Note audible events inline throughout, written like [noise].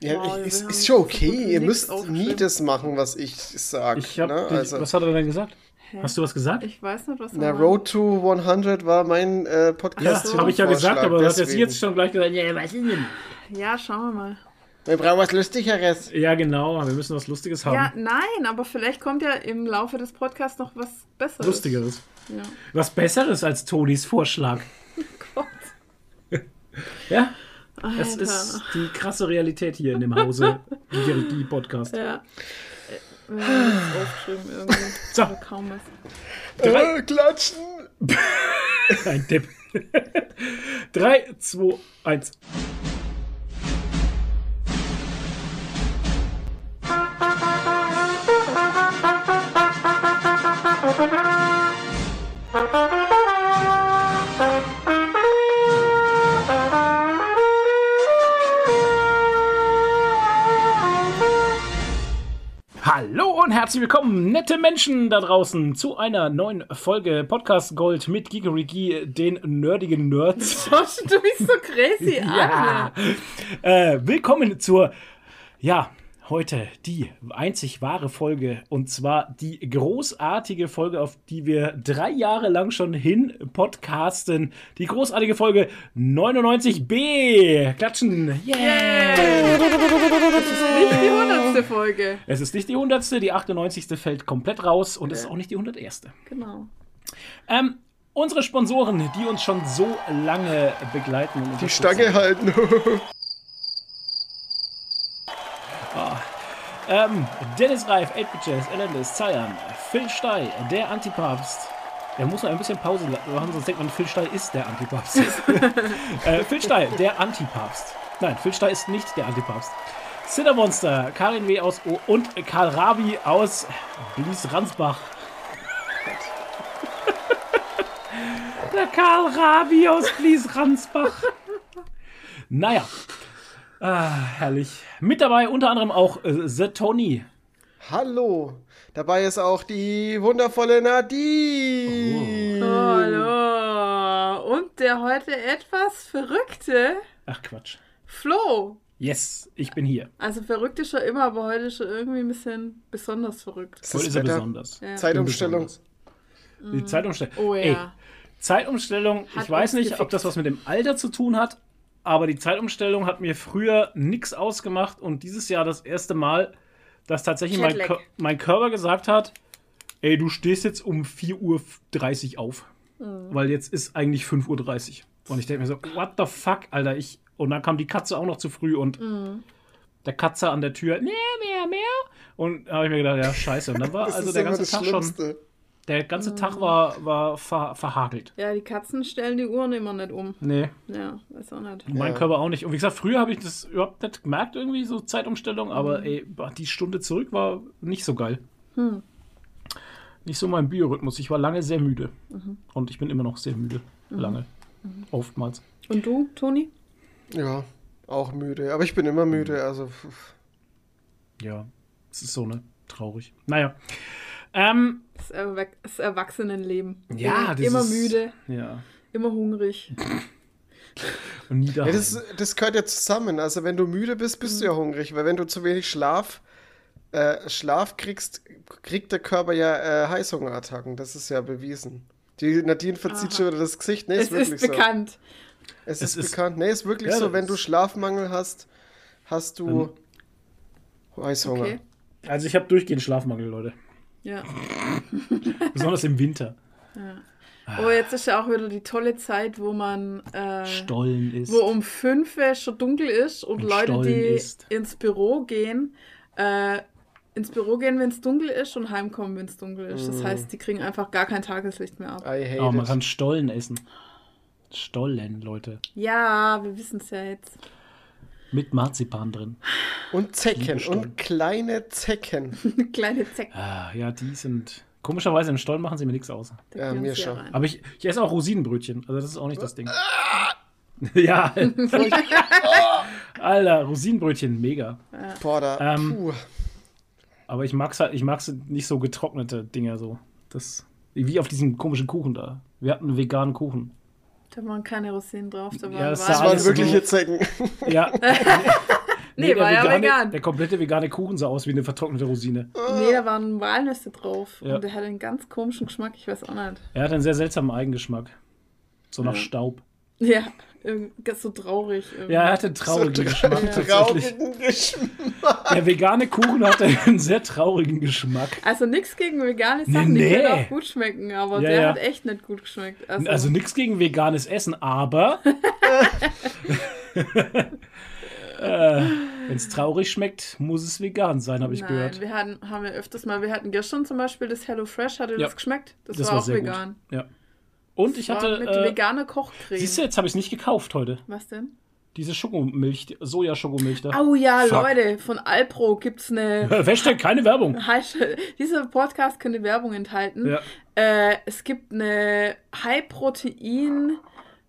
Ja, wir ist, ist schon okay. Ihr müsst nie das machen, was ich sage. Ich hab, ne? also, was hat er denn gesagt? Hä? Hast du was gesagt? Ich weiß nicht, was na, er Road to 100 war mein äh, ja, Podcast. habe ich ja gesagt, aber jetzt deswegen. jetzt schon gleich gesagt, ja, was ist denn? Ja, schauen wir mal. Wir brauchen was Lustigeres. Ja, genau, wir müssen was Lustiges haben. Ja, nein, aber vielleicht kommt ja im Laufe des Podcasts noch was Besseres. Lustigeres. Ja. Was Besseres als Tonis Vorschlag. [laughs] Gott. Ja, es Alter. ist die krasse Realität hier in dem Hause. Die, die Podcast. Ja. Äh, nichts aufgeschrieben irgendwie. So. Aber kaum was. Drei, Äh, klatschen. [laughs] ein Tipp. 3, 2, 1. Hallo und herzlich willkommen, nette Menschen da draußen, zu einer neuen Folge Podcast Gold mit Gigerigi, den nerdigen Nerds. [laughs] Schaust du mich so crazy Ja. an? Äh, willkommen zur, ja, heute die einzig wahre Folge und zwar die großartige Folge, auf die wir drei Jahre lang schon hin podcasten. Die großartige Folge 99b. Klatschen. Yeah. Nicht die hundertste Folge. Es ist nicht die hundertste, die 98. fällt komplett raus und es ist auch nicht die 101. Genau. Ähm, unsere Sponsoren, die uns schon so lange begleiten. und Die unterstützen. Stange halten. [laughs] Ähm, Dennis Reif, 8-Bit-Jazz, Elendis, Zayan, Phil Stey, der Antipapst. Der muss noch ein bisschen Pause machen, sonst denkt man, Phil Stey ist der Antipapst. [laughs] äh, Phil Stey, der Antipapst. Nein, Phil Stey ist nicht der Antipapst. Cinder Monster, Karin W. aus O und Karl Rabi aus Blies Ransbach. [laughs] der Karl Rabi aus Blies Ransbach. Naja. Ah, herrlich. Mit dabei unter anderem auch äh, The Tony. Hallo. Dabei ist auch die wundervolle Nadine. Hallo. Und der heute etwas verrückte Ach Quatsch. Flo. Yes, ich bin hier. Also verrückt ist schon immer, aber heute ist schon irgendwie ein bisschen besonders verrückt. Das Heute ist ist er besonders. Ja. Zeitumstellung. Besonders. Die Zeitumstellung. Oh ja. Ey, Zeitumstellung, Hat ich weiß nicht, ob das was mit dem Alter zu tun hat, aber die Zeitumstellung hat mir früher nichts ausgemacht und dieses Jahr das erste Mal, dass tatsächlich mein, mein Körper gesagt hat, ey, du stehst jetzt um 4.30 Uhr auf. Mhm. Weil jetzt ist eigentlich 5.30 Uhr. Und ich denke mir so, what the fuck, Alter, ich. Und dann kam die Katze auch noch zu früh und Mhm. der Katze an der Tür, mehr, mehr, mehr. Und da habe ich mir gedacht, ja, scheiße. Und dann war [laughs] Das also der ganze Tag schon. Der ganze Tag war, war ver, verhagelt. Ja, die Katzen stellen die Uhren immer nicht um. Nee, Ja, weiß auch nicht. mein Ja. Körper auch nicht. Und wie gesagt, früher habe ich das überhaupt nicht gemerkt, irgendwie, so Zeitumstellung, aber ey, boah, die Stunde zurück war nicht so geil. Hm. Nicht so mein Biorhythmus. Ich war lange sehr müde. Und ich bin immer noch sehr müde. Lange. Oftmals. Und du, Toni? Ja, auch müde. Aber ich bin immer müde. Also, pff. Ja, es ist so, ne? Traurig. Naja. Ähm, Das, Erwach das Erwachsenenleben. Ja, das Immer ist- müde, ja. immer hungrig. [laughs] Und nie daheim. ja, das, das gehört ja zusammen. Also, wenn du müde bist, bist du ja hungrig. Weil wenn du zu wenig Schlaf, äh, Schlaf kriegst, kriegt der Körper ja äh, Heißhungerattacken. Das ist ja bewiesen. Die Nadine verzieht schon wieder das Gesicht. Nee, es ist wirklich ist so. bekannt. Es Es ist, ist- bekannt. Nee, ist wirklich Ja, so. Wenn du Schlafmangel hast, hast du Heißhunger. Okay. also ich habe durchgehend Schlafmangel, Leute. Ja. [laughs] Besonders im Winter. Oh, jetzt ist ja auch wieder die tolle Zeit, wo man äh, Stollen ist. wo um 5 Uhr schon dunkel ist und, Und Leute, Stollen die ist. ins Büro gehen, äh, ins Büro gehen, wenn es dunkel ist und heimkommen, wenn es dunkel ist. Das heißt, die kriegen einfach gar kein Tageslicht mehr ab. Aber man it. kann Stollen essen. Stollen, Leute. Ja, wir wissen es ja jetzt. Mit Marzipan drin. Und Zecken. Und kleine Zecken. [laughs] Kleine Zecken. Ah, ja, die sind. Komischerweise im Stollen machen sie mir nichts aus. Ja, mir schon. rein. Aber ich, ich esse auch Rosinenbrötchen. Also das ist auch nicht das Ding. [laughs] ja. [laughs] Alter, Rosinenbrötchen, mega. Boah, da. Ähm, puh. Aber ich mag's halt, ich mag's nicht so getrocknete Dinger so. Das. Wie auf diesem komischen Kuchen da. Wir hatten einen veganen Kuchen. Da waren keine Rosinen drauf. Da waren [laughs] Ja, das Das sah waren alles wirkliche Zecken. Ja. Nee, war ja vegane, vegan. Der komplette vegane Kuchen sah aus wie eine vertrocknete Rosine. Nee, da waren Walnüsse drauf. Ja. Und der hat einen ganz komischen Geschmack, ich weiß auch nicht. Er hat einen sehr seltsamen Eigengeschmack. So nach Ja. Staub. [laughs] Ja, so traurig. Irgendwie. Ja, er hatte einen traurigen so Geschmack Ja. tatsächlich. traurigen Geschmack. Der vegane Kuchen hatte einen sehr traurigen Geschmack. Also nichts gegen vegane Nee, Sachen, die nee. können auch gut schmecken, aber Ja, der ja. hat echt nicht gut geschmeckt. Also, Also nichts gegen veganes Essen, aber [laughs] [laughs] äh, wenn es traurig schmeckt, muss es vegan sein, habe ich Nein, gehört. wir hatten, haben wir öfters mal, wir hatten gestern zum Beispiel das Hello Fresh, hatte Ja. das geschmeckt? Das, Das war, war auch sehr vegan. gut. Ja. Und ich hatte. mit Äh, veganer Kochcreme. siehst du, jetzt habe ich es nicht gekauft heute. Was denn? Diese Schokomilch, die Sojaschokomilch da. Oh ja, Fuck. Leute, von Alpro gibt's eine. [laughs] Hashtag keine Werbung. [laughs] Dieser Podcast könnte Werbung enthalten. Ja. Äh, es gibt eine High-Protein.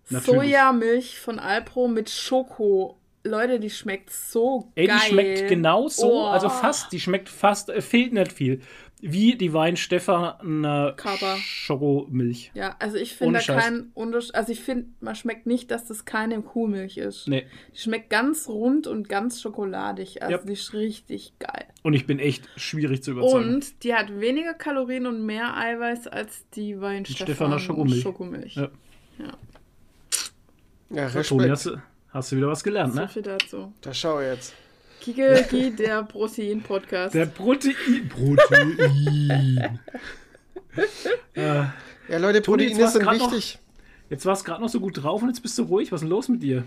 Sojamilch von Alpro mit Schoko. Leute, die schmeckt so Ey, geil. die schmeckt genauso, Oh. also fast, die schmeckt fast, äh, fehlt nicht viel. Wie die Weinstefan Kaba. Schokomilch. Ja, also ich finde da Scheiß. keinen Unterschied. Also ich finde, man schmeckt nicht, dass das keine Kuhmilch ist. Nee. Die schmeckt ganz rund und ganz schokoladig. Also Ja. die ist richtig geil. Und ich bin echt schwierig zu überzeugen. Und die hat weniger Kalorien und mehr Eiweiß als die Weinstefan Stefaner Schokomilch. Schokomilch. Ja. Ja, Toni, Respekt. hast, du- hast du wieder was gelernt, So ne? viel dazu. Da schau jetzt. Kiki, der Protein-Podcast. Der Protein. Protein. äh, [laughs] Ja, Leute, Toni, jetzt Proteine war's sind grad noch- wichtig. jetzt war es gerade noch so gut drauf und jetzt bist du ruhig. Was ist denn los mit dir?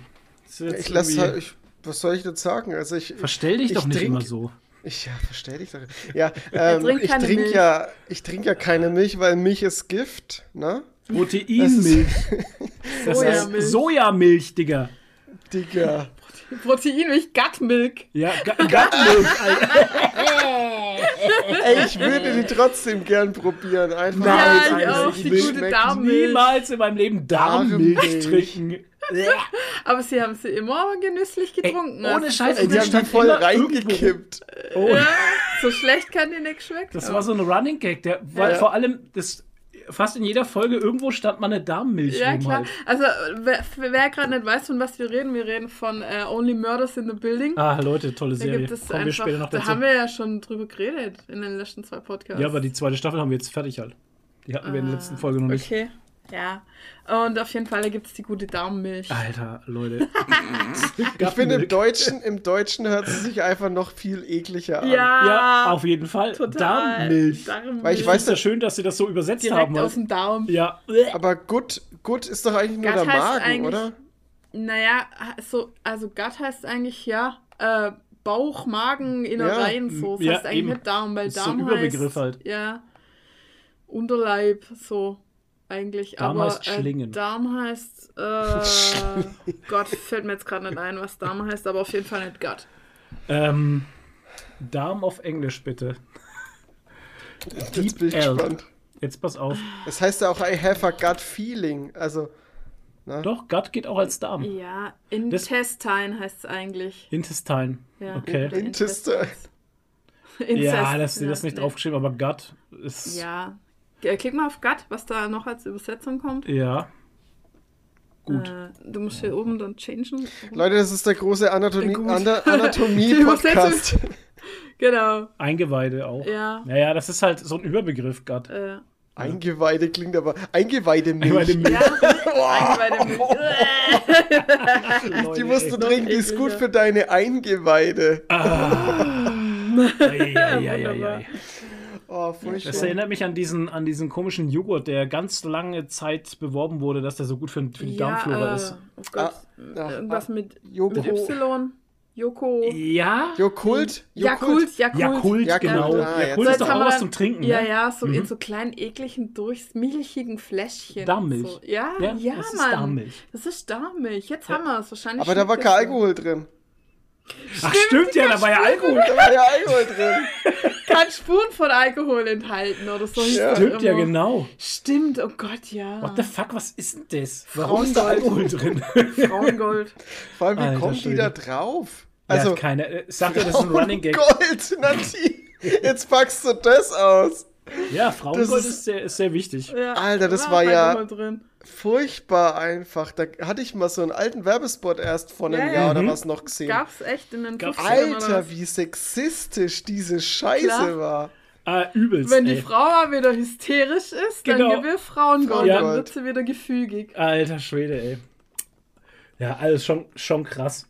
Ist Ich halt, ich, was soll ich jetzt sagen? Also ich, Verstell dich ich doch nicht trink- immer so. ich ja, versteh dich doch. Ja, [laughs] ähm, ich trinke ja, ich trinke ja keine Milch, weil Milch ist Gift, ne? Proteinmilch. Das ist [laughs] Sojamilch. Sojamilch, Digga. Digga. Proteinmilch, Gutmilk. Ja, Ga- Gattenmilch, Alter. Ey, ich würde die trotzdem gern probieren. Einfach Nein, weil ich sie auch, die gute Darmmilch. Niemals in meinem Leben Darmmilch trinken. Aber sie haben sie immer genüsslich getrunken. ohne Also, Scheiß, Ey, die haben die stand voll reingekippt. Oh, Ja, so schlecht kann die nicht schmecken. das war so ein Running Gag, der, weil Ja. vor allem das fast in jeder Folge irgendwo stand mal eine Darmmilch Ja, klar. halt. Also, wer, wer gerade nicht weiß, von was wir reden, wir reden von äh, Only Murders in the Building. Ah, Leute, tolle da Serie. Kommen wir später noch einfach, da dazu. haben wir ja schon drüber geredet in den letzten zwei Podcasts. ja, aber die zweite Staffel haben wir jetzt fertig halt. Die hatten wir in der letzten Folge noch nicht. Okay, ja. Und auf jeden Fall, da gibt es die gute Darmmilch. Alter, Leute. [laughs] Ich finde, im Deutschen, im Deutschen hört sie sich einfach noch viel ekliger an. Ja, Ja, auf jeden Fall. total. Darmmilch. Darmmilch. Weil ich weiß weiß ja schön, dass sie das so übersetzt Direkt haben. aus Halt. dem Darm. Ja. Aber gut, gut ist doch eigentlich nur Gut der heißt Magen, eigentlich- oder? Naja, so, also Gut heißt eigentlich ja äh, Bauch, Magen, Innereien, Ja, so. Das ja, heißt eigentlich eben. nicht Darm, weil Das ist so ein Überbegriff heißt, halt. Ja, Unterleib, so eigentlich. Darm Aber heißt Schlingen. Äh, Darm heißt, [laughs] äh, Gott, fällt mir jetzt gerade nicht ein, was Darm heißt, aber auf jeden Fall nicht Gut. Ähm, Darm auf Englisch, bitte. Jetzt bin ich L. gespannt. Jetzt pass auf. Das heißt ja auch, I have a gut feeling. Also, Doch, Gut geht auch als Darm. Ja, Intestine heißt es eigentlich. Intestine. Ja. Okay. Intestine. Incest. Ja, das ist das nicht nee. draufgeschrieben, aber Gut ist. Ja. Äh, Klick mal auf Gut, was da noch als Übersetzung kommt. Ja. Gut. Äh, du musst hier oben dann changen. Leute, das ist der große Anatomie- [laughs] Anatomie-Podcast. [laughs] Genau. Eingeweide auch. Ja. Naja, das ist halt so ein Überbegriff, Gut. Äh, Eingeweide klingt aber. Eingeweidemilch. Eingeweidemilch. ja. [laughs] Eingeweide mit. Die musst du trinken, die ist gut für deine Eingeweide. Eieieiei. Oh, furchtbar. Das erinnert mich an diesen, an diesen komischen Joghurt, der ganz lange Zeit beworben wurde, dass der so gut für, für die Darmflora äh, ist. Oh Gott. Ah, Irgendwas ah, mit, Joko. mit Y. Joko. Ja? Jokult? Jakult, Jakult. Jakult, Jakult, genau. ah, jetzt- Jakult ist doch auch was zum Trinken. Ja, ne? ja, so Mhm. in so kleinen, ekligen, durchmilchigen Fläschchen. Darmmilch. So. Ja, Ja, ja, das ist Mann. Darmmilch. Das ist Darmmilch. Jetzt Ja. haben wir es wahrscheinlich. Aber da war kein Alkohol drin. Ach, stimmt ja, da war ja Alkohol. Da war ja Alkohol drin. [laughs] Kein Spuren von Alkohol enthalten oder so. Ja. das Stimmt ja, genau. Stimmt, oh Gott, ja. What the fuck, was ist denn das? Warum ist da. Alkohol drin? [laughs] Frauengold. Vor allem, wie Alter kommen die da drauf? Also, Also, keine. äh, Sagt er, das ist ein Running Gag. Gold, [laughs] Nadine. Jetzt packst du das aus. Ja, Frauengold Das ist, ist- sehr, ist sehr wichtig. Ja, Alter, das da war ja- Drin. Furchtbar einfach. Da hatte ich mal so einen alten Werbespot erst vor einem Ja, ja. Jahr oder Mhm. was noch gesehen. Gab's echt in den Gab's. 50ern oder Alter, wie sexistisch diese Scheiße Klar. war. Ah, übelst. Wenn die ey. Frau mal wieder hysterisch ist, dann Genau. gib ihr Frauengold, Ja. dann wird sie wieder gefügig. Alter Schwede, ey. Ja, alles schon, schon krass.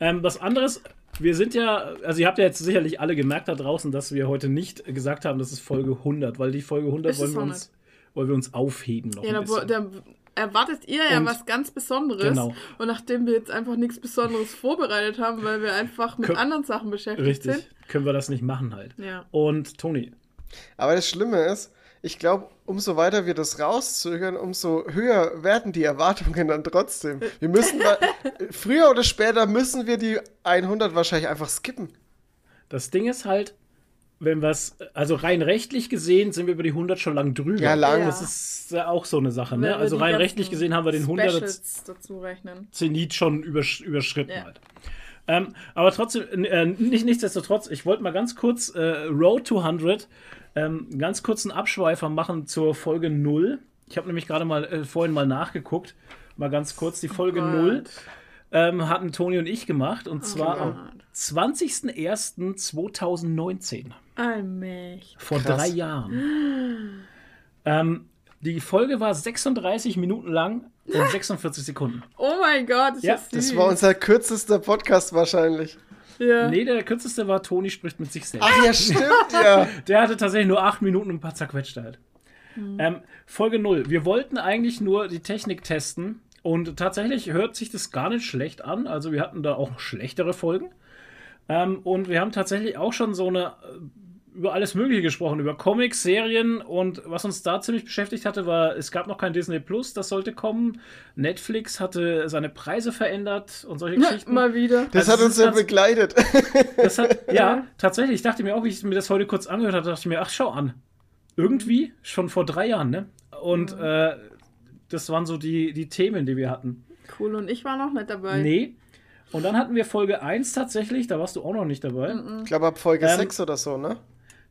Ähm, was anderes, wir sind ja, also ihr habt ja jetzt sicherlich alle gemerkt da draußen, dass wir heute nicht gesagt haben, das ist Folge 100, weil die Folge 100 Ist wollen wir, auch uns, wollen wir uns aufheben noch Ja, ein da, bisschen. da erwartet ihr ja Und- was ganz Besonderes. Genau. Und nachdem wir jetzt einfach nichts Besonderes vorbereitet haben, weil wir einfach mit Kö- anderen Sachen beschäftigt Richtig, sind. können wir das nicht machen halt. Ja. Und Toni, Aber das Schlimme ist, ich glaube, umso weiter wir das rauszögern, umso höher werden die Erwartungen dann trotzdem. Wir müssen, wa- früher oder später müssen wir die 100 wahrscheinlich einfach skippen. das Ding ist halt, wenn wir es, also rein rechtlich gesehen sind wir über die 100 schon lang drüber. Ja, lang. Das ist ja auch so eine Sache, ne? Also rein rechtlich gesehen haben wir den 100 Specials dazu rechnen. Zenit schon übersch überschritten Ja. halt. Ähm, aber trotzdem, äh, nicht, nichtsdestotrotz, ich wollte mal ganz kurz äh, Road to 100, ähm, einen ganz kurzen Abschweifer machen zur Folge 0. Ich habe nämlich gerade mal äh, vorhin mal nachgeguckt, mal ganz kurz. Die Folge Gott. 0 ähm, hatten Toni und ich gemacht und zwar Gott. am 20.01.2019, Allmächtig. vor Krass. drei Jahren. ähm, die Folge war 36 Minuten lang und [laughs] 46 Sekunden. Oh mein Gott, ist Ja, das. Das war unser kürzester Podcast wahrscheinlich. ja. Nee, der kürzeste war Toni spricht mit sich selbst. Ach ja, stimmt, ja. [laughs] Der hatte tatsächlich nur acht Minuten und ein paar zerquetschte halt. Ähm, Folge 0. Wir wollten eigentlich nur die Technik testen und tatsächlich hört sich das gar nicht schlecht an. Also wir hatten da auch schlechtere Folgen. Ähm, und wir haben tatsächlich auch schon so eine äh, über alles Mögliche gesprochen, über Comics, Serien und was uns da ziemlich beschäftigt hatte, war, es gab noch kein Disney Plus, das sollte kommen. Netflix hatte seine Preise verändert und solche [laughs] Geschichten. Mal wieder. Das Also hat uns ja begleitet. [laughs] Das hat, ja, tatsächlich. Ich dachte mir auch, wie ich mir das heute kurz angehört habe, dachte ich mir, ach, schau an. Irgendwie, schon vor drei Jahren, ne? Und äh, das waren so die, die Themen, die wir hatten. Cool, und ich war noch nicht dabei. Nee. Und dann hatten wir Folge 1 tatsächlich, da warst du auch noch nicht dabei. Ich glaube, ab Folge Ähm, 6 oder so, ne?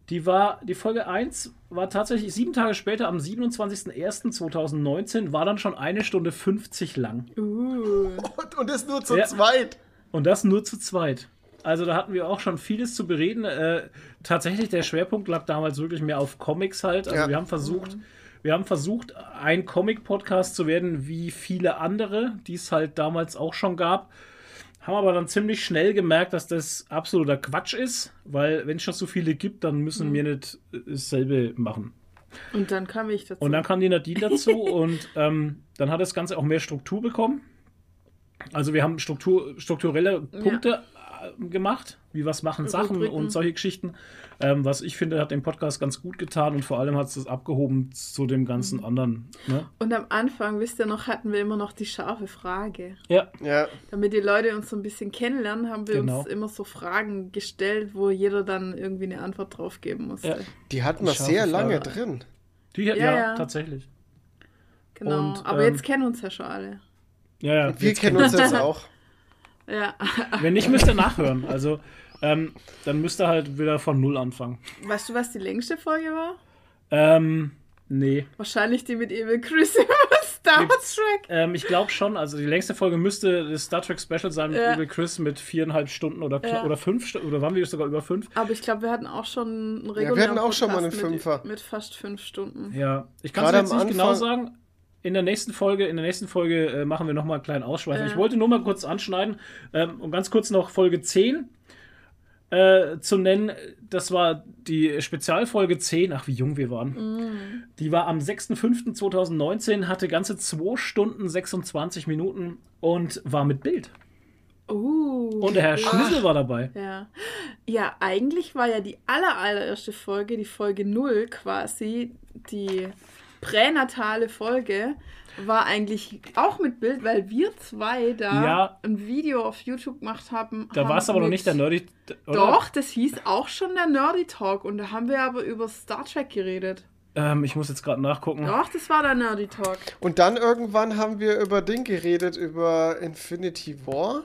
Die war, die Folge 1 war tatsächlich sieben Tage später, am 27.01.2019, war dann schon eine Stunde 50 lang. Uh. Und, [laughs] und ist nur zu Ja. zweit. Und das nur zu zweit. Also da hatten wir auch schon vieles zu bereden. Äh, tatsächlich, der Schwerpunkt lag damals wirklich mehr auf Comics halt. Also Ja. wir haben versucht, wir haben versucht, ein Comic-Podcast zu werden wie viele andere, die es halt damals auch schon gab. Haben aber dann ziemlich schnell gemerkt, dass das absoluter Quatsch ist, weil wenn es schon so viele gibt, dann müssen wir nicht äh, dasselbe machen. Und dann kam ich dazu. Und dann kam die Nadine dazu [laughs] und ähm, dann hat das Ganze auch mehr Struktur bekommen. Also wir haben Struktur, strukturelle Punkte äh, gemacht, wie was machen Sachen Rubriken. und solche Geschichten. Ähm, was ich finde, hat den Podcast ganz gut getan und vor allem hat es das abgehoben zu dem ganzen anderen. Ne? Und am Anfang, wisst ihr noch, hatten wir immer noch die scharfe Frage. Ja, Ja. Damit die Leute uns so ein bisschen kennenlernen, haben wir Genau. uns immer so Fragen gestellt, wo jeder dann irgendwie eine Antwort drauf geben musste. Ja. Die hatten wir sehr lange Frage. drin. die, ja, Ja, ja, ja. tatsächlich. Genau. Und, Aber ähm, jetzt kennen uns ja schon alle. Ja, ja. Wir jetzt kennen uns jetzt [laughs] auch. Ja. [laughs] Wenn nicht, müsst ihr nachhören. Also ähm, dann müsst ihr halt wieder von Null anfangen. Weißt du, was die längste Folge war? Ähm, nee. Wahrscheinlich die mit Evil Chris [laughs] über Star Trek. Ähm, ich glaube schon, also die längste Folge müsste das Star Trek Special sein mit Ja. Evil Chris mit viereinhalb Stunden oder, Ja. oder fünf Stunden, oder waren wir sogar über fünf? Aber ich glaube, wir hatten auch schon einen wir regulären hatten auch schon mal Podcast einen mit, Fünfer. mit fast fünf Stunden. Ja, ich kann es jetzt nicht genau Anfang- sagen. In der nächsten Folge, in der nächsten Folge äh, machen wir noch mal einen kleinen Ausschweif. Ja. Ich wollte nur mal kurz anschneiden ähm, und ganz kurz noch Folge 10 äh, zu nennen. Das war die Spezialfolge 10. Ach, wie jung wir waren. Mm. Die war am 6.5.2019, hatte ganze 2 Stunden 26 Minuten und war mit Bild. Uh. Und der Herr. Schlüssel war dabei. Ja. Ja, eigentlich war ja die aller, allererste Folge, die Folge 0 quasi, die pränatale Folge, war eigentlich auch mit Bild, weil wir zwei da Ja. ein Video auf YouTube gemacht haben. Da war es aber noch nicht der Nerdy. Oder? Doch, das hieß auch schon der Nerdy Talk und da haben wir aber über Star Trek geredet. Ähm, ich muss jetzt gerade nachgucken. Doch, das war der Nerdy Talk. Und dann irgendwann haben wir über Ding geredet, über Infinity War.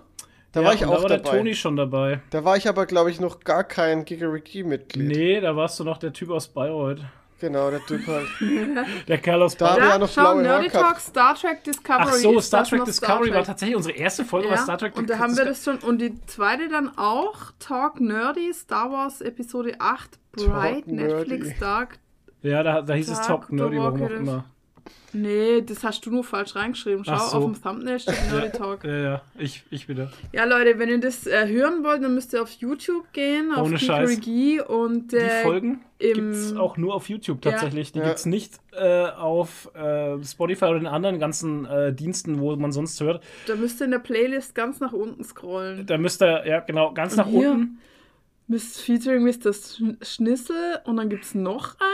Da Ja, war ich und auch da war der dabei. Toni schon dabei. Da war ich aber, glaube ich, noch gar kein Gigariki-Mitglied. Nee, da warst du noch der Typ aus Bayreuth. Genau, der Typ halt. [laughs] Der Kerl aus Da haben Bayern. wir ja Ja, noch schau, blaue Nerdy Talk. Star Trek Discovery. Ach so, Star Trek Discovery Star war tatsächlich unsere erste Folge, war Ja, Star Trek und da haben wir Discovery. das schon. Und die zweite dann auch, Talk Nerdy, Star Wars Episode 8, Bright, Talk Nerdy. Netflix Dark. Ja, da, da hieß es Tag Talk Nerdy, warum auch immer. Nee, das hast du nur falsch reingeschrieben. Schau, so. auf dem Thumbnail steht Nerdy Talk. Ja, ja, ich, ich wieder. Ja, Leute, wenn ihr das äh, hören wollt, dann müsst ihr auf YouTube gehen, auf Ohne Scheiß. Und Die äh, Folgen im- gibt es auch nur auf YouTube Ja. tatsächlich. Die Ja. gibt es nicht äh, auf äh, Spotify oder den anderen ganzen äh, Diensten, wo man sonst hört. da müsst ihr in der Playlist ganz nach unten scrollen. Da müsst ihr, ja genau, ganz Und nach hier? unten. Miss Featuring Mr. Schn- Schnissel und dann gibt es noch einen.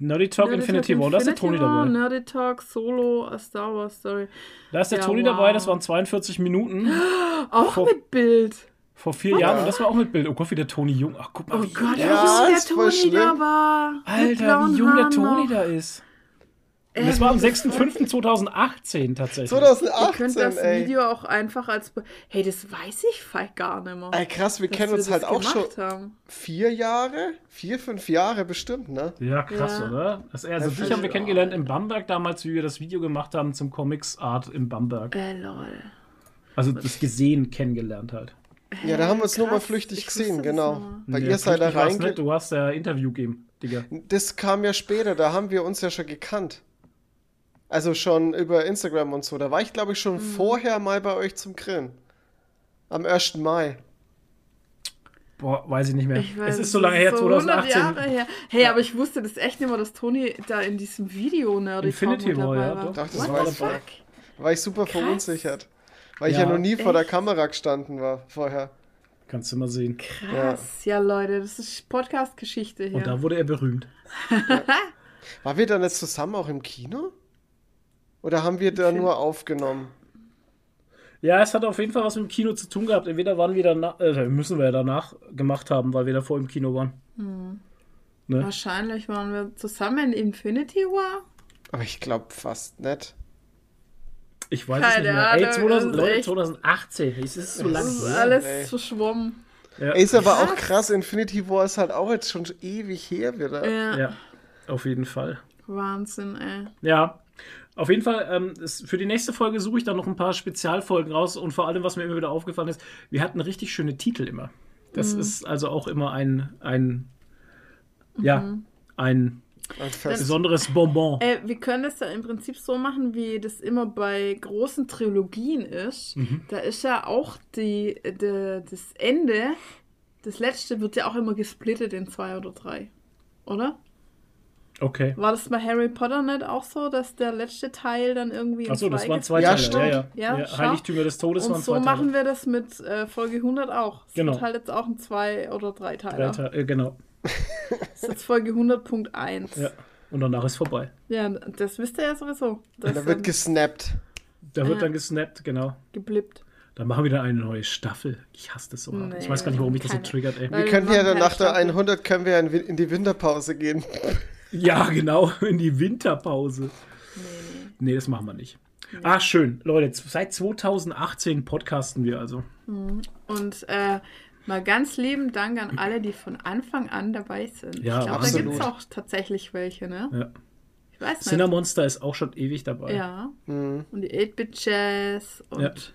Nerdy Talk Nerdy Infinity Talk War, da ist der Tony War, dabei. Nerdy Talk Solo, A Star Wars Story. Da ist der Ja, Tony wow. dabei, das waren 42 Minuten [gasps] Auch Vor- mit Bild. vor vier Jahren und das war auch mit Bild. Oh Gott, wie der Tony jung. Ach, guck mal, Oh wie Gott, Ja, wie jung der ist voll Tony da war. Alter, wie jung der Haaren Tony noch. da ist. Und das war am das ist 6.5.2018 tatsächlich. Ihr könnt 2018, das ey. Video auch einfach als. Be hey, das weiß ich vielleicht gar nicht mehr. Ey, krass, wir kennen wir uns halt auch schon Haben. vier Jahre, vier, fünf Jahre bestimmt, ne? Ja, krass, Ja. oder? Das, also dich haben wir kennengelernt in Bamberg damals, wie wir das Video gemacht haben zum Comics Art in Bamberg. Äh, lol. Also das gesehen kennengelernt halt. Ja, da haben wir uns nur mal flüchtig gesehen, genau. Weil Ja, ihr seid da flüchtig war's reinge... nicht, Du hast ja Interview gegeben, Digga. Das kam ja später, da haben wir uns ja schon gekannt. Also schon über Instagram und so. Da war ich, glaube ich, Mhm. schon vorher mal bei euch zum Grillen. Am 1. Mai. Boah, weiß ich nicht mehr. Ich weiß, es ist so lange her, so 100 2018. Jahre her. Hey, aber ich wusste das echt nicht mehr, dass Tony da in diesem Video Nerdy Infinity War, dabei ja, war. doch. Doch, das What war the fuck? Da war ich super Krass. verunsichert. Weil ich Ja. ja noch nie vor der Echt? Kamera gestanden war vorher. Kannst du mal sehen. Krass. Ja. Leute, das ist Podcast-Geschichte hier. Und da wurde er berühmt. Waren wir da nicht zusammen auch im Kino? Oder haben wir da nur aufgenommen? Ja, es hat auf jeden Fall was mit dem Kino zu tun gehabt. Entweder waren wir danach, äh, müssen wir ja danach gemacht haben, weil wir davor im Kino waren. Ne? Wahrscheinlich waren wir zusammen in Infinity War. Aber ich glaube fast nicht. Ich weiß Keine es nicht mehr. Ey, Ahnung, 2000, das ist Leute, echt- 2018. Es ist so Das ist alles ey. verschwommen. Ja. Ey, ist aber auch Krass. krass, Infinity War ist halt auch jetzt schon ewig her wieder. Ja. ja, auf jeden Fall. Wahnsinn, ey. Ja, auf jeden Fall, ähm, es, für die nächste Folge suche ich dann noch ein paar Spezialfolgen raus und vor allem, was mir immer wieder aufgefallen ist, wir hatten richtig schöne Titel immer. Das ist also auch immer ein, ein ja, ein Ein Fest. besonderes Bonbon. Ey, wir können das ja im Prinzip so machen, wie das immer bei großen Trilogien ist. Da ist ja auch die, de, das Ende, das letzte wird ja auch immer gesplittet in zwei oder drei. Oder? Okay. War das bei Harry Potter nicht auch so, dass der letzte Teil dann irgendwie in Achso, das waren zwei Ja, Teile. stimmt. Ja, ja. Ja, ja, schau. Heiligtümer des Todes waren Und so zwei machen Teile. wir das mit äh, Folge 100 auch. Es Genau. wird halt jetzt auch ein zwei oder drei Drei Teile. Teile, äh, genau. [laughs] Das ist jetzt Folge 100.1. Ja. Und danach ist vorbei. Ja, das wisst ihr ja sowieso. Das Da wird gesnappt. Da wird Ja. dann gesnappt, genau. geblippt. Dann machen wir wieder eine neue Staffel. Ich hasse das so. hart. ich Nee, weiß gar nicht, warum mich das so triggert, ey. Wir wir könnten ja machen dann nach der Staffel. 100 können wir ja in die Winterpause gehen. Ja, genau, [laughs] in die Winterpause. Nee, das machen wir nicht. Ah, schön. Leute, seit 2018 podcasten wir also. Und äh, mal ganz lieben Dank an alle, die von Anfang an dabei sind. Ja, ich glaube, da gibt es auch tatsächlich welche, ne? Ja. Ich weiß nicht. Cinnamonster ist auch schon ewig dabei. Ja. Mhm. Und die 8-Bit-Jazz und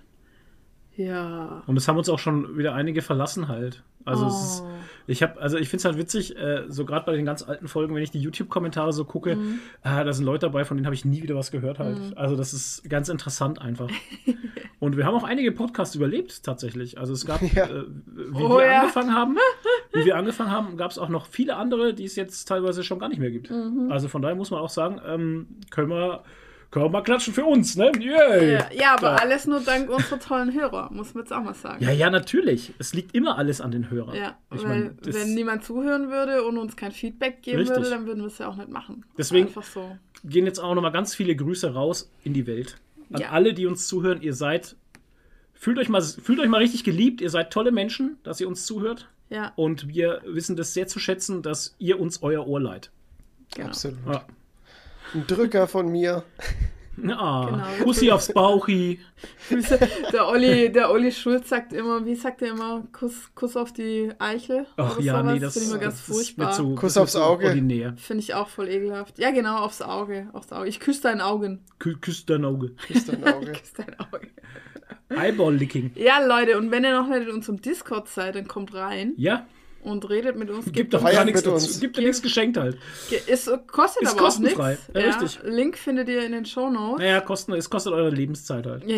Ja. ja. Und es haben uns auch schon wieder einige verlassen halt. Also es ist, Oh. Ich habe, also ich finde es halt witzig, äh, so gerade bei den ganz alten Folgen, wenn ich die YouTube-Kommentare so gucke, Mhm. ah, da sind Leute dabei, von denen habe ich nie wieder was gehört halt. Also das ist ganz interessant einfach. [laughs] Und wir haben auch einige Podcasts überlebt tatsächlich. Also es gab, [laughs] Ja. äh, wie Oh wir ja. angefangen haben, [laughs] wie wir angefangen haben, gab es auch noch viele andere, die es jetzt teilweise schon gar nicht mehr gibt. Mhm. Also von daher muss man auch sagen, ähm, können wir, können wir mal klatschen für uns, ne? Yay! Ja, ja, aber Ja. alles nur dank unserer tollen Hörer, muss man jetzt auch mal sagen. Ja, ja, natürlich. Es liegt immer alles an den Hörern. Ja, ich weil mein, wenn niemand zuhören würde und uns kein Feedback geben Richtig. würde, dann würden wir es ja auch nicht machen. Deswegen- Einfach so. gehen jetzt auch nochmal ganz viele Grüße raus in die Welt. An Ja. alle, die uns zuhören, ihr seid, fühlt euch, mal, fühlt euch mal richtig geliebt, ihr seid tolle Menschen, dass ihr uns zuhört. Ja, Und wir wissen das sehr zu schätzen, dass ihr uns euer Ohr leiht. genau. Absolut. Ja. Ein Drücker von mir. Ah, Genau. Kussi aufs Bauchi. [laughs] Der Olli, der Olli Schulz sagt immer, wie sagt er immer, Kuss, Kuss auf die Eichel? Ach oder ja, sowas. nee, das, finde ich immer ganz das ist furchtbar. mir zu, Kuss das aufs Auge. Ordinär. Finde ich auch voll ekelhaft. Ja, genau, aufs Auge. Aufs Auge. Ich küsse dein Augen. Kü küsst dein Auge. Ist dein Auge. [laughs] Küsse dein Auge. Eyeball-Licking. Ja, Leute, und wenn ihr noch nicht in unserem Discord seid, dann kommt rein Ja, und redet mit uns. gibt doch gar nichts dazu. uns. Gibt dir nichts geschenkt halt. Ge- Ist, kostet Ist aber auch nichts. kostenfrei. Ja, richtig. Link findet ihr in den Shownotes. Naja, kosten, es kostet eure Lebenszeit halt. Ja.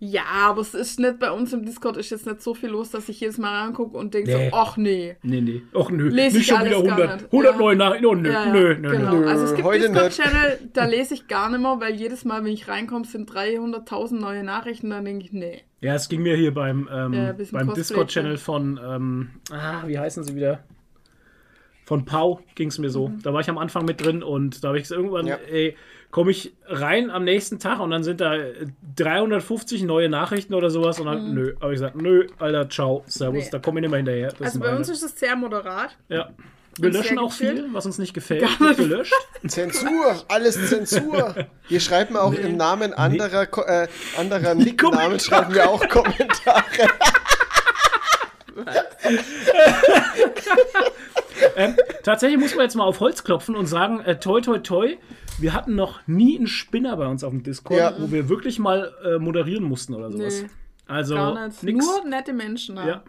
Ja, aber es ist nicht bei uns im Discord ist jetzt nicht so viel los, dass ich jedes Mal reingucke und denke Nee. so, ach nee. Nee, nee. Och nö. Lese nicht ich schon wieder alles gar 100. nicht. 100 Ja. neue Nachrichten. Oh, nö, Ja, ja, nö, nö, genau. nö. Also es gibt. Discord-Channel, da lese ich gar nicht mehr, weil jedes Mal, wenn ich reinkomme, sind 300.000 neue Nachrichten, dann denke ich, nee. Ja, es ging mir hier beim, ähm, Ja, beim Discord-Channel von, ähm, ah, wie heißen sie wieder? Von Pau ging es mir so. Mhm. Da war ich am Anfang mit drin und da habe ich gesagt, irgendwann, Ja. ey, komme ich rein am nächsten Tag und dann sind da äh, 350 neue Nachrichten oder sowas und dann, nö. Aber ich gesagt, nö, Alter, ciao, servus, Mhm. Nee. da komme ich nicht mehr hinterher. Das Also bei uns ist es sehr moderat. ja. Wir löschen auch gechillt. viel, was uns nicht gefällt, wird gelöscht. [laughs] Zensur, alles Zensur. Wir schreiben auch im Namen anderer, Ko- äh, anderer Nicknamen, schreiben wir auch Kommentare. [laughs] ähm, tatsächlich muss man jetzt mal auf Holz klopfen und sagen, äh, toi, toi, toi, wir hatten noch nie einen Spinner bei uns auf dem Discord, Ja. wo wir wirklich mal äh, moderieren mussten oder sowas. Nee, also nix. Nur nette Menschen da. ja.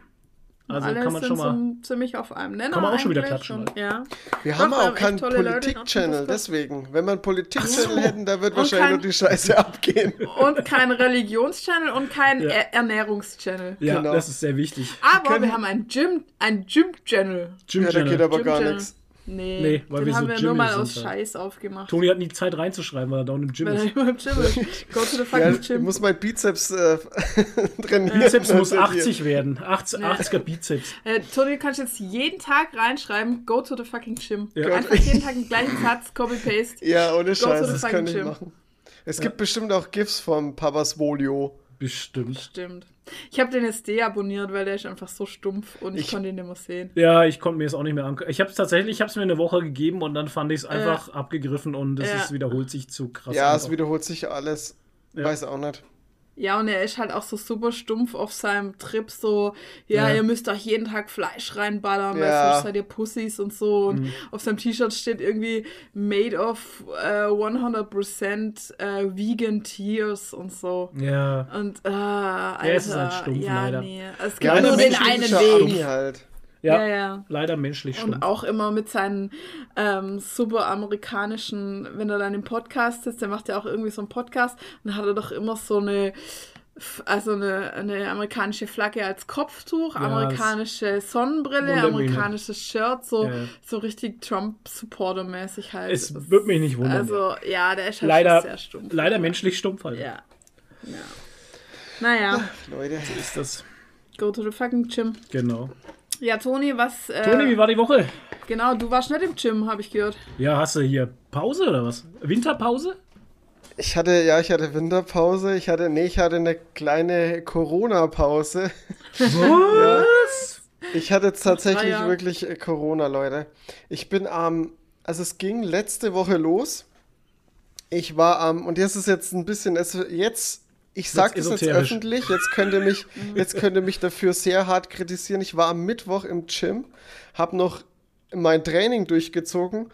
Also Alle kann man sind schon mal. so ziemlich auf einem Nenner Kann man auch schon wieder klatschen, und- Ja. Wir Doch, haben wir auch keinen Politik-Channel, deswegen. Wenn wir einen Politik-Channel so. hätten, da wird Und wahrscheinlich kein- nur die Scheiße abgehen. Und kein Religionschannel und kein Ja. Er Ernährungschannel. Ja, Genau. das ist sehr wichtig. Aber können- wir haben ein Gym, ein Gym-Channel. Gym Ja, da Channel. geht aber gar Gym-Channel. nichts. Nee, Nee, weil den wir haben so wir nur mal aus halt. Scheiß aufgemacht. Toni hat nie Zeit reinzuschreiben, weil er down im Gym Weil er ist. im Gym ist. [laughs] Go to the Ja, fucking ich Gym. muss mein Bizeps äh, [laughs] trainieren. Bizeps muss Also hier. 80 werden. 80, Ja. 80er Bizeps. Äh, Toni, du kannst jetzt jeden Tag reinschreiben, go to the fucking gym. Ja. Einfach jeden Tag den gleichen Satz, copy-paste. Ja, ohne to Scheiß, the das fucking könnte ich gym. machen. Es gibt bestimmt auch GIFs vom Papas Volio. Bestimmt. Stimmt. Ich habe den jetzt deabonniert, weil der ist einfach so stumpf und ich, Ich- konnte ihn nicht mehr sehen. Ja, ich konnte mir es auch nicht mehr angucken. Ich habe es tatsächlich, ich habe es mir eine Woche gegeben und dann fand ich es einfach abgegriffen und es Ja. ist, wiederholt sich zu krass. ja, es wiederholt sich alles. Ja. Weiß auch nicht. Ja, und er ist halt auch so super stumpf auf seinem Trip, so, ja, Ja. ihr müsst euch jeden Tag Fleisch reinballern, weil Ja. sonst seid ihr Pussys und so. Und Mhm. auf seinem T-Shirt steht irgendwie made of äh, 100% äh, vegan tears und so. Ja. Und, äh, Alter, es ist halt stumpf, ja, leider. nee. Es gibt Ja, nur den einen Weg. Halt. Ja, Ja, ja. leider menschlich Und stumpf. auch immer mit seinen ähm, super amerikanischen, wenn er dann im Podcast sitzt, der macht ja auch irgendwie so einen Podcast, dann hat er doch immer so eine, also eine, eine amerikanische Flagge als Kopftuch, Ja, amerikanische Sonnenbrille, amerikanisches Shirt, so, Ja. so richtig Trump-Supporter-mäßig halt. Es Das- wird mich nicht wundern. Also, ja, der ist halt leider, schon sehr stumpf. leider menschlich stumpf halt. Ja. ja. Naja, Leute. Ist das. go to the fucking gym. Genau. Ja, Toni, was. Äh, Toni, wie war die Woche? Genau, du warst nicht im Gym, habe ich gehört. Ja, hast du hier Pause oder was? Winterpause? Ich hatte, ja, ich hatte Winterpause. Ich hatte, nee, ich hatte eine kleine Corona-Pause. Was? Ich hatte jetzt tatsächlich Jahren. wirklich äh, Corona, Leute. Ich bin am, also es ging letzte Woche los. Ich war am, und jetzt ist jetzt ein bisschen, es, jetzt, ich sag das jetzt öffentlich, jetzt könnt ihr mich, jetzt könnt ihr mich dafür sehr hart kritisieren. Ich war am Mittwoch im Gym, habe noch mein Training durchgezogen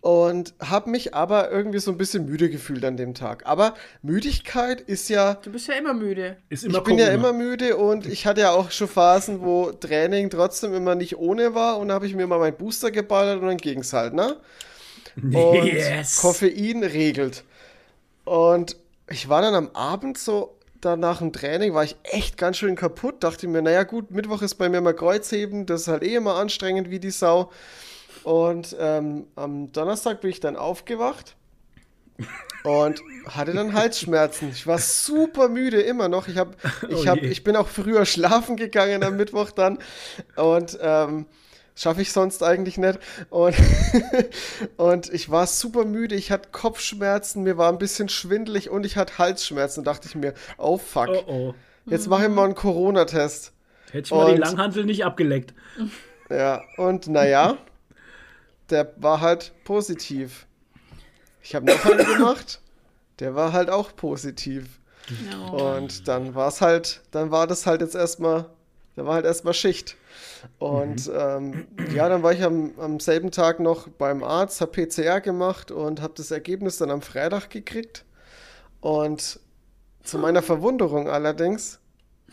und habe mich aber irgendwie so ein bisschen müde gefühlt an dem Tag. Aber Müdigkeit ist ja, Du bist ja immer müde. Ist immer ich bin ja Corona. immer müde und ich hatte ja auch schon Phasen, wo Training trotzdem immer nicht ohne war und da habe ich mir mal meinen Booster geballert und dann ging's halt, ne? Und Yes. Koffein regelt. Und ich war dann am Abend so, dann nach dem Training war ich echt ganz schön kaputt. Dachte mir, naja gut, Mittwoch ist bei mir mal Kreuzheben, das ist halt eh immer anstrengend wie die Sau. Und ähm, am Donnerstag bin ich dann aufgewacht und hatte dann Halsschmerzen. Ich war super müde immer noch. Ich, hab, ich, Oh hab, ich bin auch früher schlafen gegangen am Mittwoch dann. Und ähm, schaffe ich sonst eigentlich nicht. Und, [laughs] und ich war super müde. Ich hatte Kopfschmerzen, mir war ein bisschen schwindelig und ich hatte Halsschmerzen. Da dachte ich mir, oh fuck, Oh oh. jetzt mache ich mal einen Corona-Test. Hätte ich mal die Und- Langhantel nicht abgeleckt. Ja, und naja, der war halt positiv. Ich habe noch einen gemacht. der war halt auch positiv. Ja. Und dann war es halt, dann war das halt jetzt erstmal, da war halt erstmal Schicht. Und ähm, ja, dann war ich am, am selben Tag noch beim Arzt, habe PCR gemacht und habe das Ergebnis dann am Freitag gekriegt. Und zu meiner Verwunderung allerdings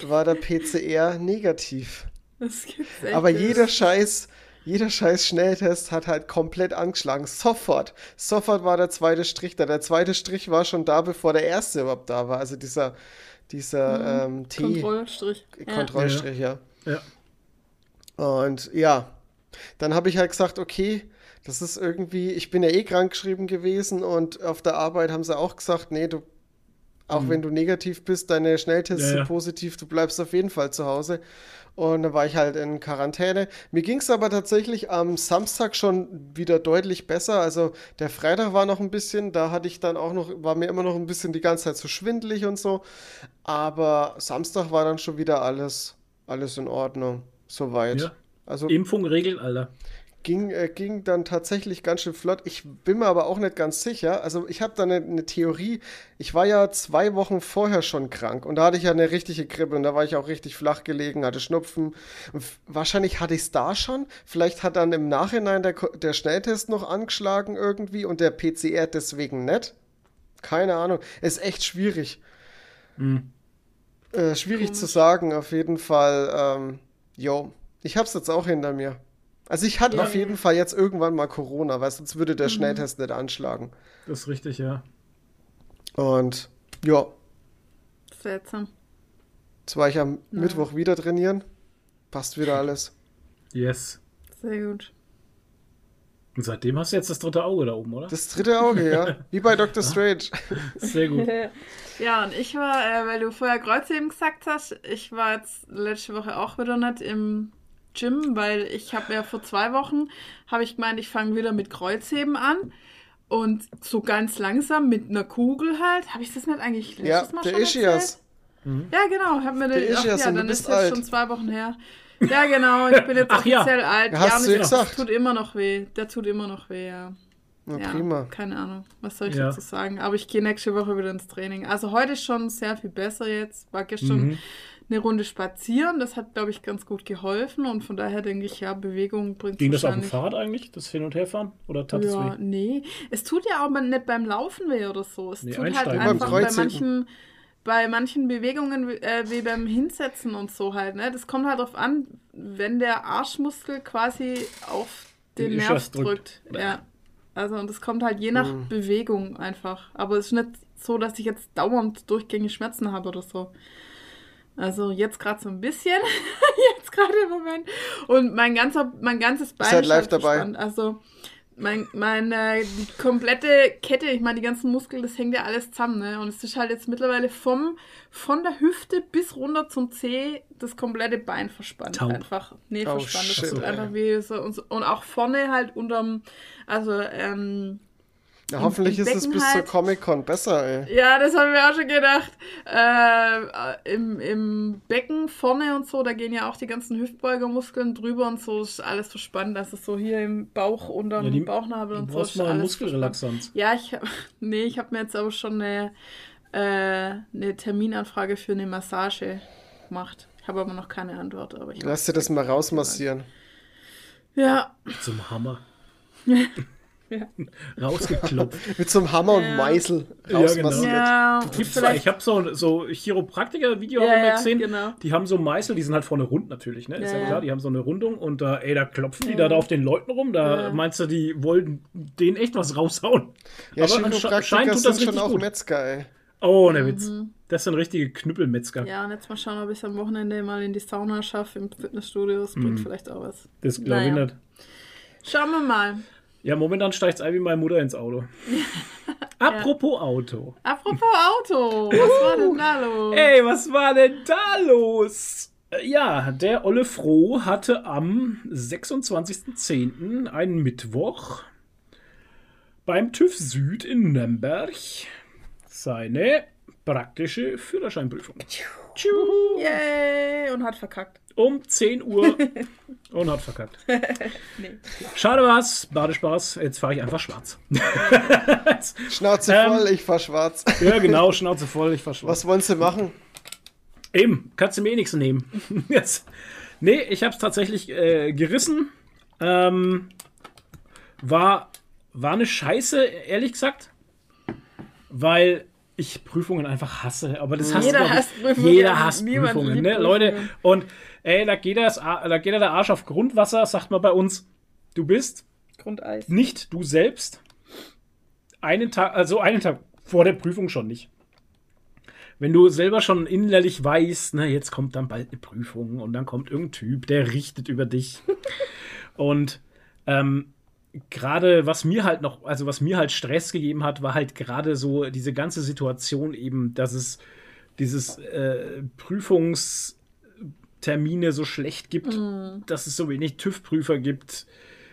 war der PCR negativ. Das gibt's echt Aber jeder Scheiß, jeder Scheiß Schnelltest hat halt komplett angeschlagen. Sofort. Sofort war der zweite Strich da. Der zweite Strich war schon da, bevor der erste überhaupt da war. Also dieser, dieser ähm, T. Kontrollstrich. Ja. Kontrollstrich, ja. Ja. Und ja, dann habe ich halt gesagt, okay, das ist irgendwie, ich bin ja eh krank geschrieben gewesen und auf der Arbeit haben sie auch gesagt, nee, du, auch wenn du negativ bist, deine Schnelltests Mhm. Ja, ja. sind positiv, du bleibst auf jeden Fall zu Hause. Und dann war ich halt in Quarantäne. Mir ging es aber tatsächlich am Samstag schon wieder deutlich besser. Also der Freitag war noch ein bisschen, da hatte ich dann auch noch, war mir immer noch ein bisschen die ganze Zeit so schwindelig und so. Aber Samstag war dann schon wieder alles, alles in Ordnung. Soweit. Ja. Also Impfung regelt, Alter. ging, äh, ging dann tatsächlich ganz schön flott. Ich bin mir aber auch nicht ganz sicher. Also ich habe da eine, eine Theorie. Ich war ja zwei Wochen vorher schon krank und da hatte ich ja eine richtige Grippe und da war ich auch richtig flach gelegen, hatte Schnupfen. Und wahrscheinlich hatte ich es da schon. Vielleicht hat dann im Nachhinein der, der Schnelltest noch angeschlagen irgendwie und der PCR deswegen nicht. Keine Ahnung. Ist echt schwierig. Äh, schwierig zu sagen, auf jeden Fall. Ähm, jo, ich hab's jetzt auch hinter mir. Also ich hatte Ja. auf jeden Fall jetzt irgendwann mal Corona, weil sonst würde der Schnelltest nicht anschlagen. Das ist richtig, ja. Und ja, Seltsam. jetzt war ich am Mittwoch wieder trainieren. Passt wieder alles. Yes. Sehr gut. Und seitdem hast du jetzt das dritte Auge da oben, oder? Das dritte Auge, ja. [laughs] Wie bei Dr. Strange. [laughs] Sehr gut. [laughs] Ja, und ich war, äh, weil du vorher Kreuzheben gesagt hast, ich war jetzt letzte Woche auch wieder nicht im Gym, weil ich habe ja vor zwei Wochen, habe ich gemeint, ich fange wieder mit Kreuzheben an. Und so ganz langsam mit einer Kugel halt. Habe ich das nicht eigentlich letztes Ja, Mal der schon Ischias. erzählt? Ja, genau. Hab mir Der den, ach, Ischias ja, und du dann ist das schon zwei Wochen her. Ja, genau. Ich bin jetzt Ach ja. offiziell alt. Ja, hast ja, du mir- ja das gesagt. tut immer noch weh. Der tut immer noch weh, ja. Na, ja, prima. Keine Ahnung, was soll ich Ja. dazu sagen. Aber ich gehe nächste Woche wieder ins Training. Also heute ist schon sehr viel besser jetzt. War gestern Mhm. eine Runde spazieren. Das hat, glaube ich, ganz gut geholfen. Und von daher denke ich, ja, Bewegung bringt Ging das auf dem Fahrrad eigentlich, das Hin- und Herfahren? Oder tat es Ja, weh? nee. Es tut ja aber nicht beim Laufen weh oder so. Es Nee, tut halt einfach bei manchen, bei manchen Bewegungen äh, wie beim Hinsetzen und so halt. Ne? Das kommt halt drauf an, wenn der Arschmuskel quasi auf den Den Nerv drückt. drückt. Ja. Also und das kommt halt je nach Mhm. Bewegung einfach. Aber es ist nicht so, dass ich jetzt dauernd durchgängig Schmerzen habe oder so. Also jetzt gerade so ein bisschen. [laughs] jetzt gerade im Moment. Und mein ganzer, mein ganzes Bein halt live dabei. Also mein, meine, die komplette Kette, ich meine, die ganzen Muskeln, das hängt ja alles zusammen, ne? Und es ist halt jetzt mittlerweile vom, von der Hüfte bis runter zum Zeh das komplette Bein verspannt. Taub. Einfach. Nee, Oh, verspannt. Das ey. einfach wie so. Und, so- und auch vorne halt unterm, also, ähm, Im- hoffentlich ist es bis zur halt. Comic-Con besser, ey. ja, das haben wir auch schon gedacht. Äh, im, Im Becken vorne und so, da gehen ja auch die ganzen Hüftbeugermuskeln drüber und so, ist alles verspannt. Das ist so hier im Bauch, unterm Ja, die- Bauchnabel Du und so. brauchst ist mal alles verspannt. Muskelrelaxanz. Ja, ich [laughs] nee, ich habe mir jetzt aber schon eine, äh, eine Terminanfrage für eine Massage gemacht. Ich habe aber noch keine Antwort. Aber ich Lass dir das mal rausmassieren. Ja, Zum Hammer. [laughs] Ja. Rausgeklopft. [laughs] Mit so einem Hammer Ja. und Meißel Ja, rausmassiert. ja. Vielleicht. ich habe so, so Chiropraktiker-Video Ja, ich gesehen. genau. Die haben so Meißel, die sind halt vorne rund natürlich, ne? Ist Ja, klar, die haben so eine Rundung und da, ey, da klopfen die da auf den Leuten rum. Da Ja. meinst du, die wollen denen echt was raushauen. Ja, Aber Chiropraktiker tut sind das schon auch gut. Metzger, ey. Oh, ne Witz. Das sind richtige Knüppelmetzger. Ja, und jetzt mal schauen, ob ich es am Wochenende mal in die Sauna schaffe im Fitnessstudio. Das bringt vielleicht auch was. Das glaube ich Naja. nicht. Schauen wir mal. Ja, momentan steigt es ein wie meine Mutter ins Auto. [laughs] Apropos Auto. Apropos Auto, was war denn da los? Ey, was war denn da los? Ja, der Olle Froh hatte am 26.10., einen Mittwoch, beim TÜV Süd in Nürnberg seine praktische Führerscheinprüfung. Yay! Und hat verkackt. Um 10 Uhr [laughs] und hat verkackt. Nee. Schade war's, Badespaß. Jetzt fahre ich einfach schwarz. [laughs] Schnauze Ähm, voll, ich fahr schwarz. [laughs] ja, genau, Schnauze voll, ich fahr schwarz. Was wollen sie machen? Eben, kannst du mir eh nichts nehmen. Jetzt. Nee, ich hab's tatsächlich äh, gerissen. Ähm, war, war eine Scheiße, ehrlich gesagt. Weil ich Prüfungen einfach hasse. Aber das hasst, Jeder ich, hasst Prüfungen. Jeder hasst Niemand Prüfungen, ne? Leute. Prüfungen. Und ey, da geht, das, da geht der Arsch auf Grundwasser, sagt man bei uns. Du bist Grundeis. nicht du selbst. Einen Tag, also einen Tag vor der Prüfung schon nicht. Wenn du selber schon innerlich weißt, na, jetzt kommt dann bald eine Prüfung und dann kommt irgendein Typ, der richtet über dich. [laughs] und ähm, gerade was mir halt noch, also was mir halt Stress gegeben hat, war halt gerade so diese ganze Situation eben, dass es dieses äh, Prüfungstermine so schlecht gibt, dass es so wenig TÜV-Prüfer gibt.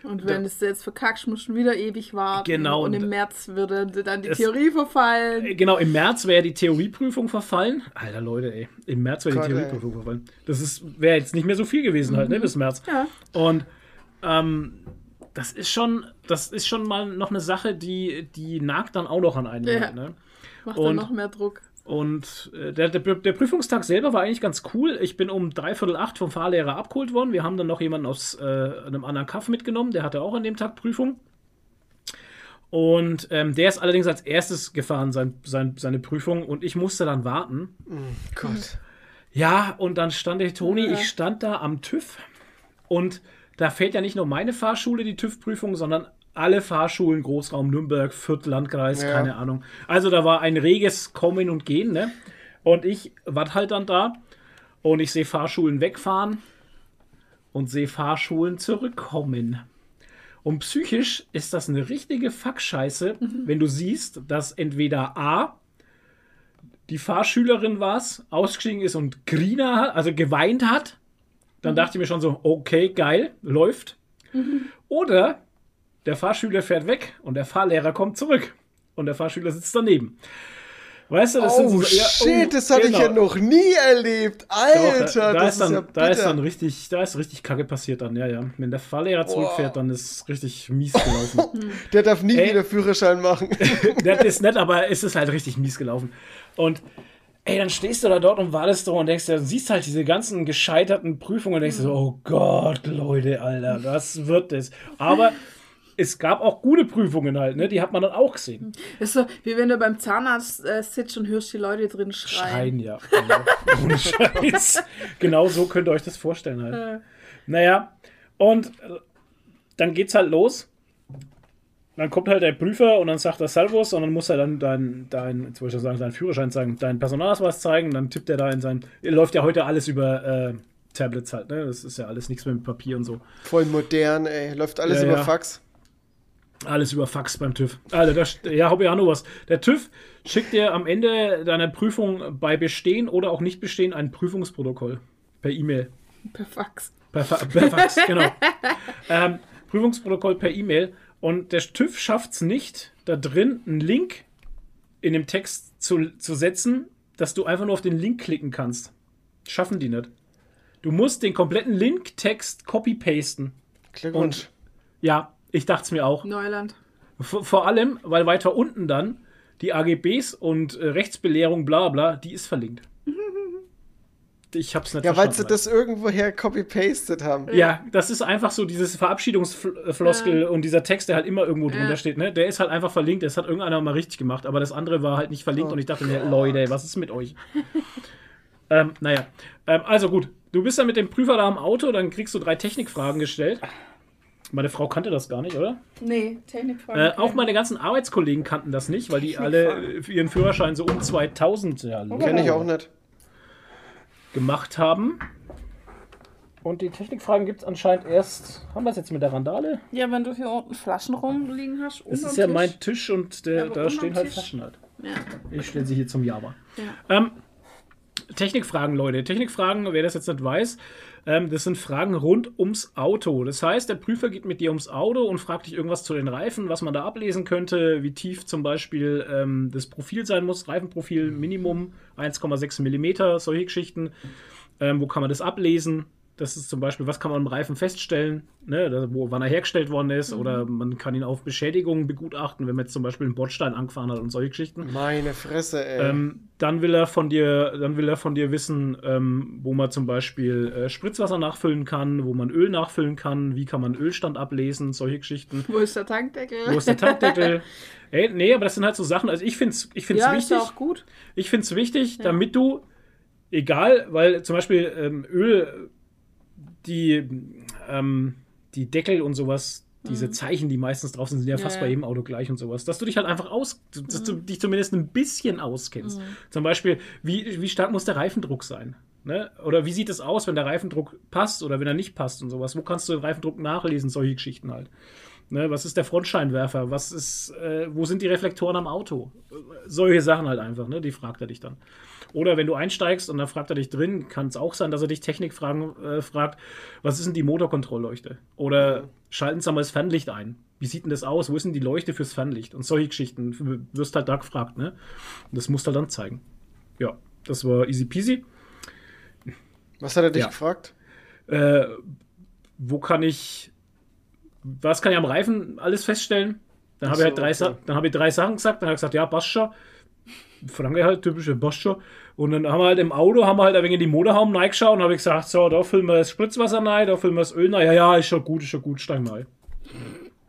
Und wenn du es jetzt verkackst, musst du wieder ewig warten. Genau, Und im März würde dann die das- Theorie verfallen. Äh, Genau, im März wäre die Theorieprüfung verfallen. Alter Leute, ey. Im März wäre die. Theorieprüfung verfallen. Das ist wäre jetzt nicht mehr so viel gewesen halt, ne, bis März. Ja. Und ähm, das ist schon, das ist schon mal noch eine Sache, die, die nagt dann auch noch an einen. Ja. halt, Ne? Macht Und- dann noch mehr Druck. Und äh, der, der, der Prüfungstag selber war eigentlich ganz cool. Ich bin um dreiviertel acht vom Fahrlehrer abgeholt worden. Wir haben dann noch jemanden aus äh, einem anderen Kaff mitgenommen. Der hatte auch an dem Tag Prüfung. Und ähm, der ist allerdings als erstes gefahren, sein, sein, seine Prüfung. Und ich musste dann warten. Gott. Ja, und dann stand der Toni, Ja. ich stand da am TÜV. Und da fährt ja nicht nur meine Fahrschule die TÜV-Prüfung, sondern alle Fahrschulen, Großraum Nürnberg, Fürth, Landkreis, Ja. keine Ahnung. Also da war ein reges Kommen und Gehen, ne? Und ich war halt dann da und ich sehe Fahrschulen wegfahren und sehe Fahrschulen zurückkommen. Und psychisch ist das eine richtige Fuckscheiße, wenn du siehst, dass entweder A, die Fahrschülerin war es, ausgestiegen ist und Grina also geweint hat. Dann dachte ich mir schon so, okay, geil, läuft. Oder der Fahrschüler fährt weg und der Fahrlehrer kommt zurück und der Fahrschüler sitzt daneben. Weißt du, das Oh, so ja, shit, das hatte ich ja genau. noch nie erlebt. Doch, Alter, da, da, das ist dann, ja da ist dann richtig, da ist richtig Kacke passiert dann, ja, ja. Wenn der Fahrlehrer Boah. zurückfährt, dann ist richtig mies gelaufen. [laughs] Der darf nie Ey. wieder Führerschein machen. [laughs] das ist nett, aber es ist halt richtig mies gelaufen. Und ey, dann stehst du da dort und wartest du und denkst dir, siehst halt diese ganzen gescheiterten Prüfungen und denkst dir so, oh Gott, Leute, Alter, was wird das? Aber es gab auch gute Prüfungen halt, ne? Die hat man dann auch gesehen. Ist so, wie wenn du beim Zahnarzt äh, sitzt und hörst die Leute drin schreien. Schreien, ja. Ohne Scheiß. [laughs] Genau so könnt ihr euch das vorstellen halt. Äh, Naja, und äh, dann geht's halt los. Dann kommt halt der Prüfer und dann sagt er Servus und dann muss er dann dein, dein jetzt wollte ich schon sagen, deinen Führerschein zeigen, deinen Personalausweis zeigen, dann tippt er da in sein, läuft ja heute alles über äh, Tablets halt, ne? Das ist ja alles nichts mehr mit Papier und so. Voll modern, ey. Läuft alles Ja, über ja. Fax. Alles über Fax beim TÜV. Alter, das, ja, hab ich auch noch was. Der TÜV schickt dir am Ende deiner Prüfung bei Bestehen oder auch nicht Bestehen ein Prüfungsprotokoll per E-Mail. per Fax. Per, Fa per Fax, genau. [laughs] Ähm, Prüfungsprotokoll per E-Mail. Und der TÜV schafft es nicht, da drin einen Link in dem Text zu, zu setzen, dass du einfach nur auf den Link klicken kannst. Schaffen die nicht. Du musst den kompletten Link-Text copy-pasten. Glückwunsch. Ja, ich dachte es mir auch. Neuland. Vor, vor allem, weil weiter unten dann die AGBs und äh, Rechtsbelehrung, bla bla, die ist verlinkt. Ich hab's nicht ja, weil sie das irgendwoher copy-pasted haben. Ja, das ist einfach so dieses Verabschiedungsfloskel und dieser Text, der halt immer irgendwo drunter Ja. steht, ne? Der ist halt einfach verlinkt, das hat irgendeiner mal richtig gemacht, aber das andere war halt nicht verlinkt Oh und ich dachte mir, Leute, was ist mit euch? [laughs] ähm, naja, ähm, also gut, du bist dann mit dem Prüfer da am Auto, dann kriegst du drei Technikfragen gestellt. Meine Frau kannte das gar nicht, oder? Nee, Technikfrage. Äh, auch meine ganzen Arbeitskollegen kannten das nicht, weil die alle für ihren Führerschein so um 2000 ja, Kenn ich auch nicht. Gemacht haben. Und die Technikfragen gibt es anscheinend erst. Haben wir es jetzt mit der Randale? Ja, wenn du hier unten Flaschen rumliegen hast. Es unterm ist ja Tisch. mein Tisch und der, Ja, da stehen halt Tisch. Flaschen halt. Ja. Ich stelle sie hier zum Java. Ja. Ähm, Technikfragen, Leute. Technikfragen, wer das jetzt nicht weiß. Ähm, das sind Fragen rund ums Auto. Das heißt, der Prüfer geht mit dir ums Auto und fragt dich irgendwas zu den Reifen, was man da ablesen könnte, wie tief zum Beispiel ähm, das Profil sein muss, Reifenprofil Minimum 1,6 mm, solche Geschichten. Ähm, wo kann man das ablesen? Das ist zum Beispiel, was kann man am Reifen feststellen, ne, wo, wann er hergestellt worden ist, mhm. oder man kann ihn auf Beschädigungen begutachten, wenn man jetzt zum Beispiel einen Bordstein angefahren hat und solche Geschichten. Meine Fresse, ey. Ähm, dann will er von dir, dann will er von dir wissen, ähm, wo man zum Beispiel äh, Spritzwasser nachfüllen kann, wo man Öl nachfüllen kann, wie kann man Ölstand ablesen, solche Geschichten. Wo ist der Tankdeckel? Wo ist der Tankdeckel? [laughs] ey, nee, aber das sind halt so Sachen, also ich finde es ich find's ja, wichtig. Ist auch gut. Ich finde es wichtig, ja. damit du, egal, weil zum Beispiel ähm, Öl die, ähm, die Deckel und sowas, diese mhm. Zeichen, die meistens drauf sind, sind ja, ja fast ja. bei jedem Auto gleich und sowas. Dass du dich halt einfach aus, dass du mhm. dich zumindest ein bisschen auskennst. Mhm. Zum Beispiel, wie, wie stark muss der Reifendruck sein? Ne? Oder wie sieht es aus, wenn der Reifendruck passt oder wenn er nicht passt und sowas? Wo kannst du den Reifendruck nachlesen? Solche Geschichten halt. Ne? Was ist der Frontscheinwerfer? Was ist, äh, wo sind die Reflektoren am Auto? Solche Sachen halt einfach, ne? Die fragt er dich dann. Oder wenn du einsteigst und dann fragt er dich drin, kann es auch sein, dass er dich Technikfragen äh, fragt, was ist denn die Motorkontrollleuchte? Oder mhm. schalten Sie mal das Fernlicht ein. Wie sieht denn das aus? Wo ist denn die Leuchte fürs Fernlicht? Und solche Geschichten. Du wirst halt da gefragt, ne? Und das musst du halt dann zeigen. Ja, das war easy peasy. Was hat er dich ja. gefragt? Äh, wo kann ich, was kann ich am Reifen alles feststellen? Dann habe so, ich, halt drei, okay. dann hab ich drei Sachen gesagt. Dann habe ich gesagt, ja, passt schon. Franke halt, typische Boscher. Und dann haben wir halt im Auto, haben wir halt ein wenig in die Motorhaum reingeschaut und habe ich gesagt, so, da füllen wir das Spritzwasser rein, da füllen wir das Öl rein. Ja, ja, ist schon gut, ist schon gut, steig mal.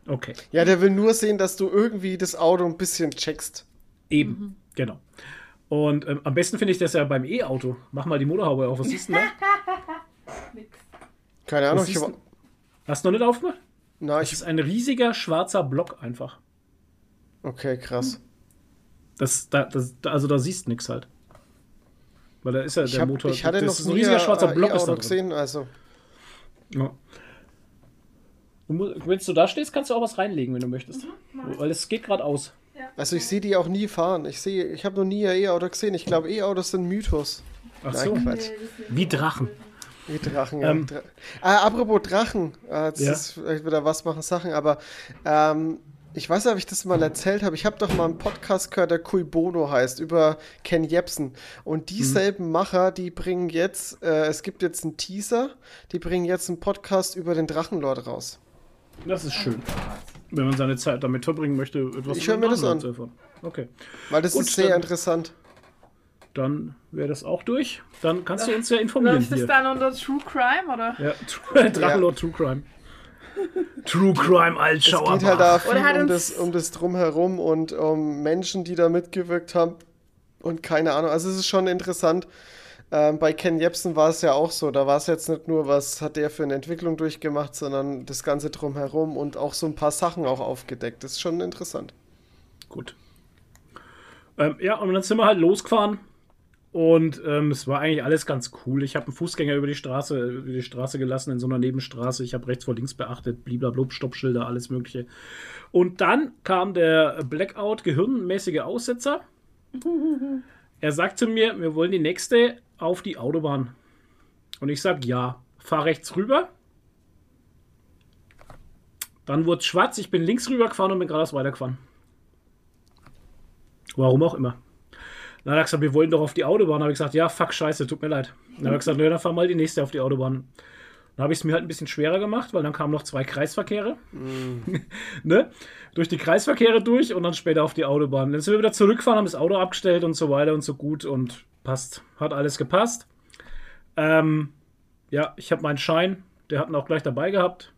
Okay. Ja, der will nur sehen, dass du irgendwie das Auto ein bisschen checkst. Eben, mhm. genau. Und ähm, am besten finde ich das ja beim E-Auto. Mach mal die Motorhaube auf. Was siehst du da? [laughs] Nix. Keine Ahnung, ich hab... Hast du noch nicht aufgemacht? Nein. Das ist ein riesiger schwarzer Block einfach. Okay, krass. Das, da, das, also da siehst du nichts halt. Weil da ist ja ich der hab, Motor. Ich hatte das noch ist ein riesiger schwarzer Block ist da gesehen, also. Ja. wenn du da stehst, kannst du auch was reinlegen, wenn du möchtest. Mhm, Weil es geht gerade aus. Also ich sehe die auch nie fahren. Ich sehe, ich habe noch nie ein E-Auto gesehen. Ich glaube, E-Autos sind Mythos. Ach so. Nein, Wie Drachen. Wie Drachen, ja. Ähm, Dra ah, apropos Drachen, äh, das ja. ist vielleicht wieder was machen Sachen, aber ähm, ich weiß nicht, ob ich das mal erzählt habe. Ich habe doch mal einen Podcast gehört, der Cui Bono heißt, über Ken Jebsen. Und dieselben mhm. Macher, die bringen jetzt, äh, es gibt jetzt einen Teaser, die bringen jetzt einen Podcast über den Drachenlord raus. Das ist schön. Wenn man seine Zeit damit verbringen möchte, etwas Ich höre mir das an. Okay. Weil das Gut, ist sehr dann, interessant. Dann wäre das auch durch. Dann kannst du uns ja informieren. Läuft das dann unter True Crime, oder? Ja, [laughs] Drachenlord ja. True Crime. True Crime Altschauer. Es geht halt da viel um das, um das Drumherum und um Menschen, die da mitgewirkt haben. Und keine Ahnung. Also es ist schon interessant. Ähm, bei Ken Jebsen war es ja auch so. Da war es jetzt nicht nur, was hat der für eine Entwicklung durchgemacht, sondern das Ganze drumherum und auch so ein paar Sachen auch aufgedeckt. Das ist schon interessant. Gut. Ähm, ja, und dann sind wir halt losgefahren und ähm, es war eigentlich alles ganz cool. Ich habe einen Fußgänger über die Straße, über die Straße gelassen in so einer Nebenstraße. Ich habe rechts vor links beachtet, bliblablub, Stoppschilder, alles Mögliche. Und dann kam der Blackout, gehirnmäßige Aussetzer. [laughs] er sagt zu mir, wir wollen die nächste auf die Autobahn. Und ich sage ja, fahr rechts rüber. Dann wurde es schwarz, ich bin links rüber gefahren und bin geradeaus weitergefahren. Warum auch immer. Dann hat er gesagt, wir wollten doch auf die Autobahn. Dann habe ich gesagt, ja, fuck, scheiße, tut mir leid. Dann hat er gesagt, nö, dann fahr mal die nächste auf die Autobahn. Dann habe ich es mir halt ein bisschen schwerer gemacht, weil dann kamen noch zwei Kreisverkehre. Mm. [laughs] ne? Durch die Kreisverkehre durch und dann später auf die Autobahn. Dann sind wir wieder zurückgefahren, haben das Auto abgestellt und so weiter und so gut und passt. Hat alles gepasst. Ähm, ja, ich habe meinen Schein, der hat ihn auch gleich dabei gehabt.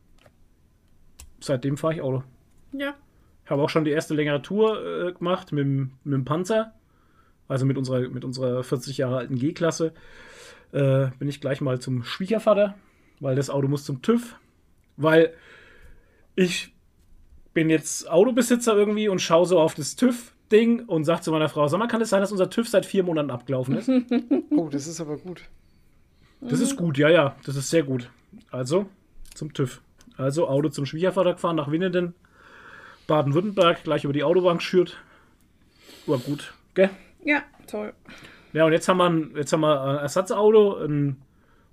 Seitdem fahre ich Auto. Ja. Ich habe auch schon die erste längere Tour äh, gemacht mit, mit dem Panzer also mit unserer, mit unserer 40 Jahre alten G-Klasse, äh, bin ich gleich mal zum Schwiegervater, weil das Auto muss zum TÜV. Weil ich bin jetzt Autobesitzer irgendwie und schaue so auf das TÜV-Ding und sage zu meiner Frau: Sag mal, kann es das sein, dass unser TÜV seit vier Monaten abgelaufen ist? [laughs] oh, das ist aber gut. Das ist gut, ja, ja, das ist sehr gut. Also zum TÜV. Also Auto zum Schwiegervater gefahren nach Winnenden, Baden-Württemberg, gleich über die Autobahn geschürt. War gut, gell? Ja, toll. Ja, und jetzt haben wir ein, jetzt haben wir ein Ersatzauto, ein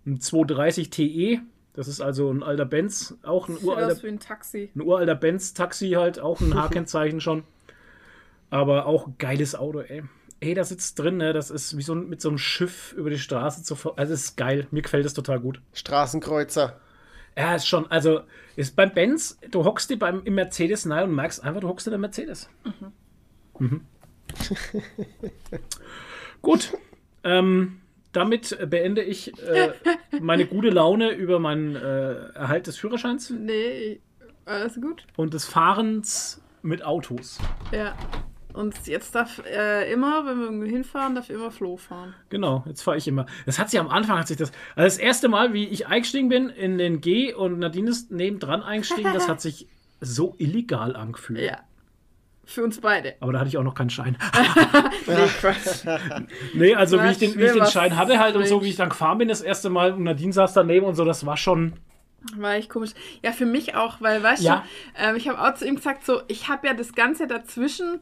ein 230 TE. Das ist also ein alter Benz, auch ein Sieht uralter, aus wie ein Taxi. ein uralter Benz-Taxi halt, auch ein [laughs] H-Kennzeichen schon. Aber auch geiles Auto, ey. Ey, da sitzt drin, ne? Das ist wie so ein, mit so einem Schiff über die Straße zu fahren. Also, es ist geil. Mir gefällt es total gut. Straßenkreuzer. Ja, ist schon, also ist beim Benz, du hockst dir beim im Mercedes rein und merkst einfach, du hockst in der Mercedes. Mhm. [laughs] Gut. Ähm, damit beende ich äh, meine gute Laune über meinen äh, Erhalt des Führerscheins Nee, alles gut. und des Fahrens mit Autos. Ja. Und jetzt darf äh, immer, wenn wir irgendwo hinfahren, darf immer Flo fahren. Genau, jetzt fahre ich immer. Das hat sich am Anfang, hat sich das, also das erste Mal, wie ich eingestiegen bin in den G und Nadine ist nebendran eingestiegen, das hat sich so illegal angefühlt. [laughs] Ja. Für uns beide. Aber da hatte ich auch noch keinen Schein. [laughs] Nee, Quatsch. [laughs] Nee, also wie ich den, wie ich den Schein hatte halt und so, strange. wie ich dann gefahren bin das erste Mal und Nadine saß daneben und so, das war schon. War echt komisch. Ja, für mich auch, weil, weißt Ja. du, ähm, ich habe auch zu ihm gesagt, so, ich habe ja das Ganze dazwischen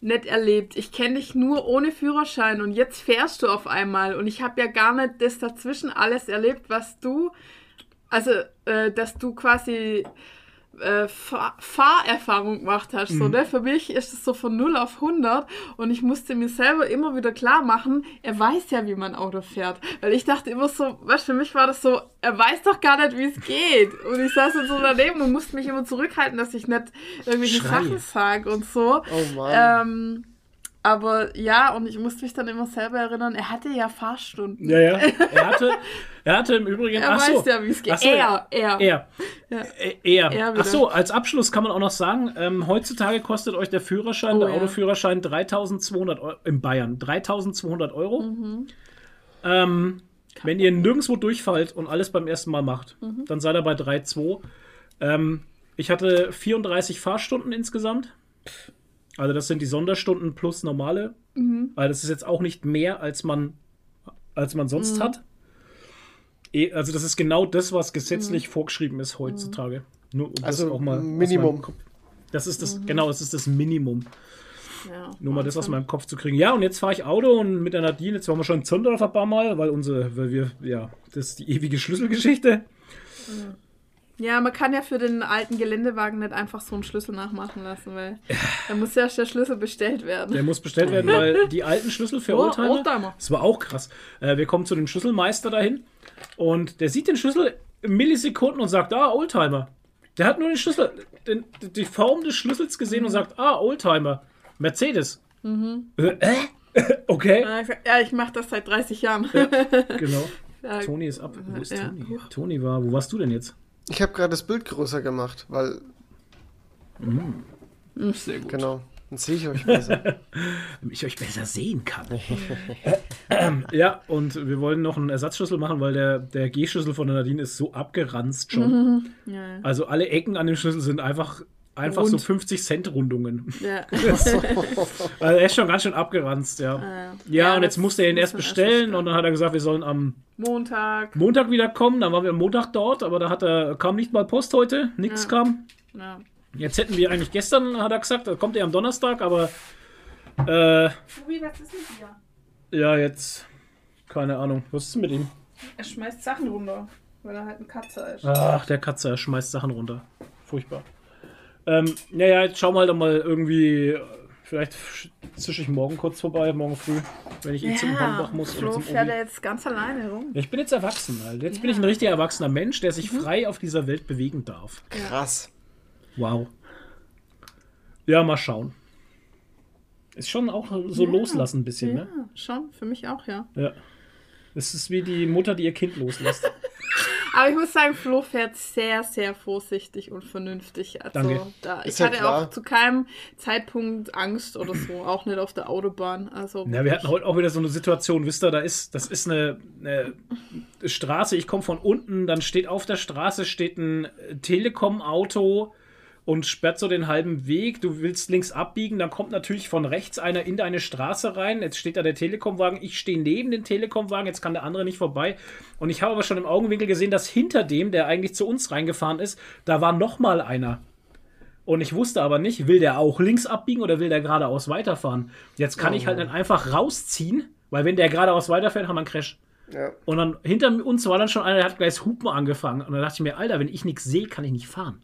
nicht erlebt. Ich kenne dich nur ohne Führerschein und jetzt fährst du auf einmal und ich habe ja gar nicht das dazwischen alles erlebt, was du, also, äh, dass du quasi äh, Fahr Fahrerfahrung gemacht hast. So, Mhm. ne? Für mich ist es so von 0 auf 100 und ich musste mir selber immer wieder klar machen, er weiß ja, wie man Auto fährt. Weil ich dachte immer so, weißt du, für mich war das so, er weiß doch gar nicht, wie es geht. Und ich saß dann so daneben und musste mich immer zurückhalten, dass ich nicht irgendwelche Schreie. Sachen sage und so. Oh Mann. Ähm, aber ja, und ich musste mich dann immer selber erinnern, er hatte ja Fahrstunden. Ja, ja. [laughs] Er hatte, er hatte im Übrigen. Er ach so, weiß ja, wie es geht. Ach so, er, er. Er. Ja. Er. Er Ach wieder. so, als Abschluss kann man auch noch sagen, ähm, heutzutage kostet euch der Führerschein, Oh, der ja. Autoführerschein 3200 Euro in Bayern. 3200 Euro. Mhm. Ähm, wenn ihr nirgendwo durchfallt und alles beim ersten Mal macht, Mhm. dann seid ihr bei 3,2. Ähm, ich hatte 34 Fahrstunden insgesamt. Also das sind die Sonderstunden plus normale. Mhm. Also das ist jetzt auch nicht mehr, als man, als man sonst Mhm. hat. Eh, Also das ist genau das, was gesetzlich Mhm. vorgeschrieben ist heutzutage. Nur um Also das auch mal Minimum. Das ist Mhm. das, genau, das ist das Minimum. Ja, Nur mal das aus meinem Kopf zu kriegen. Ja, und jetzt fahre ich Auto und mit der Nadine, jetzt waren wir schon in Zondorf ein paar Mal, weil unsere, weil wir, ja, das ist die ewige Schlüsselgeschichte. Ja, man kann ja für den alten Geländewagen nicht einfach so einen Schlüssel nachmachen lassen, weil da muss ja der Schlüssel bestellt werden. Der muss bestellt werden, weil die alten Schlüssel für Oh, Oldtimer, Oldtimer. das war auch krass. Äh, wir kommen zu dem Schlüsselmeister dahin und der sieht den Schlüssel in Millisekunden und sagt, ah, Oldtimer. Der hat nur den Schlüssel, den, die Form des Schlüssels gesehen und sagt, ah, Oldtimer. Mercedes. Äh, äh? [laughs] okay, Ja, ich mache das seit 30 Jahren. genau. [laughs] Ja, Toni ist ab. Wo ist Ja. Toni? Toni war, wo warst du denn jetzt? Ich habe gerade das Bild größer gemacht, weil, mm, sehr gut. genau, dann sehe ich euch besser. [laughs] Damit ich euch besser sehen kann. [laughs] Ja, und wir wollen noch einen Ersatzschlüssel machen, weil der, der G-Schlüssel von der Nadine ist so abgeranzt schon. Ja, [laughs] ja. Also alle Ecken an dem Schlüssel sind einfach, einfach so Rund. 50 Cent Rundungen. ja. [laughs] Also er ist schon ganz schön abgeranzt, ja. Ah, Ja, und das jetzt musste er ihn muss erst bestellen bestellen. und dann hat er gesagt, wir sollen am Montag. Montag wieder kommen. Dann waren wir am Montag dort, aber da hat er, kam nicht mal Post heute, nichts Ja. kam. Ja. Jetzt hätten wir eigentlich gestern, hat er gesagt, da kommt er am Donnerstag, aber äh, Tobi, was ist mit dir? ja, jetzt keine Ahnung. Was ist mit ihm? Er schmeißt Sachen runter, weil er halt ein Katze ist. Ach, der Katze, er schmeißt Sachen runter. Furchtbar. Ähm, ja, ja, jetzt schauen wir halt doch mal irgendwie. äh, Vielleicht zische ich morgen kurz vorbei, morgen früh, wenn ich eh zum Hornbach muss oder Flo zum fährt er jetzt ganz alleine rum. Ja, ich bin jetzt erwachsen, halt. Jetzt bin ich ein Ja. richtiger erwachsener Mensch, der sich frei auf dieser Welt bewegen darf. Krass. Wow. Ja, mal schauen. Ist schon auch so Ja. loslassen ein bisschen, Ja, ne? schon, für mich auch, ja. Ja. Es ist wie die Mutter, die ihr Kind loslässt. [laughs] Aber ich muss sagen, Flo fährt sehr, sehr vorsichtig und vernünftig. Also Danke. da, ich ja hatte klar. auch zu keinem Zeitpunkt Angst oder so, auch nicht auf der Autobahn. Also Ja, wir hatten heute auch wieder so eine Situation, wisst ihr, da ist, das ist eine, eine Straße, ich komme von unten, dann steht auf der Straße steht ein Telekom-Auto und sperrt so den halben Weg. Du willst links abbiegen, dann kommt natürlich von rechts einer in deine Straße rein. Jetzt steht da der Telekom-Wagen, ich stehe neben dem Telekom-Wagen, jetzt kann der andere nicht vorbei. Und ich habe aber schon im Augenwinkel gesehen, dass hinter dem, der eigentlich zu uns reingefahren ist, da war noch mal einer. Und ich wusste aber nicht, will der auch links abbiegen oder will der geradeaus weiterfahren? Jetzt kann ich halt nicht einfach rausziehen, weil wenn der geradeaus weiterfährt, haben wir einen Crash. Ja. Und dann hinter uns war dann schon einer, der hat gleich das Hupen angefangen. Und dann dachte ich mir, Alter, wenn ich nichts sehe, kann ich nicht fahren.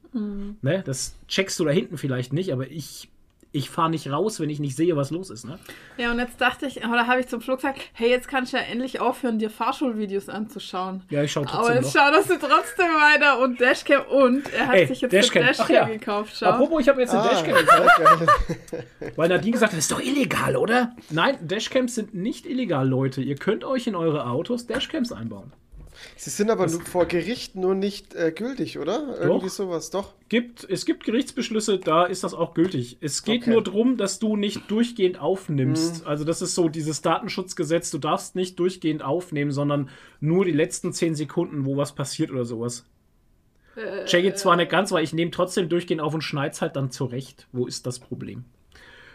Ne? Das checkst du da hinten vielleicht nicht, aber ich, ich fahre nicht raus, wenn ich nicht sehe, was los ist. Ne? Ja, und jetzt dachte ich, oder habe ich zum Schluss gesagt, hey, jetzt kannst du ja endlich aufhören, dir Fahrschulvideos anzuschauen. Ja, ich schaue Aber trotzdem jetzt noch. schau, dass du trotzdem weiter und Dashcam und er hat Ey, sich jetzt Dashcam. eine Dashcam ja. gekauft, schau. Apropos, ich habe jetzt eine Ah, Dashcam. [laughs] geil. Weil Nadine gesagt hat, das ist doch illegal, oder? Nein, Dashcams sind nicht illegal, Leute. Ihr könnt euch in eure Autos Dashcams einbauen. Sie sind aber nur vor Gericht nur nicht äh, gültig, oder? Irgendwie sowas, doch. Gibt, es gibt Gerichtsbeschlüsse, da ist das auch gültig. Es geht Okay. nur darum, dass du nicht durchgehend aufnimmst. Also das ist so dieses Datenschutzgesetz, du darfst nicht durchgehend aufnehmen, sondern nur die letzten 10 Sekunden, wo was passiert oder sowas. Check it zwar nicht ganz, weil ich nehme trotzdem durchgehend auf und schneid's halt dann zurecht. Wo ist das Problem?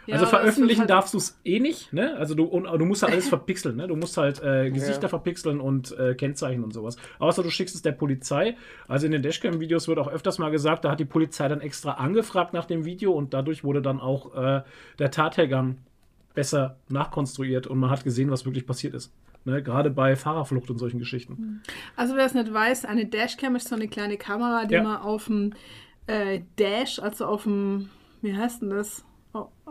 Ja, also aber es veröffentlichen halt- darfst du es eh nicht, ne? Also du, und, du musst halt alles verpixeln, ne? Du musst halt äh, Gesichter Ja. verpixeln und äh, Kennzeichen und sowas. Außer du schickst es der Polizei. Also in den Dashcam-Videos wird auch öfters mal gesagt, da hat die Polizei dann extra angefragt nach dem Video und dadurch wurde dann auch äh, der Tathergang besser nachkonstruiert und man hat gesehen, was wirklich passiert ist. Ne? Gerade bei Fahrerflucht und solchen Geschichten. Also wer es nicht weiß, eine Dashcam ist so eine kleine Kamera, die Ja. man auf dem äh, Dash, also auf dem, wie heißt denn das? Oh, äh,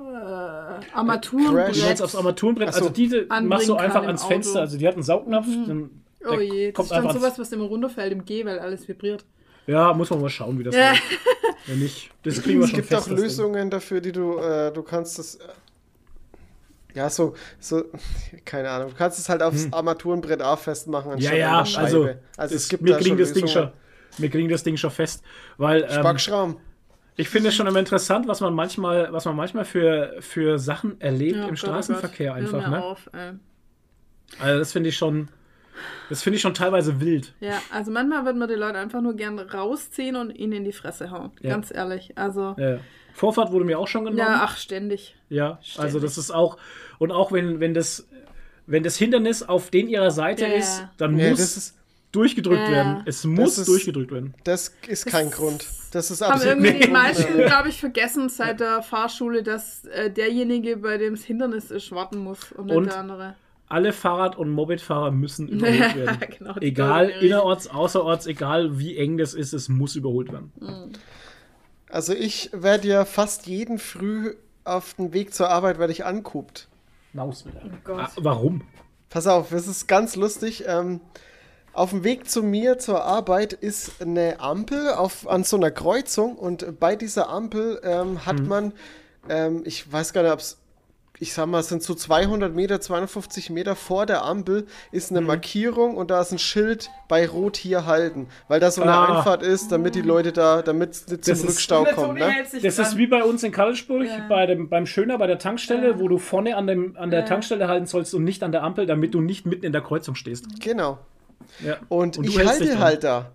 Armaturenbrett. Du meinst aufs Armaturenbrett, Ach so. also diese Anbringen machst du einfach ans Auto. Fenster. Also die hat einen Saugnapf. Dann, der Oh je, das ist dann einfach ans- sowas, was immer runterfällt im G, weil alles vibriert. Ja, muss man mal schauen, wie das Ja. läuft. Wenn nicht, das kriegen wir Es schon gibt fest. auch. Lösungen dafür, die du, äh, du kannst das. Äh, ja, so, so, [laughs] keine Ahnung. Du kannst es halt aufs Armaturenbrett A festmachen. Hm. Ja, ja, an der Scheibe. also, also es gibt mir da kriegen schon das Ding schon, mir kriegen das Ding schon fest, weil ähm, Spackschramm. Ich finde es schon immer interessant, was man manchmal, was man manchmal für, für Sachen erlebt Ja, im Gott, oh Straßenverkehr Gott, einfach, ne? Auf. Also das finde ich schon, das finde ich schon teilweise wild. Ja, also manchmal wird man die Leute einfach nur gern rausziehen und ihnen in die Fresse hauen. Ja. Ganz ehrlich. Also, Ja. Vorfahrt wurde mir auch schon genommen. ja, ach, ständig. Ja, also Ständig. das ist auch, und auch wenn, wenn das, wenn das Hindernis auf den ihrer Seite Ja, ist, dann muss das ist, durchgedrückt Ja, werden. Es muss ist- durchgedrückt werden. das ist kein Grund. Das ist Haben absolut irgendwie die kein meisten, [laughs] glaube ich, vergessen seit der Fahrschule, dass äh, derjenige, bei dem das Hindernis ist, warten muss und nicht Und? der andere. Alle Fahrrad- und Mopedfahrer müssen [laughs] überholt werden. genau, die egal, innerorts, außerorts, egal wie eng das ist, es muss überholt werden. Also ich werde ja fast jeden Früh auf dem Weg zur Arbeit werde ich anguckt. Maus wieder. Gott. Ah, warum? Pass auf, es ist ganz lustig. Ähm, auf dem Weg zu mir zur Arbeit ist eine Ampel auf, an so einer Kreuzung und bei dieser Ampel ähm, hat man, ähm, ich weiß gar nicht, ob es, ich sag mal, es sind so 200 Meter, 250 Meter vor der Ampel ist eine Markierung und da ist ein Schild bei Rot hier halten, weil da so eine Ah. Einfahrt ist, damit die Leute da, damit es nicht zum ist- Rückstau kommt. Ne? Das ist wie bei uns in Karlsburg, Ja. bei dem, beim Schöner, bei der Tankstelle, wo du vorne an, dem, an der Ja. Tankstelle halten sollst und nicht an der Ampel, damit du nicht mitten in der Kreuzung stehst. Genau. Ja. Und, du ich halte halt da.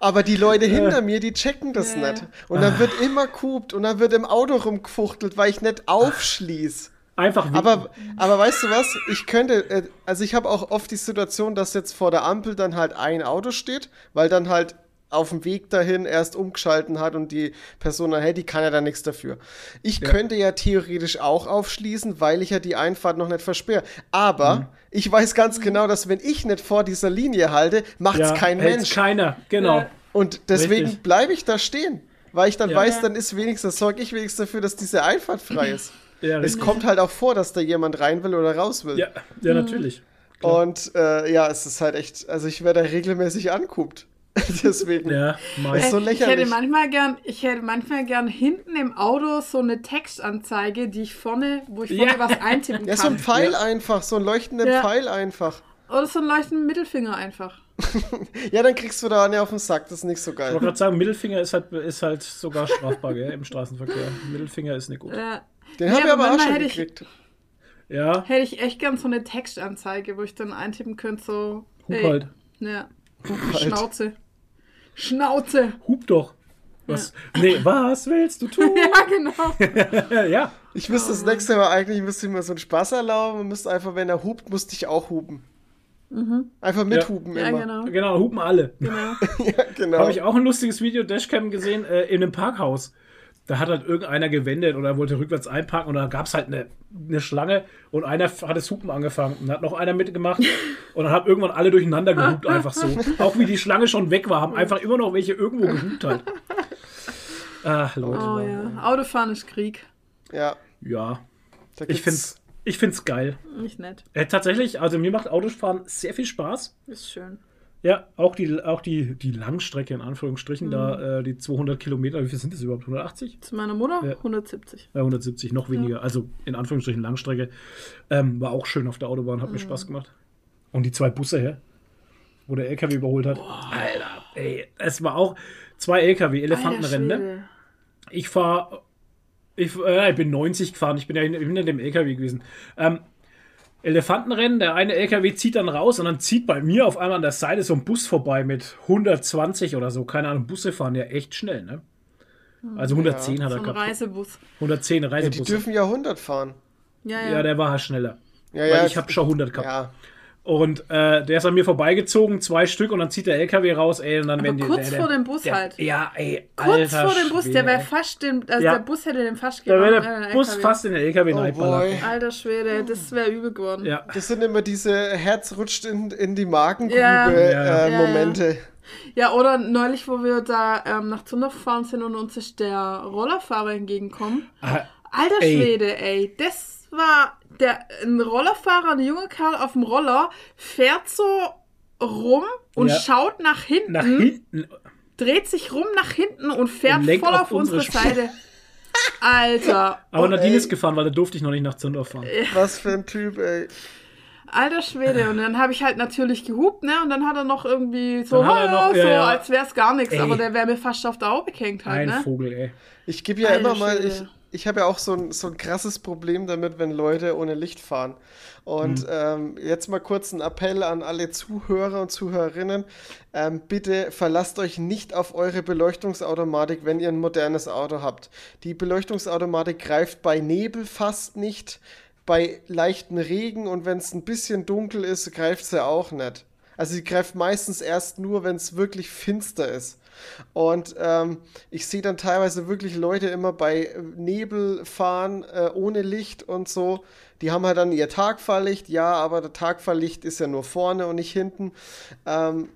Aber die Leute hinter mir, die checken das Ja. nicht. Und dann wird immer kupt und dann wird im Auto rumgefuchtelt, weil ich nicht aufschließ. Einfach winken. Aber, aber weißt du was? Ich könnte, äh, also ich habe auch oft die Situation, dass jetzt vor der Ampel dann halt ein Auto steht, weil dann halt auf dem Weg dahin erst umgeschalten hat und die Person dann, hey, die kann ja da nichts dafür. Ich könnte ja theoretisch auch aufschließen, weil ich ja die Einfahrt noch nicht versperre. Aber Mhm. ich weiß ganz genau, dass wenn ich nicht vor dieser Linie halte, macht's ja, kein Mensch. Keiner, genau. Ja. Und deswegen bleibe ich da stehen. Weil ich dann Ja. weiß, Ja. dann ist wenigstens, sorge ich wenigstens dafür, dass diese Einfahrt frei ist. Ja, Es kommt halt auch vor, dass da jemand rein will oder raus will. ja, ja natürlich. Und äh, ja, es ist halt echt, also ich werde da regelmäßig anguckt. [laughs] Deswegen. Ja, Mai. Ist so ich hätte lächerlich. manchmal gern, ich hätte manchmal gern hinten im Auto so eine Textanzeige, die ich vorne, wo ich vorne Ja. was eintippen [laughs] Ja, so ein kann. Pfeil einfach, so einen leuchtenden Ja. Pfeil einfach. Oder so einen leuchtenden Mittelfinger einfach. [laughs] Ja, dann kriegst du da eine auf den Sack, das ist nicht so Ich wollte geil. gerade sagen, Mittelfinger ist halt, ist halt sogar strafbar gell, im Straßenverkehr. Mittelfinger ist nicht gut. Ja. Den Ja, habe ich aber aber auch schon ich- gekriegt. Ja, Hätte ich echt gern so eine Textanzeige, wo ich dann eintippen könnte, so. Hup halt. Ja. Halt. Schnauze. Schnauze. Hup doch. Was? Nee, was willst du [laughs] tun? Ja, genau. [laughs] ja. Ich müsste das nächste Mal eigentlich, müsste ich mir so einen Spaß erlauben und müsste einfach, wenn er hupt, musste ich auch hupen. Einfach mithupen Ja, immer. genau. Genau, hupen alle. genau. [laughs] Ja, genau. Habe ich auch ein lustiges Video Dashcam gesehen äh, in einem Parkhaus. Da hat halt irgendeiner gewendet oder wollte rückwärts einparken und da gab es halt eine, eine Schlange und einer hat das Hupen angefangen und hat noch einer mitgemacht [laughs] und dann haben irgendwann alle durcheinander gehupt einfach so. [laughs] Auch wie die Schlange schon weg war, haben einfach immer noch welche irgendwo gehupt halt. Ach, [laughs] Leute. Oh ja. Autofahren ist Krieg. Ja. Ja, ich find's, ich find's geil. Nicht nett. Äh, tatsächlich, also mir macht Autofahren sehr viel Spaß. Ist schön. Ja, auch die, auch die, die Langstrecke in Anführungsstrichen, da äh, die 200 Kilometer, wie viel sind das überhaupt? 180? Zu meiner Mutter Ja. 170. Ja, 170, noch weniger. Also in Anführungsstrichen Langstrecke. Ähm, war auch schön auf der Autobahn, hat mir Spaß gemacht. Und die zwei Busse, hä? Wo der LKW überholt hat. Alter, ey, es war auch zwei LKW, Elefantenrennen, ne? Ich fahre, ich, äh, ich bin 90 gefahren, ich bin ja hin- hinter dem LKW gewesen. Ähm, Elefantenrennen, der eine LKW zieht dann raus und dann zieht bei mir auf einmal an der Seite so ein Bus vorbei mit 120 oder so. Keine Ahnung, Busse fahren ja echt schnell, ne? Also 110 hat So er ein gehabt. Reisebus. 110 Ja, die dürfen ja 100 fahren. Ja, ja. ja, der war halt schneller. Ja, Weil ja. ich habe schon 100 gehabt. Ja. Und äh, der ist an mir vorbeigezogen, zwei Stück, und dann zieht der LKW raus, ey, und dann Aber werden die. kurz der, vor der, dem Bus der, halt. Ja, ey, Kurz alter vor dem Bus, der Schwede, wäre ey. fast den, also Ja. der Bus hätte den fast Da wäre genommen, der äh, Bus LKW. fast in den LKW Oh. Alter Schwede, das wäre übel geworden. Ja. Das sind immer diese Herz rutscht in, in die Magengrube Ja. Ja, ja. äh, Ja, Momente. Ja, oder neulich, wo wir da ähm, nach Zundorf gefahren sind und uns ist der Rollerfahrer entgegenkommen. Ah, Alter Ey. Schwede, ey, das war der ein Rollerfahrer, ein junger Kerl auf dem Roller, fährt so rum und Ja. schaut nach hinten, nach hinten. dreht sich rum nach hinten und fährt Und voll auf auf unsere unsere. Seite. [laughs] Alter. Aber Und- Nadine ey. ist gefahren, weil da durfte ich noch nicht nach Zündorf fahren. Was für ein Typ, ey. Alter Schwede. Und dann habe ich halt natürlich gehupt, ne? Und dann hat er noch irgendwie so, noch- so ja, ja. als wäre es gar nichts. Aber der wäre mir fast auf der Haube gehängt halt, Ein ne? Vogel, ey. Ich gebe ja Alter immer mal, ich, ich habe ja auch so ein, so ein krasses Problem damit, wenn Leute ohne Licht fahren. Und ähm, jetzt mal kurz ein Appell an alle Zuhörer und Zuhörerinnen. Ähm, bitte verlasst euch nicht auf eure Beleuchtungsautomatik, wenn ihr ein modernes Auto habt. Die Beleuchtungsautomatik greift bei Nebel fast nicht, bei leichten Regen und wenn es ein bisschen dunkel ist, greift sie auch nicht. Also sie greift meistens erst nur, wenn es wirklich finster ist. Und ähm, ich sehe dann teilweise wirklich Leute immer bei Nebel fahren, äh, ohne Licht und so. Die haben halt dann ihr Tagfahrlicht, ja, aber der Tagfahrlicht ist ja nur vorne und nicht hinten. Ähm,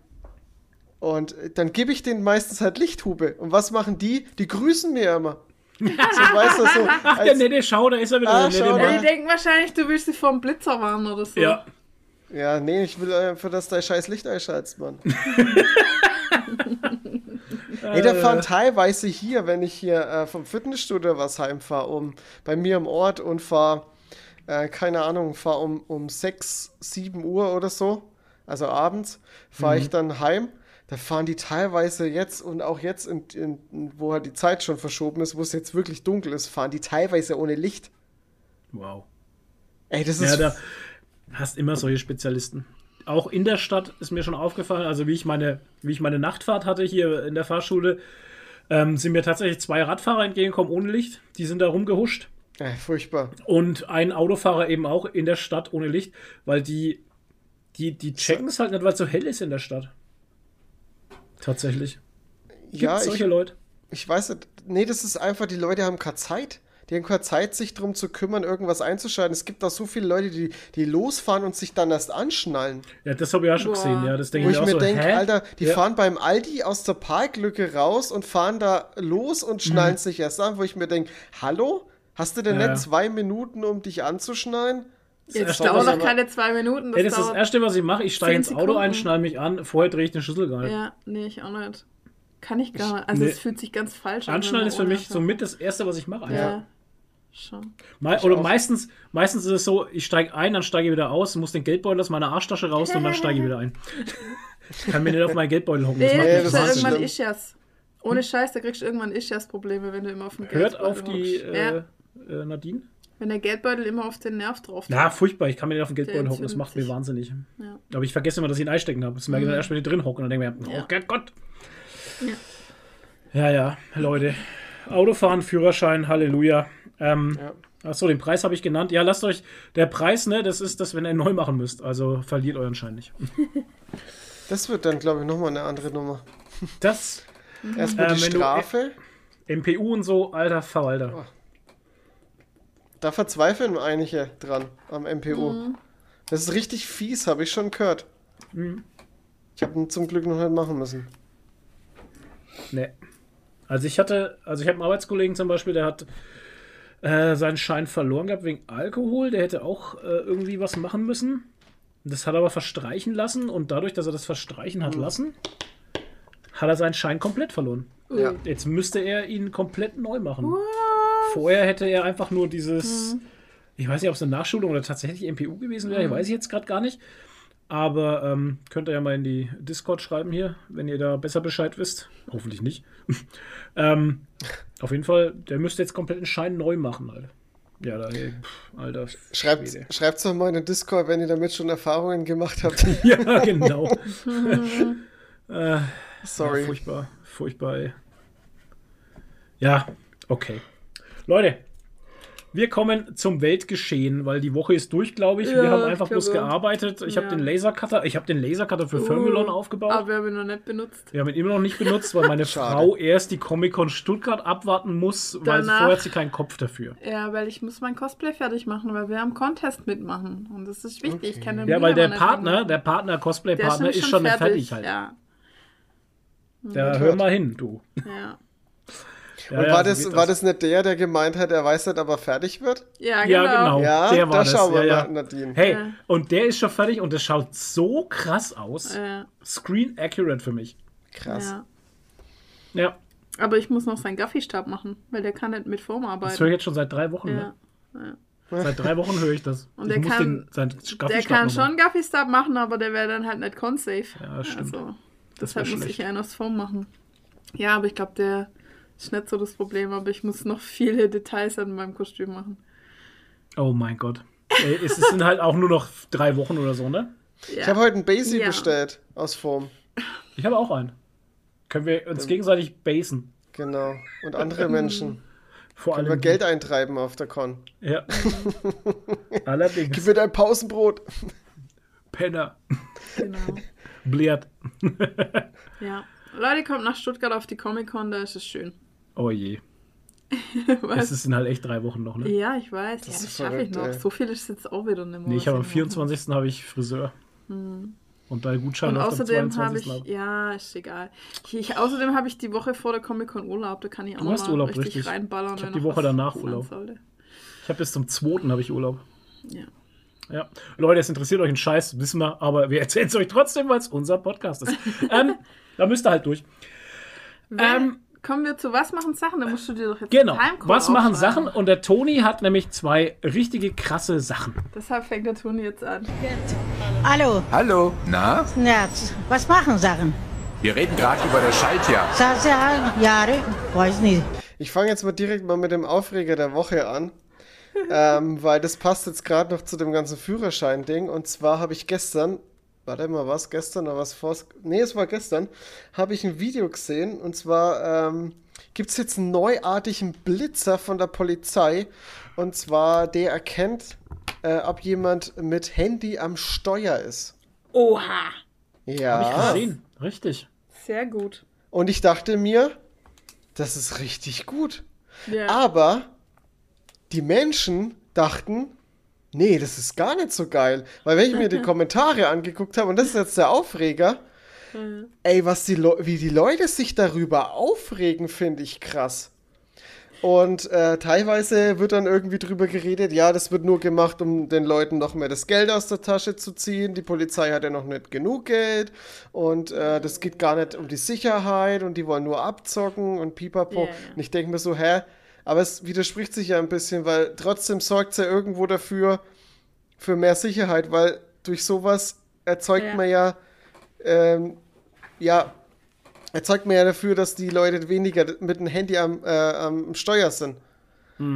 und dann gebe ich denen meistens halt Lichthube. Und was machen die? Die grüßen mir immer. So, [laughs] weißt du, so. Ach, der nette Schau, da ist er wieder. Ah, der nette schau Ja, Mann. die denken wahrscheinlich, du willst sie vom Blitzer warnen oder so. Ja. ja, nee, ich will einfach, dass dein scheiß Licht einschaltest, Mann. [laughs] Ey, da fahren teilweise hier, wenn ich hier äh, vom Fitnessstudio was heimfahre, um bei mir im Ort und fahre, äh, keine Ahnung, fahre um, um 6, 7 Uhr oder so, also abends, fahre ich dann heim. Da fahren die teilweise jetzt und auch jetzt, in, in, wo halt die Zeit schon verschoben ist, wo es jetzt wirklich dunkel ist, fahren die teilweise ohne Licht. Wow. Ey, das Ja, ist. da hast immer solche Spezialisten. Auch in der Stadt ist mir schon aufgefallen, also wie ich meine, wie ich meine Nachtfahrt hatte hier in der Fahrschule, ähm, sind mir tatsächlich zwei Radfahrer entgegengekommen ohne Licht. Die sind da rumgehuscht. äh, furchtbar. Und ein Autofahrer eben auch in der Stadt ohne Licht, weil die, die, die checken es halt nicht, weil es so hell ist in der Stadt. Tatsächlich. Gibt Ja, ich, solche Leute? ich weiß nicht. Nee, das ist einfach, die Leute haben keine Zeit. Die haben keine Zeit, sich darum zu kümmern, irgendwas einzuschalten. Es gibt auch so viele Leute, die, die losfahren und sich dann erst anschnallen. Ja, das habe ich auch schon Boah. gesehen. Ja, das denke Wo ich ich auch mir so. denke? Alter, die Ja. fahren beim Aldi aus der Parklücke raus und fahren da los und schnallen sich erst an, wo ich mir denke, hallo? Hast du denn Mhm. Ja, nicht zwei Minuten, um dich anzuschnallen? Jetzt dauert noch keine zwei Minuten. Das Ey, das ist das Erste, was ich mache. Ich steige ins Auto ein, schnall mich an, vorher drehe ich den Schlüssel gar nicht. Ja, nee, ich auch nicht. Kann ich gar nicht. Also Nee. es fühlt sich ganz falsch an. Anschnallen ist für mich somit das Erste, was ich mache. einfach. Ja. Schon. Me Ich oder meistens, meistens ist es so, ich steige ein, dann steige ich wieder aus, muss den Geldbeutel aus meiner Arschtasche raus und dann steige ich wieder ein. [laughs] Ich kann mir nicht auf meinen Geldbeutel hocken. Das Nee, macht Ja, das ist wahnsinnig. irgendwann schlimm. Ischias. Ohne Scheiß, da kriegst du irgendwann Ischias-Probleme, wenn du immer auf dem Hört Geldbeutel auf die hockst. ja, äh, äh, Nadine. wenn der Geldbeutel immer auf den Nerv drauf Na, furchtbar, ich kann mir nicht auf den Geldbeutel hocken, das macht mir sich. wahnsinnig. Ja. Aber ich vergesse immer, dass ich ihn einstecken habe. Das merke ich dann erst, wenn ich drin hocke und dann denke ich mir, Ja. oh Gott, Gott. Ja, ja, Leute. Autofahren, Führerschein, Halleluja. Ähm, Ja. Achso, den Preis habe ich genannt. Ja, lasst euch, der Preis, ne, das ist das, wenn ihr neu machen müsst. Also verliert euren Schein nicht. [laughs] Das wird dann, glaube ich, nochmal eine andere Nummer. Das, Erstmal Ähm, die Strafe. MPU und so, alter Verwalter. Oh. Da verzweifeln einige dran am MPU. Mhm. Das ist richtig fies, habe ich schon gehört. Ich habe ihn zum Glück noch nicht machen müssen. Nee. Also ich hatte, also ich habe einen Arbeitskollegen zum Beispiel, der hat äh, seinen Schein verloren gehabt wegen Alkohol. Der hätte auch äh, irgendwie was machen müssen. Das hat er aber verstreichen lassen und dadurch, dass er das verstreichen hat lassen, hat er seinen Schein komplett verloren. Ja. Jetzt müsste er ihn komplett neu machen. Vorher hätte er einfach nur dieses, ich weiß nicht, ob es eine Nachschulung oder tatsächlich MPU gewesen wäre, ich weiß ich jetzt gerade gar nicht. Aber ähm, könnt ihr ja mal in die Discord schreiben hier, wenn ihr da besser Bescheid wisst. Hoffentlich nicht. [laughs] ähm, auf jeden Fall, der müsste jetzt komplett den Schein neu machen, Alter. Ja, da, ey, pff, Alter. Schreibt, schreibt's doch mal in den Discord, wenn ihr damit schon Erfahrungen gemacht habt. [laughs] Ja, genau. [laughs] äh, Sorry. Ja, furchtbar, furchtbar, ey. Ja, okay. Leute, wir kommen zum Weltgeschehen, weil die Woche ist durch, glaube ich. wir Ja, haben einfach bloß gearbeitet. Ich habe Ja. den Lasercutter, ich habe den Lasercutter für Firmilon aufgebaut. Aber wir haben ihn noch nicht benutzt. Wir haben ihn immer noch nicht benutzt, weil meine. [laughs] Frau erst die Comic-Con Stuttgart abwarten muss, weil Danach- vorher hat sie keinen Kopf dafür. Ja, weil ich muss mein Cosplay fertig machen, weil wir am Contest mitmachen. Und das ist wichtig. Ich kann Ja, weil der noch nicht Partner, der Partner, Der Cosplay-Partner ist schon nicht fertig halt. Ja, Da hör mal hin, du. ja. Ja, Und ja, war, so das, geht war das nicht der, der gemeint hat, er weiß nicht, aber fertig wird? Ja, Ja, genau. genau. Ja, der war da das. schauen wir ja, ja. mal, Nadine. Hey, Ja. und der ist schon fertig und das schaut so krass aus. Ja, Screen accurate für mich. Krass. ja. Ja, Aber ich muss noch seinen Gaffy-Stab machen, weil der kann nicht mit Form das höre arbeiten. ich jetzt schon seit drei Wochen. Ja. Ne? Seit drei Wochen höre ich das. [laughs] Und ich der muss kann- den, sein Der kann schon Gaffy-Stab machen, aber der wäre dann halt nicht con-safe. Ja, stimmt. Also, deshalb muss ich einen aus Form machen. Ja, aber ich glaube, der ist nicht so das Problem, aber ich muss noch viele Details an meinem Kostüm machen. Oh mein Gott. Ey, es sind halt auch nur noch drei Wochen oder so, ne? Ja. Ich habe heute einen Basie Ja. bestellt aus Form. Ich habe auch einen. Können wir uns gegenseitig basen. Genau. Und andere Menschen. Vor Können wir allem. Geld eintreiben auf der Con. Ja. [laughs] Gib Allerdings. mir dein Pausenbrot. Penner. Genau. Blärt. [laughs] Ja. Leute, kommt nach Stuttgart auf die Comic-Con, da ist es schön. Oh je. [laughs] Was? Es sind halt echt drei Wochen noch, ne? Ja, ich weiß. Das ja, ist das schaffe ich noch. ey. So viel ist jetzt auch wieder nicht mehr. Nee, ich habe am was ich mache. 24. habe ich Friseur. Und der Gutschein Und außerdem habe 22. ich, ab. ja, ist egal. Ich, ich, außerdem habe ich die Woche vor der Comic-Con Urlaub, da kann ich auch Du noch hast mal Urlaub, richtig, richtig. reinballern. Ich hab wenn die Woche danach Urlaub. sollte. Ich habe bis zum 2. habe ich Urlaub. Ja. Ja. Leute, es interessiert euch ein Scheiß, wissen wir, aber wir [laughs] erzählen es euch trotzdem, weil es unser Podcast ist. ähm, da müsst ihr halt durch. Wenn, Ähm, kommen wir zu Was machen Sachen? Da musst du dir doch jetzt Genau. Was machen. Sachen? Und der Toni hat nämlich zwei richtige krasse Sachen. Deshalb fängt der Toni jetzt an. Hallo, Hallo, na? ja, was machen Sachen? Wir reden gerade über das Schaltjahr. Sasa, Jahre, weiß nicht. Ich fange jetzt mal direkt mal mit dem Aufreger der Woche an. ähm, weil das passt jetzt gerade noch zu dem ganzen Führerschein-Ding. Und zwar habe ich gestern, warte mal, was gestern oder was vor? Nee, es war gestern, habe ich ein Video gesehen. Und zwar ähm, gibt es jetzt einen neuartigen Blitzer von der Polizei. Und zwar, der erkennt, äh, ob jemand mit Handy am Steuer ist. Oha! Ja. Hab ich gesehen. Richtig. Sehr gut. Und ich dachte mir, das ist richtig gut. Ja. Aber die Menschen dachten, nee, das ist gar nicht so geil. Weil wenn ich mir die [laughs] Kommentare angeguckt habe, und das ist jetzt der Aufreger, ey, was die Le wie die Leute sich darüber aufregen, finde ich krass. Und äh, teilweise wird dann irgendwie drüber geredet, ja, das wird nur gemacht, um den Leuten noch mehr das Geld aus der Tasche zu ziehen. Die Polizei hat ja noch nicht genug Geld und äh, das geht gar nicht um die Sicherheit und die wollen nur abzocken und pipapo. Ja. Und ich denke mir so, hä? Aber es widerspricht sich ja ein bisschen, weil trotzdem sorgt es ja irgendwo dafür, für mehr Sicherheit, weil durch sowas erzeugt Ja. man ja, ähm, ja, erzeugt man ja dafür, dass die Leute weniger mit dem Handy am, äh, am Steuer sind.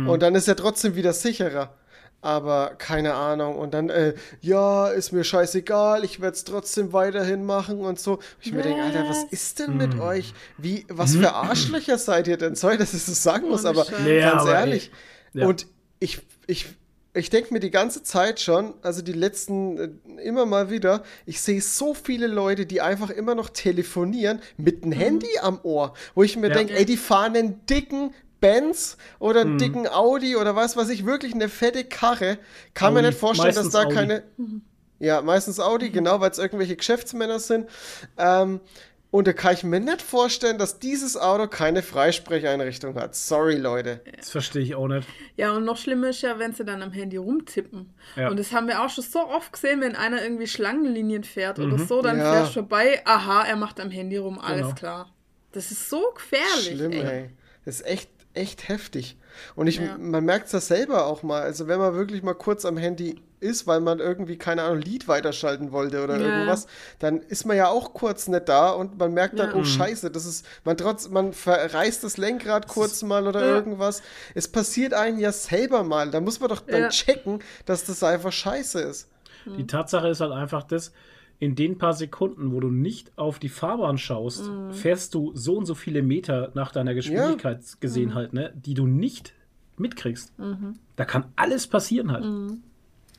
Und dann ist ja trotzdem wieder sicherer. Aber keine Ahnung. Und dann, äh, ja, ist mir scheißegal, ich werde es trotzdem weiterhin machen und so. Ich mir denke, Alter, was ist denn mit euch? Wie, was für Arschlöcher seid ihr denn? Sorry, dass ich das sagen muss, aber. Nee, ganz aber ehrlich. ja. Und ich, ich, ich denke mir die ganze Zeit schon, also die letzten, äh, immer mal wieder, ich sehe so viele Leute, die einfach immer noch telefonieren mit einem Handy am Ohr, wo ich mir Ja. denke, ey, die fahren einen dicken Benz oder einen dicken Audi oder was weiß ich, wirklich eine fette Karre. Kann mir Audi, nicht vorstellen, dass meistens da Audi. keine. Ja, meistens Audi, genau, weil es irgendwelche Geschäftsmänner sind. Ähm, und da kann ich mir nicht vorstellen, dass dieses Auto keine Freisprecheinrichtung hat. Sorry, Leute. Das verstehe ich auch nicht. Ja, und noch schlimmer ist ja, wenn sie dann am Handy rumtippen. Ja. Und das haben wir auch schon so oft gesehen, wenn einer irgendwie Schlangenlinien fährt oder so, dann Ja. fährst du vorbei, aha, er macht am Handy rum, alles Genau. klar. Das ist so gefährlich. Schlimm, ey. ey. Das ist echt, echt heftig. Und ich, Ja. man merkt es ja selber auch mal. Also wenn man wirklich mal kurz am Handy ist, weil man irgendwie, keine Ahnung, Lied weiterschalten wollte oder Ja. irgendwas, dann ist man ja auch kurz nicht da und man merkt dann, Ja. oh scheiße, das ist, man trotz, man verreißt das Lenkrad kurz mal oder Ja. irgendwas. Es passiert einem ja selber mal. Da muss man doch dann Ja. checken, dass das einfach scheiße ist. Die Tatsache ist halt einfach das, in den paar Sekunden, wo du nicht auf die Fahrbahn schaust, Mhm. fährst du so und so viele Meter nach deiner Geschwindigkeit gesehen halt, ne, die du nicht mitkriegst. Mhm. Da kann alles passieren halt.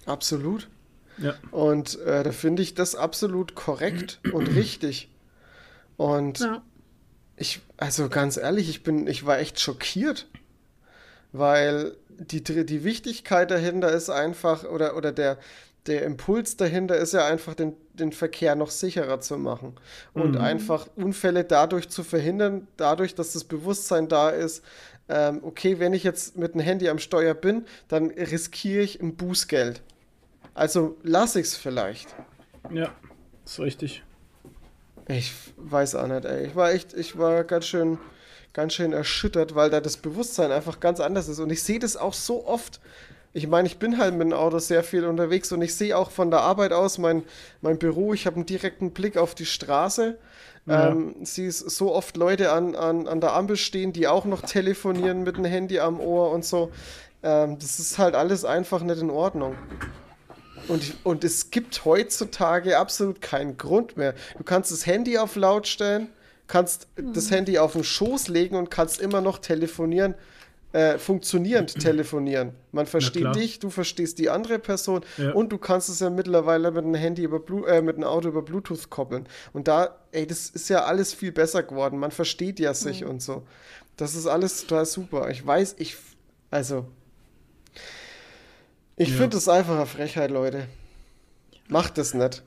Absolut. Ja. Und äh, da finde ich das absolut korrekt und richtig. Und Ja. ich, also ganz ehrlich, ich bin, ich war echt schockiert, weil die, die Wichtigkeit dahinter ist einfach, oder, oder der, der Impuls dahinter ist ja einfach, den, den Verkehr noch sicherer zu machen und einfach Unfälle dadurch zu verhindern, dadurch, dass das Bewusstsein da ist, ähm, okay, wenn ich jetzt mit dem Handy am Steuer bin, dann riskiere ich ein Bußgeld. Also lasse ich es vielleicht. ja, ist richtig. Ich weiß auch nicht, ey. Ich war echt, ich war ganz schön, ganz schön erschüttert, weil da das Bewusstsein einfach ganz anders ist. Und ich sehe das auch so oft. Ich meine, ich bin halt mit dem Auto sehr viel unterwegs und ich sehe auch von der Arbeit aus mein, mein Büro, ich habe einen direkten Blick auf die Straße. Ja. Ähm, siehst so oft Leute an, an, an der Ampel stehen, die auch noch telefonieren mit dem Handy am Ohr und so. Ähm, das ist halt alles einfach nicht in Ordnung. Und, und es gibt heutzutage absolut keinen Grund mehr. Du kannst das Handy auf laut stellen, kannst das Handy auf den Schoß legen und kannst immer noch telefonieren, äh, funktionierend [clears throat] telefonieren. Man versteht dich, du verstehst die andere Person Ja. und du kannst es ja mittlerweile mit einem Handy über Blu äh, mit einem Auto über Bluetooth koppeln. Und da, ey, das ist ja alles viel besser geworden. Man versteht ja sich und so. Das ist alles total super. Ich weiß, ich, also, ich Ja. finde das einfach eine Frechheit, Leute. Macht das nicht.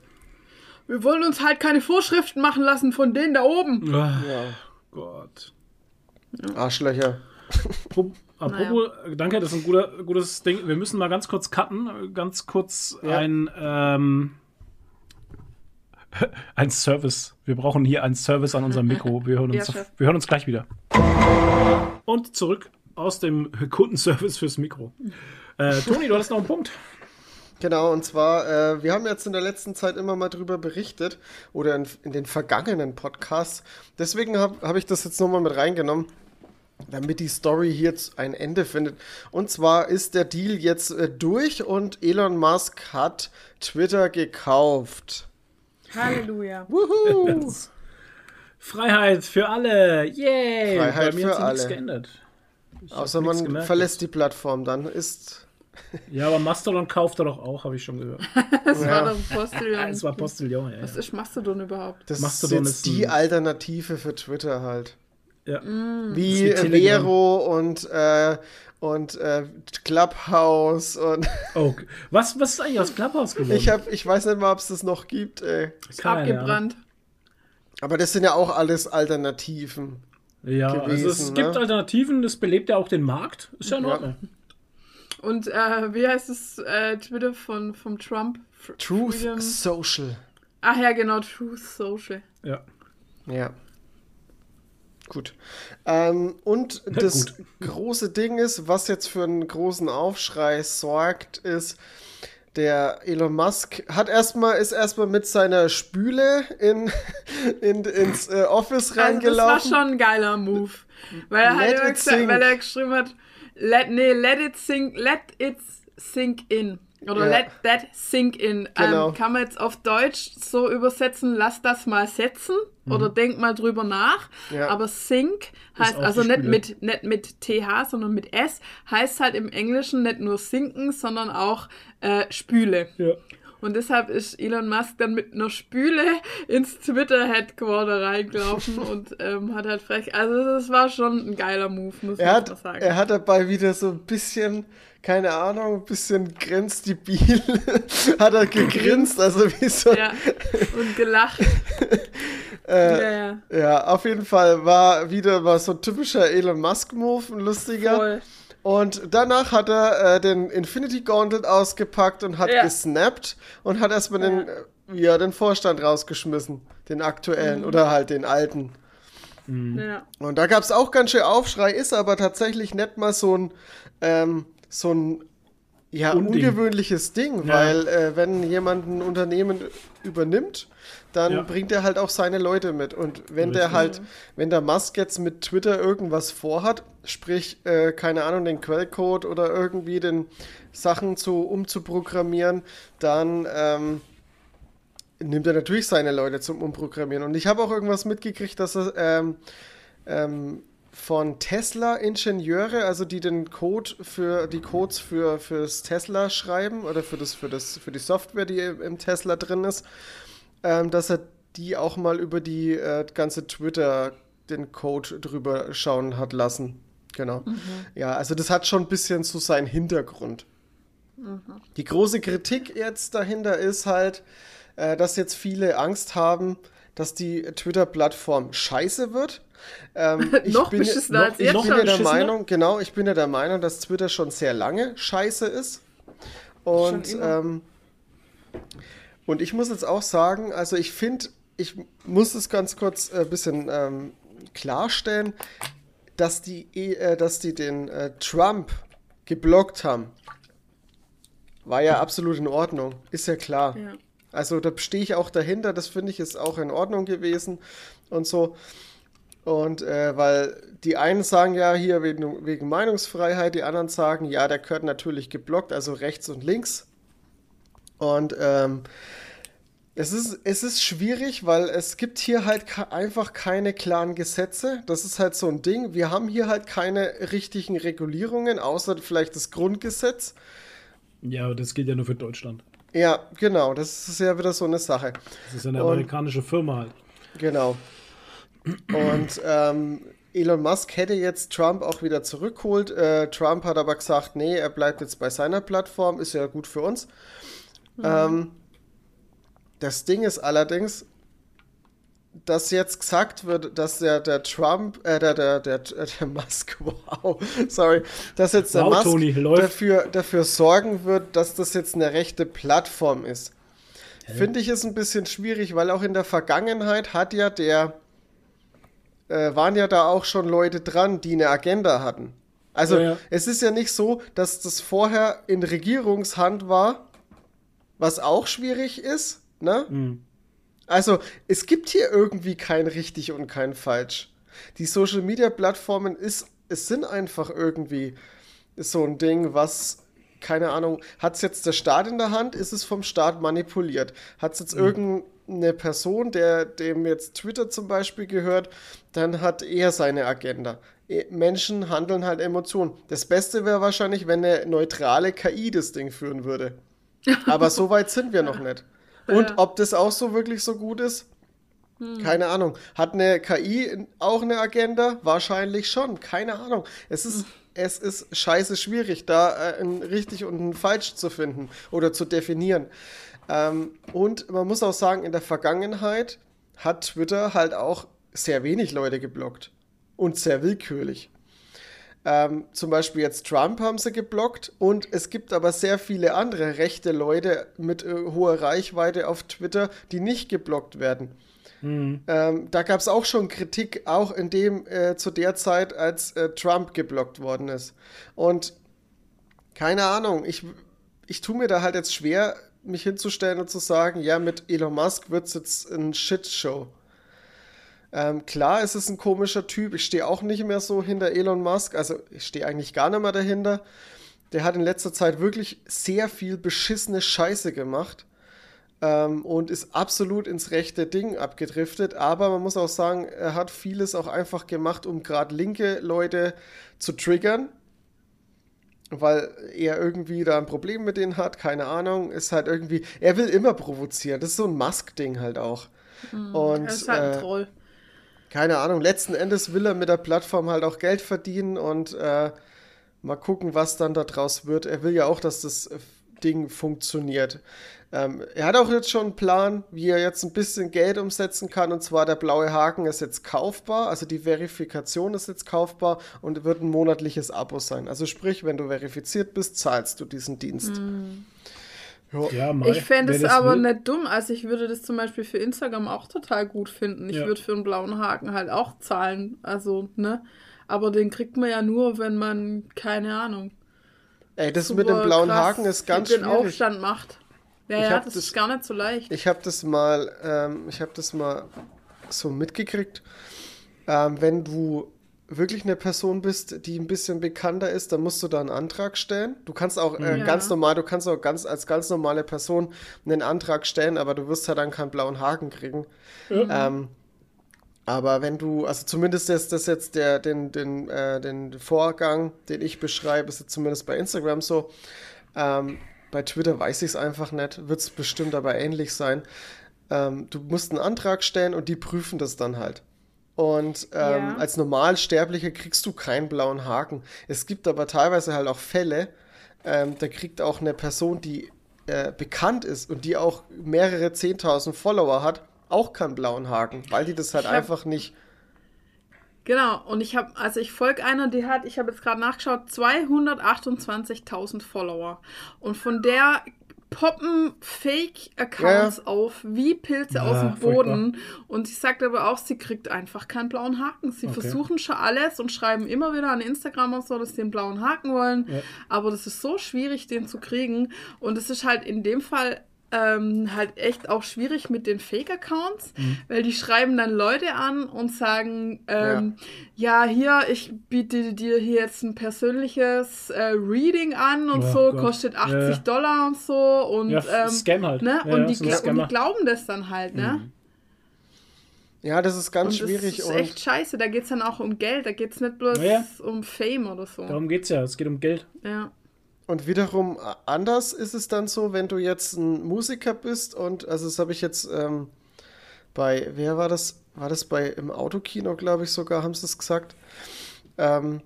Wir wollen uns halt keine Vorschriften machen lassen von denen da oben. Ah, Ja. Gott. Arschlöcher. Pro- Apropos, danke, das ist ein guter, gutes Ding. Wir müssen mal ganz kurz cutten, ganz kurz Ja. ein, ähm, [laughs] ein Service. Wir brauchen hier einen Service an unserem Mikro. Wir hören [laughs] uns, Ja, wir hören uns gleich wieder. Und zurück aus dem Kundenservice fürs Mikro. Äh, Toni, du hattest noch einen Punkt. Genau, und zwar, äh, wir haben jetzt in der letzten Zeit immer mal drüber berichtet oder in, in den vergangenen Podcasts. Deswegen habe hab ich das jetzt nochmal mit reingenommen, damit die Story hier ein Ende findet. Und zwar ist der Deal jetzt äh, durch und Elon Musk hat Twitter gekauft. Halleluja. [laughs] Wuhu! Freiheit für alle. Yay! Freiheit Bei mir für hat sich nichts alle. geändert. Ich Außer man gemerkt verlässt die Plattform, dann ist. [laughs] Ja, aber Mastodon kauft er doch auch, habe ich schon gehört. [laughs] Das Ja. war doch Postillon. Es war Postillon, ja. Was ja. ist Mastodon überhaupt? Das Mastodon ist ist jetzt die ein- Alternative für Twitter halt. Ja. Wie, wie Telegram. Vero und, äh, und äh, Clubhouse und [laughs] Oh, was, was ist eigentlich aus Clubhouse geworden? ich hab, ich weiß nicht mal, ob es das noch gibt, ey. Ist Keine Ahnung. abgebrannt. Aber das sind ja auch alles Alternativen. Ja, also es gewesen, gibt ne? Alternativen, das belebt ja auch den Markt. Ist ja in Ja. Ordnung. Und äh, wie heißt es äh, Twitter von vom Trump? F Truth Freedom- Social. Ach ja, genau, Truth Social. Ja. Ja. Gut. Ähm, und das gut. große Ding ist, was jetzt für einen großen Aufschrei sorgt, ist, der Elon Musk hat erstmal, ist erstmal mit seiner Spüle in, [laughs] in, ins äh, Office Also das war reingelaufen. schon ein geiler Move. Weil er, hat Let gesagt, weil er geschrieben hat, let, nee, let it sink, let it sink in. Oder Ja. let that sink in. Genau. Ähm, kann man jetzt auf Deutsch so übersetzen, lass das mal setzen oder denk mal drüber nach. Mhm. Ja. Aber sink heißt also nicht mit, nicht mit TH, sondern mit S, heißt halt im Englischen nicht nur sinken, sondern auch äh, Spüle. Ja. Und deshalb ist Elon Musk dann mit einer Spüle ins Twitter-Headquarter reingelaufen [laughs] und ähm, hat halt frech. Also, das war schon ein geiler Move, muss Er man hat, mal sagen. er hat dabei wieder so ein bisschen, keine Ahnung, ein bisschen grenzdebil, [laughs] hat er gegrinst, also wie so. ja, und gelacht. [laughs] ja, ja. Ja, auf jeden Fall war wieder mal so ein typischer Elon Musk-Move, ein lustiger. Voll. Und danach hat er äh, den Infinity Gauntlet ausgepackt und hat Ja. gesnappt und hat erstmal den, äh, ja, den Vorstand rausgeschmissen. Den aktuellen Mhm. oder halt den alten. Ja. Und da gab es auch ganz schön Aufschrei, ist aber tatsächlich nicht mal so ein, ähm, so ein ja, Unding. ungewöhnliches Ding, Ja. weil äh, wenn jemand ein Unternehmen übernimmt, dann Ja. bringt er halt auch seine Leute mit. Und wenn der Richtig. halt, wenn der Musk jetzt mit Twitter irgendwas vorhat, sprich, äh, keine Ahnung, den Quellcode oder irgendwie den Sachen zu umzuprogrammieren, dann ähm, nimmt er natürlich seine Leute zum Umprogrammieren. Und ich habe auch irgendwas mitgekriegt, dass er ähm, ähm, von Tesla-Ingenieure, also die den Code für die Codes für fürs Tesla schreiben oder für das für das für die Software, die im Tesla drin ist, ähm, dass er die auch mal über die äh, ganze Twitter den Code drüber schauen hat lassen. Genau. Ja, also das hat schon ein bisschen so seinen Hintergrund. Die große Kritik jetzt dahinter ist halt, äh, dass jetzt viele Angst haben, dass die Twitter-Plattform scheiße wird. Ähm, [laughs] ich Noch bin, beschissener noch, als ich bin ja der? Meinung, genau, ich bin ja der Meinung, dass Twitter schon sehr lange scheiße ist. Und, ähm, und ich muss jetzt auch sagen, also ich finde, ich muss es ganz kurz ein bisschen ähm, klarstellen, dass die, eh- äh, dass die den äh, Trump geblockt haben. War ja absolut in Ordnung, ist ja klar. Ja. Also da stehe ich auch dahinter, das finde ich ist auch in Ordnung gewesen und so. Und äh, weil die einen sagen ja hier wegen, wegen Meinungsfreiheit, die anderen sagen, ja, der gehört natürlich geblockt, also rechts und links. Und ähm, es ist, es ist schwierig, weil es gibt hier halt einfach keine klaren Gesetze. Das ist halt so ein Ding. Wir haben hier halt keine richtigen Regulierungen, außer vielleicht das Grundgesetz. Ja, aber das gilt ja nur für Deutschland. Ja, genau, das ist ja wieder so eine Sache. Das ist eine Und- amerikanische Firma halt. Genau. Und ähm, Elon Musk hätte jetzt Trump auch wieder zurückgeholt. Äh, Trump hat aber gesagt, nee, er bleibt jetzt bei seiner Plattform, ist ja gut für uns. Ähm, das Ding ist allerdings, dass jetzt gesagt wird, dass der, der Trump, äh, der, der, der, der Musk, [laughs] wow, sorry, dass jetzt der Wow, Musk läuft. dafür, dafür sorgen wird, dass das jetzt eine rechte Plattform ist. Finde ich es ein bisschen schwierig, weil auch in der Vergangenheit hat ja der, äh, waren ja da auch schon Leute dran, die eine Agenda hatten. Also Ja, ja. es ist ja nicht so, dass das vorher in Regierungshand war, was auch schwierig ist, ne? Mhm. Also, es gibt hier irgendwie kein richtig und kein falsch. Die Social Media Plattformen ist, es sind einfach irgendwie so ein Ding, was, keine Ahnung, hat es jetzt der Staat in der Hand? Ist es vom Staat manipuliert? Hat es jetzt irgendeine Person, der dem jetzt Twitter zum Beispiel gehört, dann hat er seine Agenda. E- Menschen handeln halt Emotionen. Das Beste wäre wahrscheinlich, wenn eine neutrale KI das Ding führen würde. Aber so weit sind wir noch nicht. Und Ja. ob das auch so wirklich so gut ist? Keine Ahnung. Hat eine KI auch eine Agenda? Wahrscheinlich schon. Keine Ahnung. Es ist, es ist scheiße schwierig, da äh, ein richtig und ein falsch zu finden oder zu definieren. Ähm, und man muss auch sagen, in der Vergangenheit hat Twitter halt auch sehr wenig Leute geblockt. Und sehr willkürlich. Ähm, zum Beispiel jetzt Trump haben sie geblockt und es gibt aber sehr viele andere rechte Leute mit äh, hoher Reichweite auf Twitter, die nicht geblockt werden. Ähm, da gab es auch schon Kritik, auch in dem äh, zu der Zeit, als äh, Trump geblockt worden ist. Und keine Ahnung, ich, ich tue mir da halt jetzt schwer, mich hinzustellen und zu sagen, ja, mit Elon Musk wird es jetzt ein Shitshow. Ähm, klar, es ist ein komischer Typ. Ich stehe auch nicht mehr so hinter Elon Musk. Also ich stehe eigentlich gar nicht mehr dahinter. der hat in letzter Zeit wirklich sehr viel beschissene Scheiße gemacht ähm, und ist absolut ins rechte Ding abgedriftet. Aber man muss auch sagen, er hat vieles auch einfach gemacht, um gerade linke Leute zu triggern. Weil er irgendwie da ein Problem mit denen hat, keine Ahnung, ist halt irgendwie, er will immer provozieren. Das ist so ein Musk-Ding halt auch. und Das ist halt ein äh, Troll. keine Ahnung, letzten Endes will er mit der Plattform halt auch Geld verdienen und äh, mal gucken, was dann daraus wird. Er will ja auch, dass das Ding funktioniert. Ähm, er hat auch jetzt schon einen Plan, wie er jetzt ein bisschen Geld umsetzen kann. Und zwar der blaue Haken ist jetzt kaufbar, also die Verifikation ist jetzt kaufbar und wird ein monatliches Abo sein. Also sprich, wenn du verifiziert bist, zahlst du diesen Dienst. Ja. Ja, Mai, Ich fände es aber will. nicht dumm. Also ich würde das zum Beispiel für Instagram auch total gut finden. Ich Ja. würde für einen blauen Haken halt auch zahlen. Also, ne? Aber den kriegt man ja nur, wenn man, keine Ahnung. Ey, das super mit dem blauen krass Haken ist ganz den schwierig. Aufstand macht. Ja, Ich ja, das, das- ist gar nicht so leicht. Ich habe das mal, ähm, ich habe das mal so mitgekriegt. Ähm, wenn du wirklich eine Person bist, die ein bisschen bekannter ist, dann musst du da einen Antrag stellen. Du kannst auch äh, Ja. ganz normal, du kannst auch ganz als ganz normale Person einen Antrag stellen, aber du wirst ja dann keinen blauen Haken kriegen. Ähm, aber wenn du, also zumindest ist das jetzt der, den, den, äh, den Vorgang, den ich beschreibe, ist jetzt zumindest bei Instagram so. Ähm, bei Twitter weiß ich es einfach nicht, wird es bestimmt aber ähnlich sein. Ähm, du musst einen Antrag stellen und die prüfen das dann halt. Und ähm, Ja. als Normalsterblicher kriegst du keinen blauen Haken. Es gibt aber teilweise halt auch Fälle, ähm, da kriegt auch eine Person, die äh, bekannt ist und die auch mehrere 10.000 Follower hat, auch keinen blauen Haken, weil die das halt hab- einfach nicht. Genau, und ich habe, also ich folge einer, die hat, ich habe jetzt gerade nachgeschaut, 228.000 Follower. Und von der poppen Fake-Accounts auf wie Pilze Ja, aus dem furchtbar. Boden. Und sie sagt aber auch, sie kriegt einfach keinen blauen Haken. Sie Okay. versuchen schon alles und schreiben immer wieder an Instagram und so, dass sie einen blauen Haken wollen. Ja. Aber das ist so schwierig, den zu kriegen. Und es ist halt in dem Fall ähm, halt echt auch schwierig mit den Fake-Accounts, Mhm. weil die schreiben dann Leute an und sagen, ähm, ja. hier, ich biete dir hier jetzt ein persönliches äh, Reading an und Oh so, Gott. kostet 80 Ja, ja. Dollar und so und, Ja, ähm, Scam halt. ne? Ja, und, ja, die, so und die glauben das dann halt, ne? Mhm. Ja, das ist ganz und das schwierig. ist und echt scheiße, da geht es dann auch um Geld, da geht es nicht bloß Ja, ja. um Fame oder so. Darum geht's ja. Es geht um Geld. Ja. Und wiederum anders ist es dann so, wenn du jetzt ein Musiker bist und, also das habe ich jetzt ähm, bei, wer war das? War das bei im Autokino, glaube ich sogar, haben sie es gesagt. Ähm,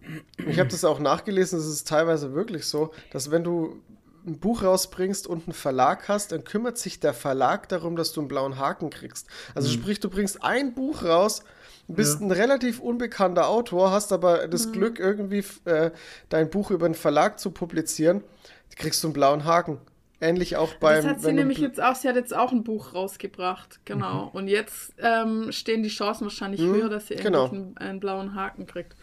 ich habe das auch nachgelesen, es ist teilweise wirklich so, dass wenn du ein Buch rausbringst und einen Verlag hast, dann kümmert sich der Verlag darum, dass du einen blauen Haken kriegst. Also sprich, du bringst ein Buch raus, bist Ja. ein relativ unbekannter Autor, hast aber das Glück, irgendwie äh, dein Buch über einen Verlag zu publizieren, kriegst du einen blauen Haken. Ähnlich auch beim. das hat sie nämlich jetzt auch, sie hat jetzt auch ein Buch rausgebracht, genau. Mhm. Und jetzt ähm, stehen die Chancen wahrscheinlich Mhm, höher, dass sie genau. endlich einen, einen blauen Haken kriegt.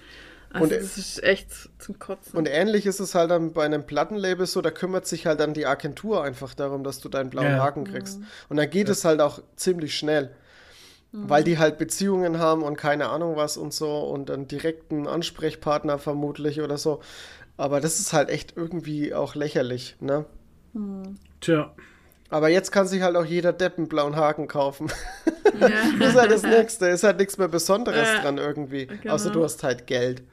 Also Und, das ist echt zum Kotzen. Und ähnlich ist es halt dann bei einem Plattenlabel so, da kümmert sich halt dann die Agentur einfach darum, dass du deinen blauen Ja. Haken kriegst. Und dann geht es halt auch ziemlich schnell. Weil die halt Beziehungen haben und keine Ahnung was und so und einen direkten Ansprechpartner vermutlich oder so. Aber das ist halt echt irgendwie auch lächerlich, ne? Tja. Aber jetzt kann sich halt auch jeder Depp einen blauen Haken kaufen. ja. [laughs] Das ist halt das Nächste. Ist halt nichts mehr Besonderes Ja, dran irgendwie. genau. Außer du hast halt Geld.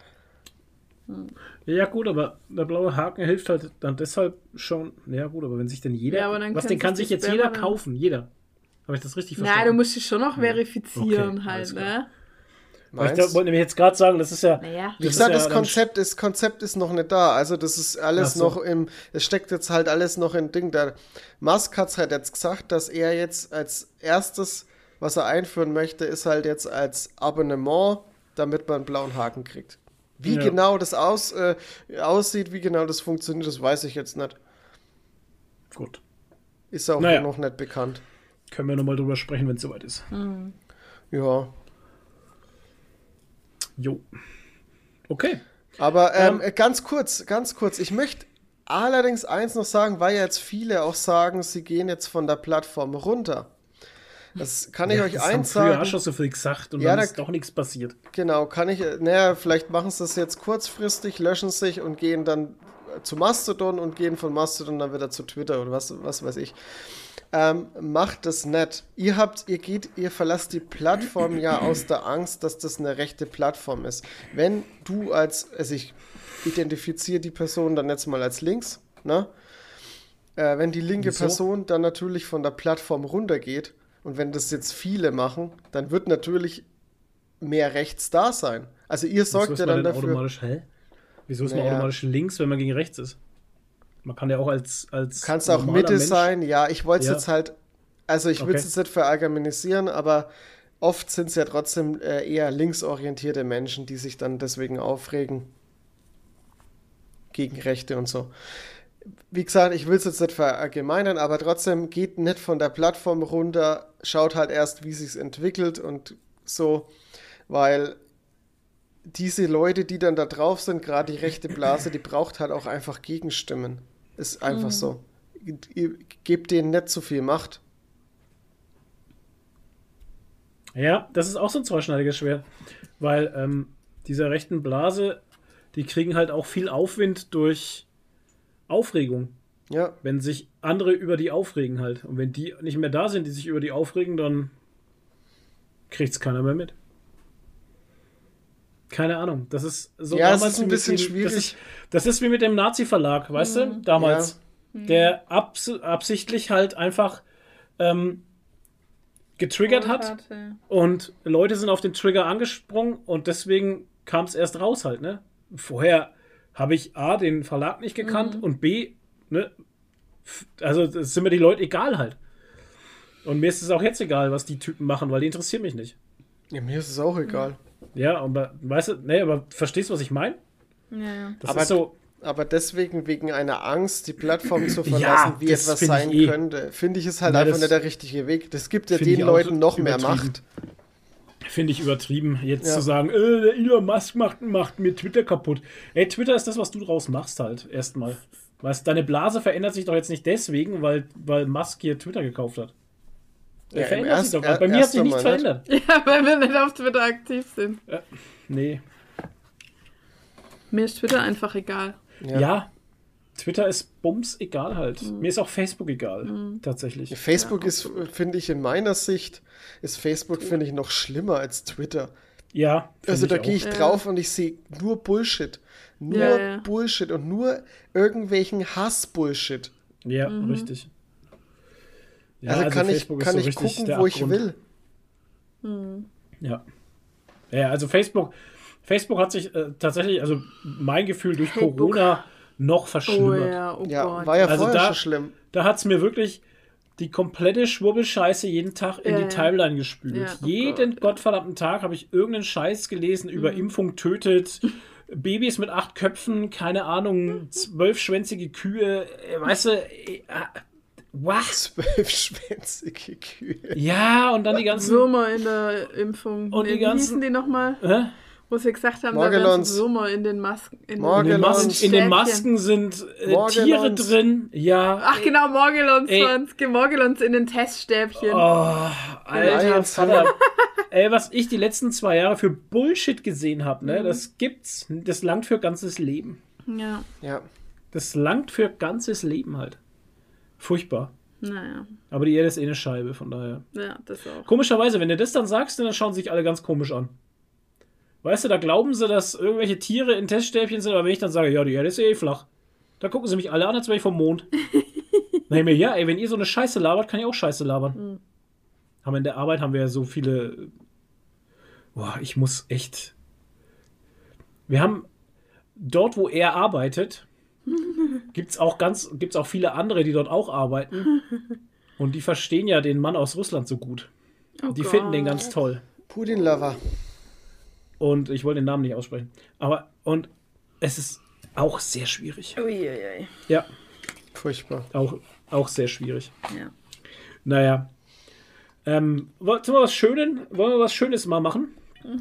Ja, gut, aber der blaue Haken hilft halt dann deshalb schon. Ja, gut, aber wenn sich denn jeder. Ja, aber dann was, den kann sich jetzt jeder kaufen. Jeder. Habe ich das richtig Nein, verstanden? du musst dich schon noch verifizieren Okay, halt, ne? Ich Meinst? da- wollte nämlich jetzt gerade sagen, das ist ja. Naja. Wie gesagt, ja das Konzept ist, Konzept ist noch nicht da. Also das ist alles so. noch im, es steckt jetzt halt alles noch in Ding. Der Musk hat halt jetzt gesagt, dass er jetzt als erstes, was er einführen möchte, ist halt jetzt als Abonnement, damit man einen blauen Haken kriegt. Wie Ja. genau das aus, äh, aussieht, wie genau das funktioniert, das weiß ich jetzt nicht. Gut. Ist auch Naja. noch nicht bekannt. Können wir nochmal drüber sprechen, wenn es soweit ist. Ja. Jo. Okay. Aber ähm, Ähm, äh, ganz kurz, ganz kurz. Ich möchte allerdings eins noch sagen, weil ja jetzt viele auch sagen, sie gehen jetzt von der Plattform runter. Das kann ich euch das haben eins früher auch sagen. schon so viel gesagt und Ja, dann da- ist doch nichts passiert. Genau, kann ich, naja, vielleicht machen sie das jetzt kurzfristig, löschen sich und gehen dann zu Mastodon und gehen von Mastodon dann wieder zu Twitter oder was, was weiß ich. Ähm, macht das nicht. Ihr habt, ihr geht, ihr verlasst die Plattform ja aus der Angst, dass das eine rechte Plattform ist. Wenn du als, also ich identifiziere die Person dann jetzt mal als links, ne? Äh, wenn die linke Wieso? Person dann natürlich von der Plattform runtergeht und wenn das jetzt viele machen, dann wird natürlich mehr rechts da sein. Also ihr sorgt ja dann dafür. automatisch, hä? Wieso ist man Naja. automatisch links, wenn man gegen rechts ist? Man kann ja auch als als Kannst auch Mitte Mensch- sein, ja. Ich wollte es Ja. jetzt halt, also ich will es Okay. jetzt nicht verallgemeinisieren, aber oft sind es ja trotzdem äh, eher linksorientierte Menschen, die sich dann deswegen aufregen gegen Rechte und so. Wie gesagt, ich will es jetzt nicht verallgemeinern, aber trotzdem geht nicht von der Plattform runter, schaut halt erst, wie sich's entwickelt und so, weil diese Leute, die dann da drauf sind, gerade die rechte Blase, die braucht halt auch einfach Gegenstimmen. Ist einfach so. Ihr gebt denen nicht zu viel Macht. Ja, das ist auch so ein zweischneidiges Schwert. Weil ähm, dieser rechten Blase, die kriegen halt auch viel Aufwind durch Aufregung. Ja, Wenn sich andere über die aufregen halt. Und wenn die nicht mehr da sind, die sich über die aufregen, dann kriegt es keiner mehr mit. Keine Ahnung. Das ist so Ja, damals ist ein bisschen dem- schwierig. Das ist, das ist wie mit dem Nazi-Verlag, weißt du? Damals. Der abs absichtlich halt einfach ähm, getriggert hat. Und Leute sind auf den Trigger angesprungen und deswegen kam es erst raus halt, ne? Vorher habe ich A, den Verlag nicht gekannt und B, ne? Also sind mir die Leute egal halt. Und mir ist es auch jetzt egal, was die Typen machen, weil die interessieren mich nicht. ja mir ist es auch egal. Ja, aber weißt du, ne, aber verstehst du, was ich meine? Ja, ja. Das Aber ist so, Aber deswegen wegen einer Angst, die Plattform zu [clears throat] verlassen, Ja, wie etwas sein eh. könnte, finde ich es halt Na, einfach nicht der richtige Weg. Das gibt ja den Leuten noch mehr. Macht. finde ich übertrieben, jetzt Ja. zu sagen, äh, der Elon Musk macht, macht mir Twitter kaputt. Ey, Twitter ist das, was du draus machst halt, erstmal. Weißt, deine Blase verändert sich doch jetzt nicht deswegen, weil, weil Musk hier Twitter gekauft hat. Ja, verändert sich erst- doch gerade. Bei mir hat sich nichts nicht. verändert. [laughs] ja, weil wir nicht auf Twitter aktiv sind. Nee. Mir ist Twitter einfach egal. Ja. Twitter ist bums egal halt. Mir ist auch Facebook egal, tatsächlich. Facebook ist, finde ich, in meiner Sicht, ist Facebook, finde ich, noch schlimmer als Twitter. Ja. Also da gehe ich Ja. drauf und ich sehe nur Bullshit. Nur Ja, ja. Bullshit und nur irgendwelchen Hass-Bullshit. Ja, richtig. Ja, also, kann ich, Facebook ist kann so ich richtig gucken, wo ich will. Ja. Ja, also Facebook, Facebook hat sich äh, tatsächlich, also mein Gefühl durch Facebook. Corona noch Oh verschlimmert. ja, oh Ja, Gott. war ja Also vorher da- schon schlimm. Da hat es mir wirklich die komplette Schwurbelscheiße jeden Tag in Ja, die. Timeline gespült. Ja, oh jeden Gott. gottverdammten Tag habe ich irgendeinen Scheiß gelesen über Impfung tötet, [laughs] Babys mit acht Köpfen, keine Ahnung, zwölfschwänzige Kühe, äh, weißt du, äh, äh, what? Zwölfschwänzige [laughs] Kühe. Ja, und dann die ganzen. Würmer in der Impfung. Und die Nee, wie ganzen- hießen die nochmal? Hä? Wo sie gesagt haben, da Morgellons. wären so Würmer in den Masken. In In den, Morgellons. Masken, in den. Masken sind äh. Tiere drin. Ja. Ach genau, Morgellons Ey. waren es. Morgellons in den Teststäbchen. Oh, alter. Vater. [laughs] Ey, was ich die letzten zwei Jahre für Bullshit gesehen habe, ne, das gibt's. Das langt für ganzes Leben. Ja, Ja. Das langt für ganzes Leben halt. Furchtbar. naja. Aber die Erde ist eh eine Scheibe, von daher. Ja, das auch. Komischerweise, wenn du das dann sagst, dann schauen sich alle ganz komisch an. Weißt du, da glauben sie, dass irgendwelche Tiere in Teststäbchen sind, aber wenn ich dann sage, ja, die Erde ist eh flach, da gucken sie mich alle an, als wäre ich vom Mond. [laughs] ich mir, ja, ey, wenn ihr so eine Scheiße labert, kann ich auch Scheiße labern. Aber in der Arbeit haben wir ja so viele. Boah, ich muss echt. Wir haben dort, wo er arbeitet, [laughs] gibt's auch ganz, gibt's auch viele andere, die dort auch arbeiten. [laughs] Und die verstehen ja den Mann aus Russland so gut. Oh Die Gott. finden den ganz toll. Putin-Lover. Und ich wollte den Namen nicht aussprechen. Aber, und es ist auch sehr schwierig. Uiuiui. Ja, Furchtbar. auch, auch sehr schwierig. Ja. Naja. Ähm, wollen wir was Schönes, wollen wir was Schönes mal machen?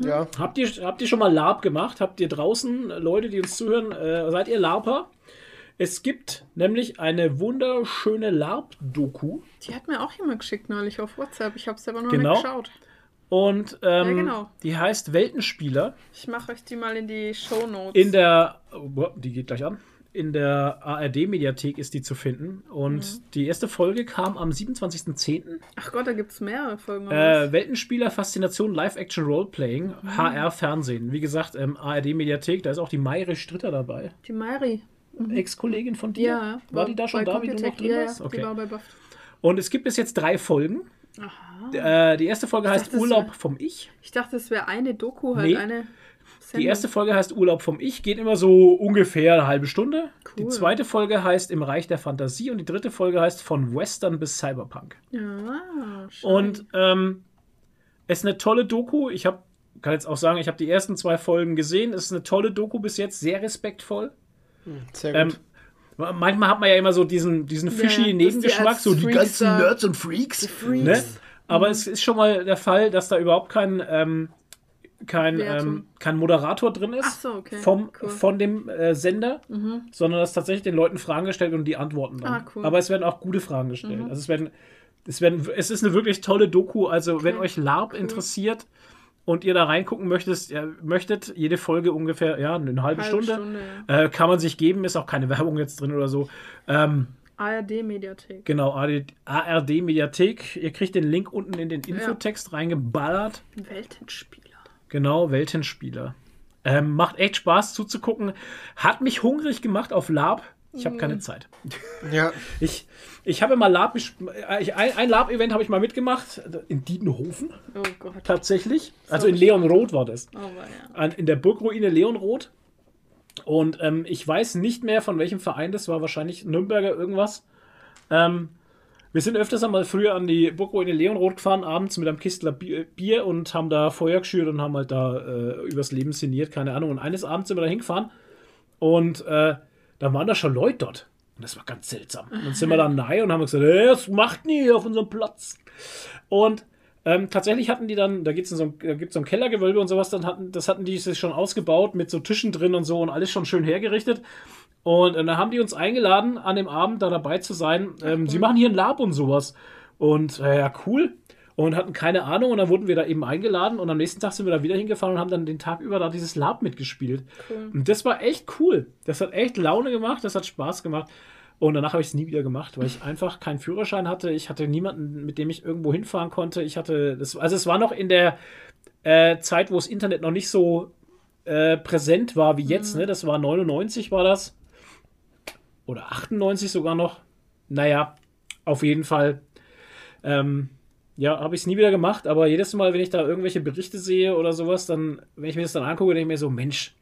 Ja. Habt ihr, habt ihr schon mal Lab gemacht? Habt ihr draußen, Leute, die uns zuhören, äh, seid ihr Laper? Es gibt nämlich eine wunderschöne LARP-Doku. Die hat mir auch jemand geschickt neulich auf WhatsApp. Ich habe es aber noch Genau. nicht geschaut. Und ähm, Ja, genau. die heißt Weltenspieler. Ich mache euch die mal in die Show Notes. In der, oh, die geht gleich an. In der ARD-Mediathek ist die zu finden. Und Mhm. die erste Folge kam am 27.10. Ach Gott, da gibt es mehrere Folgen. Äh, Weltenspieler, Faszination, Live-Action, Roleplaying, Mhm. HR, Fernsehen. Wie gesagt, ähm, ARD-Mediathek, da ist auch die Mayre Stritter dabei. Die Mari. Ex-Kollegin von dir. Mhm. Ja. War die da schon da, wie du noch drin ja, warst? Okay. die war bei Buff. Und es gibt bis jetzt drei Folgen. Aha. Äh, die erste Folge heißt dachte, Urlaub wär- vom Ich. Ich dachte, es wäre eine Doku, halt Nee. eine Die erste Folge heißt Urlaub vom Ich, geht immer so ungefähr eine halbe Stunde. Die Cool. zweite Folge heißt Im Reich der Fantasie und die dritte Folge heißt Von Western bis Cyberpunk. Ja, schön. Und ähm, es ist eine tolle Doku. Ich habe, kann jetzt auch sagen, ich habe die ersten zwei Folgen gesehen. Es ist eine tolle Doku bis jetzt, sehr respektvoll. Sehr Ähm, gut. manchmal hat man ja immer so diesen, diesen fishy Ja, die Nebengeschmack, als so die ganzen Nerds und Freaks. Freaks. Ne? Aber es ist schon mal der Fall, dass da überhaupt kein, ähm, kein, ähm, kein Moderator drin ist Ach so, okay. vom, Cool. von dem äh, Sender, sondern dass tatsächlich den Leuten Fragen gestellt und die antworten dann. Ah, cool. Aber es werden auch gute Fragen gestellt. Also es werden, es werden, es ist eine wirklich tolle Doku. Also wenn euch LARP interessiert und ihr da reingucken möchtet, ja, möchtet, jede Folge ungefähr ja eine halbe, Halbe Stunde, Stunde, äh, kann man sich geben. Ist auch keine [laughs] Werbung jetzt drin oder so. Ähm, ARD-Mediathek. Genau, ARD Mediathek. Ihr kriegt den Link unten in den Infotext reingeballert. Weltenspieler. Genau, Weltenspieler. Ähm, macht echt Spaß zuzugucken. Hat mich hungrig gemacht auf Lab. Ich habe keine Zeit. Ja, [laughs] Ich, ich habe mal Lab, äh, ich, ein, ein Lab-Event habe ich mal mitgemacht. In Dietenhofen Oh Gott. tatsächlich. Also in Leonroth war das. Oh, ja. In der Burgruine Leonroth. Und ähm, ich weiß nicht mehr, von welchem Verein das war. Wahrscheinlich Nürnberger irgendwas. Ähm, wir sind öfters einmal früher an die Burgruine Leonroth gefahren, abends mit einem Kistler Bier, Bier und haben da Feuer geschürt und haben halt da äh, übers Leben sinniert, keine Ahnung. Und eines Abends sind wir da hingefahren und äh, da waren da schon Leute dort. Und das war ganz seltsam. Und dann sind wir da nahe und haben gesagt, hey, was macht hier auf unserem Platz? Und ähm, tatsächlich hatten die dann, da, geht's in so ein, da gibt es so ein Kellergewölbe und sowas, dann hatten, das hatten die sich schon ausgebaut mit so Tischen drin und so und alles schon schön hergerichtet. Und äh, dann haben die uns eingeladen, an dem Abend da dabei zu sein. Ähm, sie machen hier ein Lab und sowas. Und äh, ja, cool. Und hatten keine Ahnung und dann wurden wir da eben eingeladen und am nächsten Tag sind wir da wieder hingefahren und haben dann den Tag über da dieses Lab mitgespielt. Und das war echt cool. Das hat echt Laune gemacht, das hat Spaß gemacht. Und danach habe ich es nie wieder gemacht, weil ich einfach keinen Führerschein hatte. Ich hatte niemanden, mit dem ich irgendwo hinfahren konnte. Ich hatte, das, also es war noch in der äh, Zeit, wo das Internet noch nicht so äh, präsent war wie jetzt. Ne? Das war 99 war das. Oder 98 sogar noch. Naja, auf jeden Fall. Ähm, ja, habe ich es nie wieder gemacht, aber jedes Mal, wenn ich da irgendwelche Berichte sehe oder sowas, dann, wenn ich mir das dann angucke, denke ich mir so, Mensch,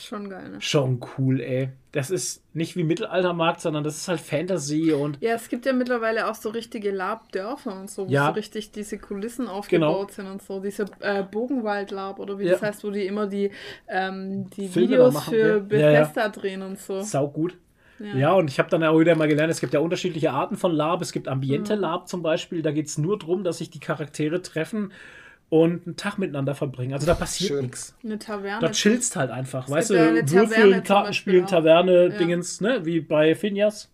Schon geil, ne? schon cool, ey. Das ist nicht wie Mittelaltermarkt, sondern das ist halt Fantasy und Ja, es gibt ja mittlerweile auch so richtige Lab-Dörfer und so, wo Ja. so richtig diese Kulissen aufgebaut Genau. sind und so. Diese äh, Bogenwald-Lab oder wie Ja. das heißt, wo die immer die, ähm, die Filme Videos machen, für ja. Bethesda drehen und so. sau gut. Ja, und ich habe dann auch wieder mal gelernt, es gibt ja unterschiedliche Arten von Lab. Es gibt Ambiente Lab zum Beispiel, da geht es nur darum, dass sich die Charaktere treffen und einen Tag miteinander verbringen. Also da passiert nichts. Eine Taverne. Da chillst halt einfach, weißt du, ja eine Taverne Würfeln, zum Karten Beispiel spielen, auch. Taverne, Ja. Dingens, ne, wie bei Finjas.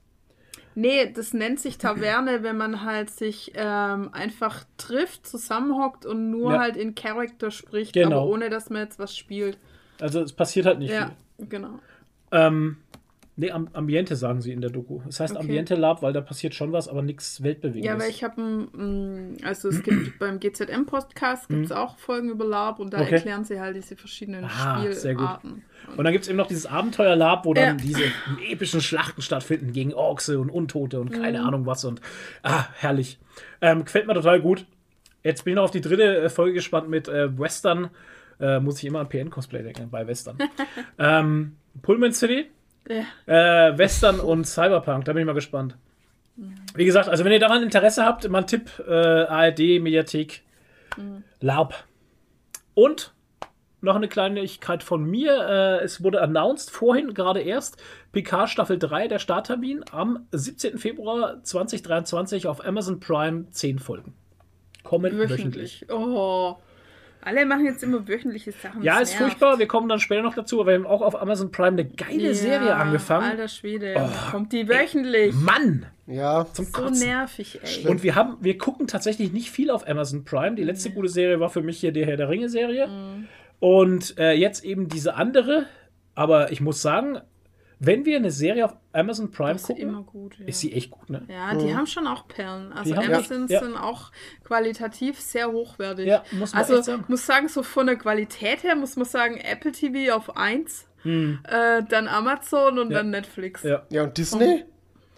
Nee, das nennt sich Taverne, wenn man halt sich ähm, einfach trifft, zusammenhockt und nur Ja. halt in Charakter spricht, Genau. aber ohne dass man jetzt was spielt. Also es passiert halt nicht Ja, viel. genau. Ähm, nee, Am Ambiente sagen sie in der Doku. Es heißt Okay. Ambiente Lab, weil da passiert schon was, aber nichts Weltbewegendes. Ja, weil ich habe ein, also es gibt [clears throat] beim GZM-Podcast gibt es auch Folgen über Lab und da Mhm. Okay. erklären sie halt diese verschiedenen Ah, sehr gut. Spielarten. Und dann gibt es eben noch dieses Abenteuer-Lab, wo dann Ja. diese epischen Schlachten stattfinden gegen Orkse und Untote und keine Mhm. Ahnung was. Und ah, herrlich. Ähm, gefällt mir total gut. Jetzt bin ich noch auf die dritte äh, Folge gespannt mit äh, Western. Äh, muss ich immer an PN-Cosplay denken, bei Western. [laughs] ähm, Pullman City, Ja. äh, Western und Cyberpunk, da bin ich mal gespannt. Wie gesagt, also wenn ihr daran Interesse habt, mal ein Tipp, äh, ARD, Mediathek, LARP. Und noch eine Kleinigkeit von mir. Äh, es wurde announced vorhin, gerade erst, PK Staffel 3, der Starttermin, am 17. Februar 2023 auf Amazon Prime 10 Folgen. Kommen wöchentlich. Wöchentlich. Oh. Alle machen jetzt immer wöchentliche Sachen. Ja, ist nervt. furchtbar. Wir kommen dann später noch dazu. Aber wir haben auch auf Amazon Prime eine geile Ja, Serie angefangen. Alter Schwede, kommt die wöchentlich. Mann! Ja, Zum So Kotzen. nervig, ey. Und wir haben, wir gucken tatsächlich nicht viel auf Amazon Prime. Die letzte gute Serie war für mich hier die Herr der Ringe Serie. Mhm. Und äh, jetzt eben diese andere. Aber ich muss sagen, wenn wir eine Serie auf Amazon Prime ist gucken, immer gut. Ja, ist sie echt gut, ne? ja die haben schon auch Perlen. Also Die haben- Amazon ja, sind auch qualitativ sehr hochwertig. Ja, muss man also sagen. muss sagen, so von der Qualität her muss man sagen, Apple TV auf 1, äh, dann Amazon und Hm. Ja. dann Netflix. Ja. ja und Disney?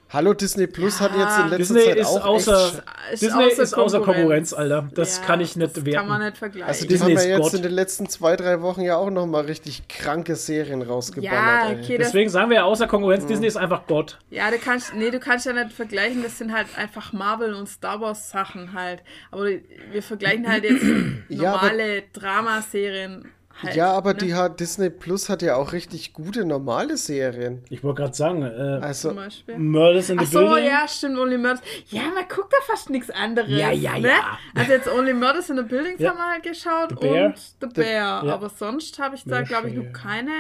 Hallo, Disney Plus hat jetzt in letzter Disney Zeit ist auch außer, echt... Ist Disney außer ist außer Konkurrenz. Alter. Das Ja, kann ich nicht das werten. Kann man nicht vergleichen. Also die Disney haben ja ist jetzt Gott. in den letzten zwei, drei Wochen ja auch noch mal richtig kranke Serien rausgeballert. ja, okay, Deswegen sagen wir ja außer Konkurrenz, Hm. Disney ist einfach Gott. ja, du kannst, nee, du kannst ja nicht vergleichen, das sind halt einfach Marvel und Star Wars Sachen halt. Aber wir vergleichen halt jetzt Ja, normale Dramaserien halt. Ja, aber ne? die hat Disney Plus hat ja auch richtig gute normale Serien. Ich wollte gerade sagen, äh, Also Zum Beispiel. Murders in the Ach so, Building. ja, stimmt, Only Murders. Ja, man guckt da fast nichts anderes. Ja, ja, ne? ja. Also jetzt Only Murders in the Buildings Ja. haben wir halt geschaut The Bear. und The Bear. ja. Aber sonst habe ich da, glaube ich, noch keine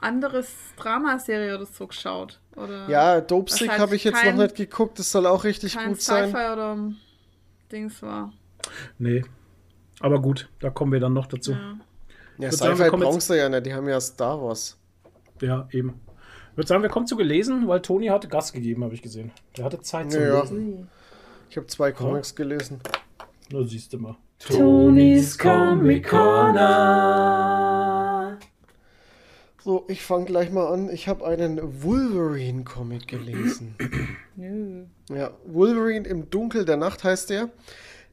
anderes Dramaserie oder so geschaut. Oder ja, Dope Sick habe ich jetzt kein- noch nicht geguckt. Das soll auch richtig kein gut sein. Sci-Fi oder Dings war. Nee. Aber gut, da kommen wir dann noch dazu. Ja. Ja, würde sagen, wir Sci-Fi kommen jetzt- brauchst du ja nicht. Die haben ja Star Wars. Ja, eben. Ich würde sagen, wir kommen zu gelesen, weil Toni hatte Gas gegeben, habe ich gesehen. Der hatte Zeit zu Ja. lesen. Ich habe zwei Comics gelesen. Na, siehst du mal. Tonis Comic Corner. So, ich fange gleich mal an. Ich habe einen Wolverine-Comic gelesen. [clears throat] ja, Wolverine im Dunkel der Nacht heißt der.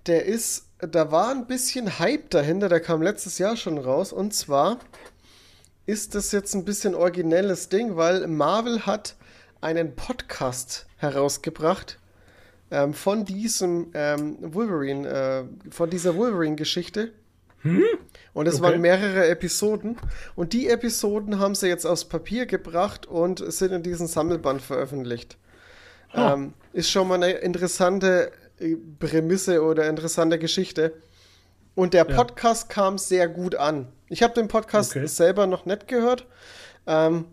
Der ist, da war ein bisschen Hype dahinter, der kam letztes Jahr schon raus. Und zwar ist das jetzt ein bisschen originelles Ding, weil Marvel hat einen Podcast herausgebracht ähm, von diesem ähm, Wolverine, äh, von dieser Wolverine-Geschichte. Und es Okay. waren mehrere Episoden. Und die Episoden haben sie jetzt aufs Papier gebracht und sind in diesem Sammelband veröffentlicht. Ah. Ähm, ist schon mal eine interessante Prämisse oder interessante Geschichte. Und der Ja. Podcast kam sehr gut an. Ich habe den Podcast Okay. selber noch nicht gehört. Ähm,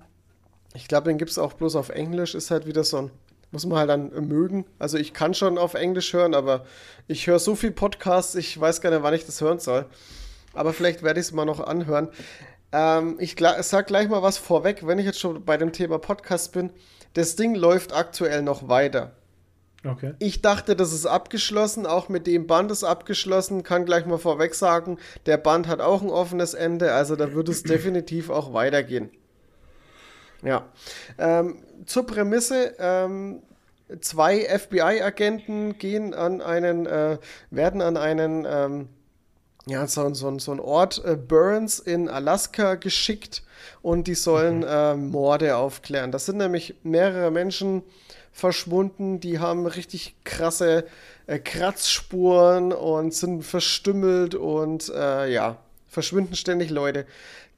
ich glaube, den gibt es auch bloß auf Englisch. Ist halt wieder so ein. Muss man halt dann mögen. Also ich kann schon auf Englisch hören, aber ich höre so viel Podcasts, ich weiß gar nicht, wann ich das hören soll. Aber vielleicht werde ich es mal noch anhören. Ähm, ich sag gleich mal was vorweg, wenn ich jetzt schon bei dem Thema Podcast bin. Das Ding läuft aktuell noch weiter. Okay. Ich dachte, das ist abgeschlossen, auch mit dem Band ist abgeschlossen, kann gleich mal vorweg sagen, der Band hat auch ein offenes Ende, also da wird es [clears throat] definitiv auch weitergehen. Ja. Ähm, zur Prämisse, ähm, zwei FBI-Agenten gehen an einen, äh, werden an einen, ähm, ja, so, so, so ein Ort, äh, Burns in Alaska geschickt und die sollen äh, Morde aufklären. Das sind nämlich mehrere Menschen verschwunden, die haben richtig krasse äh, Kratzspuren und sind verstümmelt und äh, ja, verschwinden ständig Leute.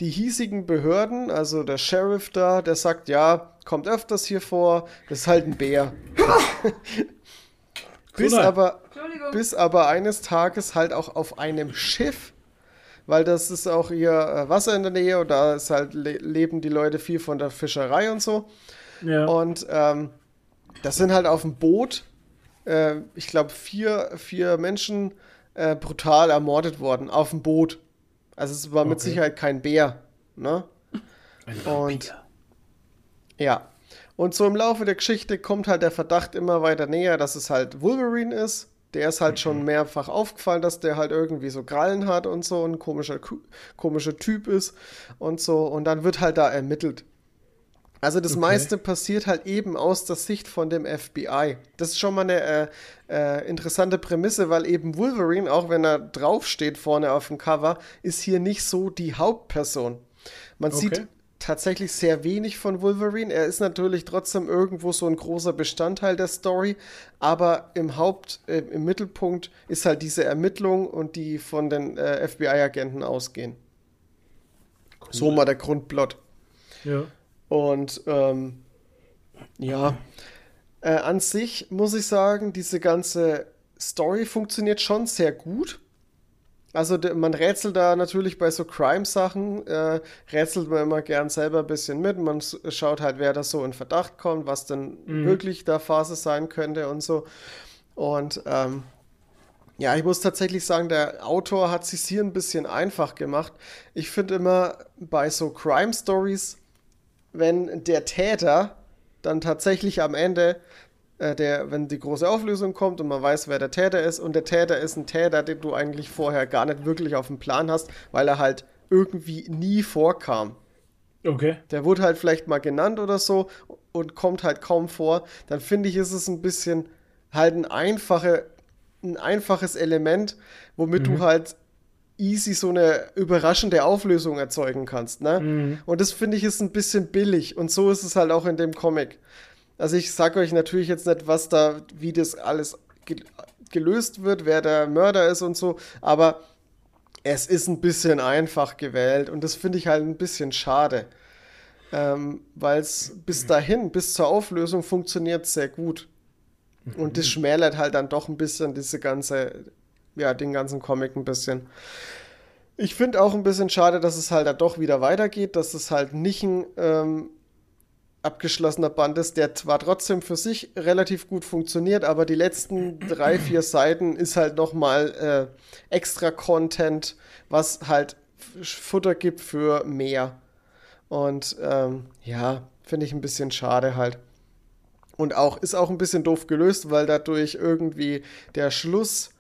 Die hiesigen Behörden, also der Sheriff da, der sagt, ja, kommt öfters hier vor, das ist halt ein Bär. [laughs] bis, aber, bis aber eines Tages halt auch auf einem Schiff, weil das ist auch hier äh, Wasser in der Nähe und da ist halt le leben die Leute viel von der Fischerei und so. Ja. Und ähm, das sind halt auf dem Boot, äh, ich glaube, vier, vier Menschen äh, brutal ermordet worden auf dem Boot. Also es war mit Okay. Sicherheit kein Bär. Ne? Ein Und ja. Und so im Laufe der Geschichte kommt halt der Verdacht immer weiter näher, dass es halt Wolverine ist. Der ist halt schon mehrfach aufgefallen, dass der halt irgendwie so Krallen hat und so ein komischer, komischer Typ ist und so. Und dann wird halt da ermittelt. Also das Okay. meiste passiert halt eben aus der Sicht von dem FBI. Das ist schon mal eine äh, äh, interessante Prämisse, weil eben Wolverine, auch wenn er draufsteht vorne auf dem Cover, ist hier nicht so die Hauptperson. Man Okay. sieht tatsächlich sehr wenig von Wolverine. Er ist natürlich trotzdem irgendwo so ein großer Bestandteil der Story, aber im Haupt, äh, im Mittelpunkt ist halt diese Ermittlung und die von den äh, FBI-Agenten ausgehen. So mal der Grundplot. ja. Und ähm, ja, äh, an sich muss ich sagen, diese ganze Story funktioniert schon sehr gut. Also man rätselt da natürlich bei so Crime-Sachen, äh, rätselt man immer gern selber ein bisschen mit. Man schaut halt, wer da so in Verdacht kommt, was denn wirklich da Phase sein könnte und so. Und ähm, ja, ich muss tatsächlich sagen, der Autor hat sich hier ein bisschen einfach gemacht. Ich finde immer bei so Crime-Stories, wenn der Täter dann tatsächlich am Ende, äh, der, wenn die große Auflösung kommt und man weiß, wer der Täter ist, und der Täter ist ein Täter, den du eigentlich vorher gar nicht wirklich auf dem Plan hast, weil er halt irgendwie nie vorkam. Okay. Der wurde halt vielleicht mal genannt oder so und kommt halt kaum vor, dann finde ich, ist es ein bisschen halt ein, einfache, ein einfaches Element, womit du halt easy so eine überraschende Auflösung erzeugen kannst. Ne? Und das finde ich ist ein bisschen billig und so ist es halt auch in dem Comic. Also ich sage euch natürlich jetzt nicht, was da, wie das alles ge gelöst wird, wer der Mörder ist und so, aber es ist ein bisschen einfach gewählt und das finde ich halt ein bisschen schade. Ähm, Weil es bis dahin, bis zur Auflösung funktioniert sehr gut. Und das schmälert halt dann doch ein bisschen diese ganze, ja, den ganzen Comic ein bisschen. Ich finde auch ein bisschen schade, dass es halt dann doch wieder weitergeht, dass es halt nicht ein ähm, abgeschlossener Band ist, der zwar trotzdem für sich relativ gut funktioniert, aber die letzten drei, vier Seiten ist halt nochmal äh, extra Content, was halt Futter gibt für mehr. Und ähm, ja, finde ich ein bisschen schade halt. Und auch ist auch ein bisschen doof gelöst, weil dadurch irgendwie der Schluss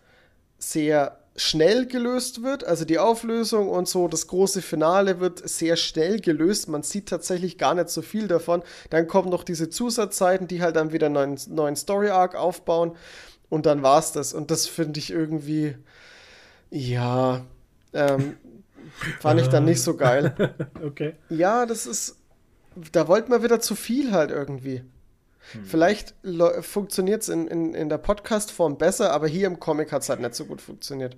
sehr schnell gelöst wird. Also die Auflösung und so, das große Finale wird sehr schnell gelöst. Man sieht tatsächlich gar nicht so viel davon. Dann kommen noch diese Zusatzseiten, die halt dann wieder einen neuen, neuen Story-Arc aufbauen. Und dann war's das. Und das finde ich irgendwie, ja, ähm, fand ich dann nicht so geil. [laughs] Okay. Ja, das ist. Da wollte man wieder zu viel halt irgendwie. Vielleicht funktioniert es in, in, in der Podcast-Form besser, aber hier im Comic hat es halt nicht so gut funktioniert.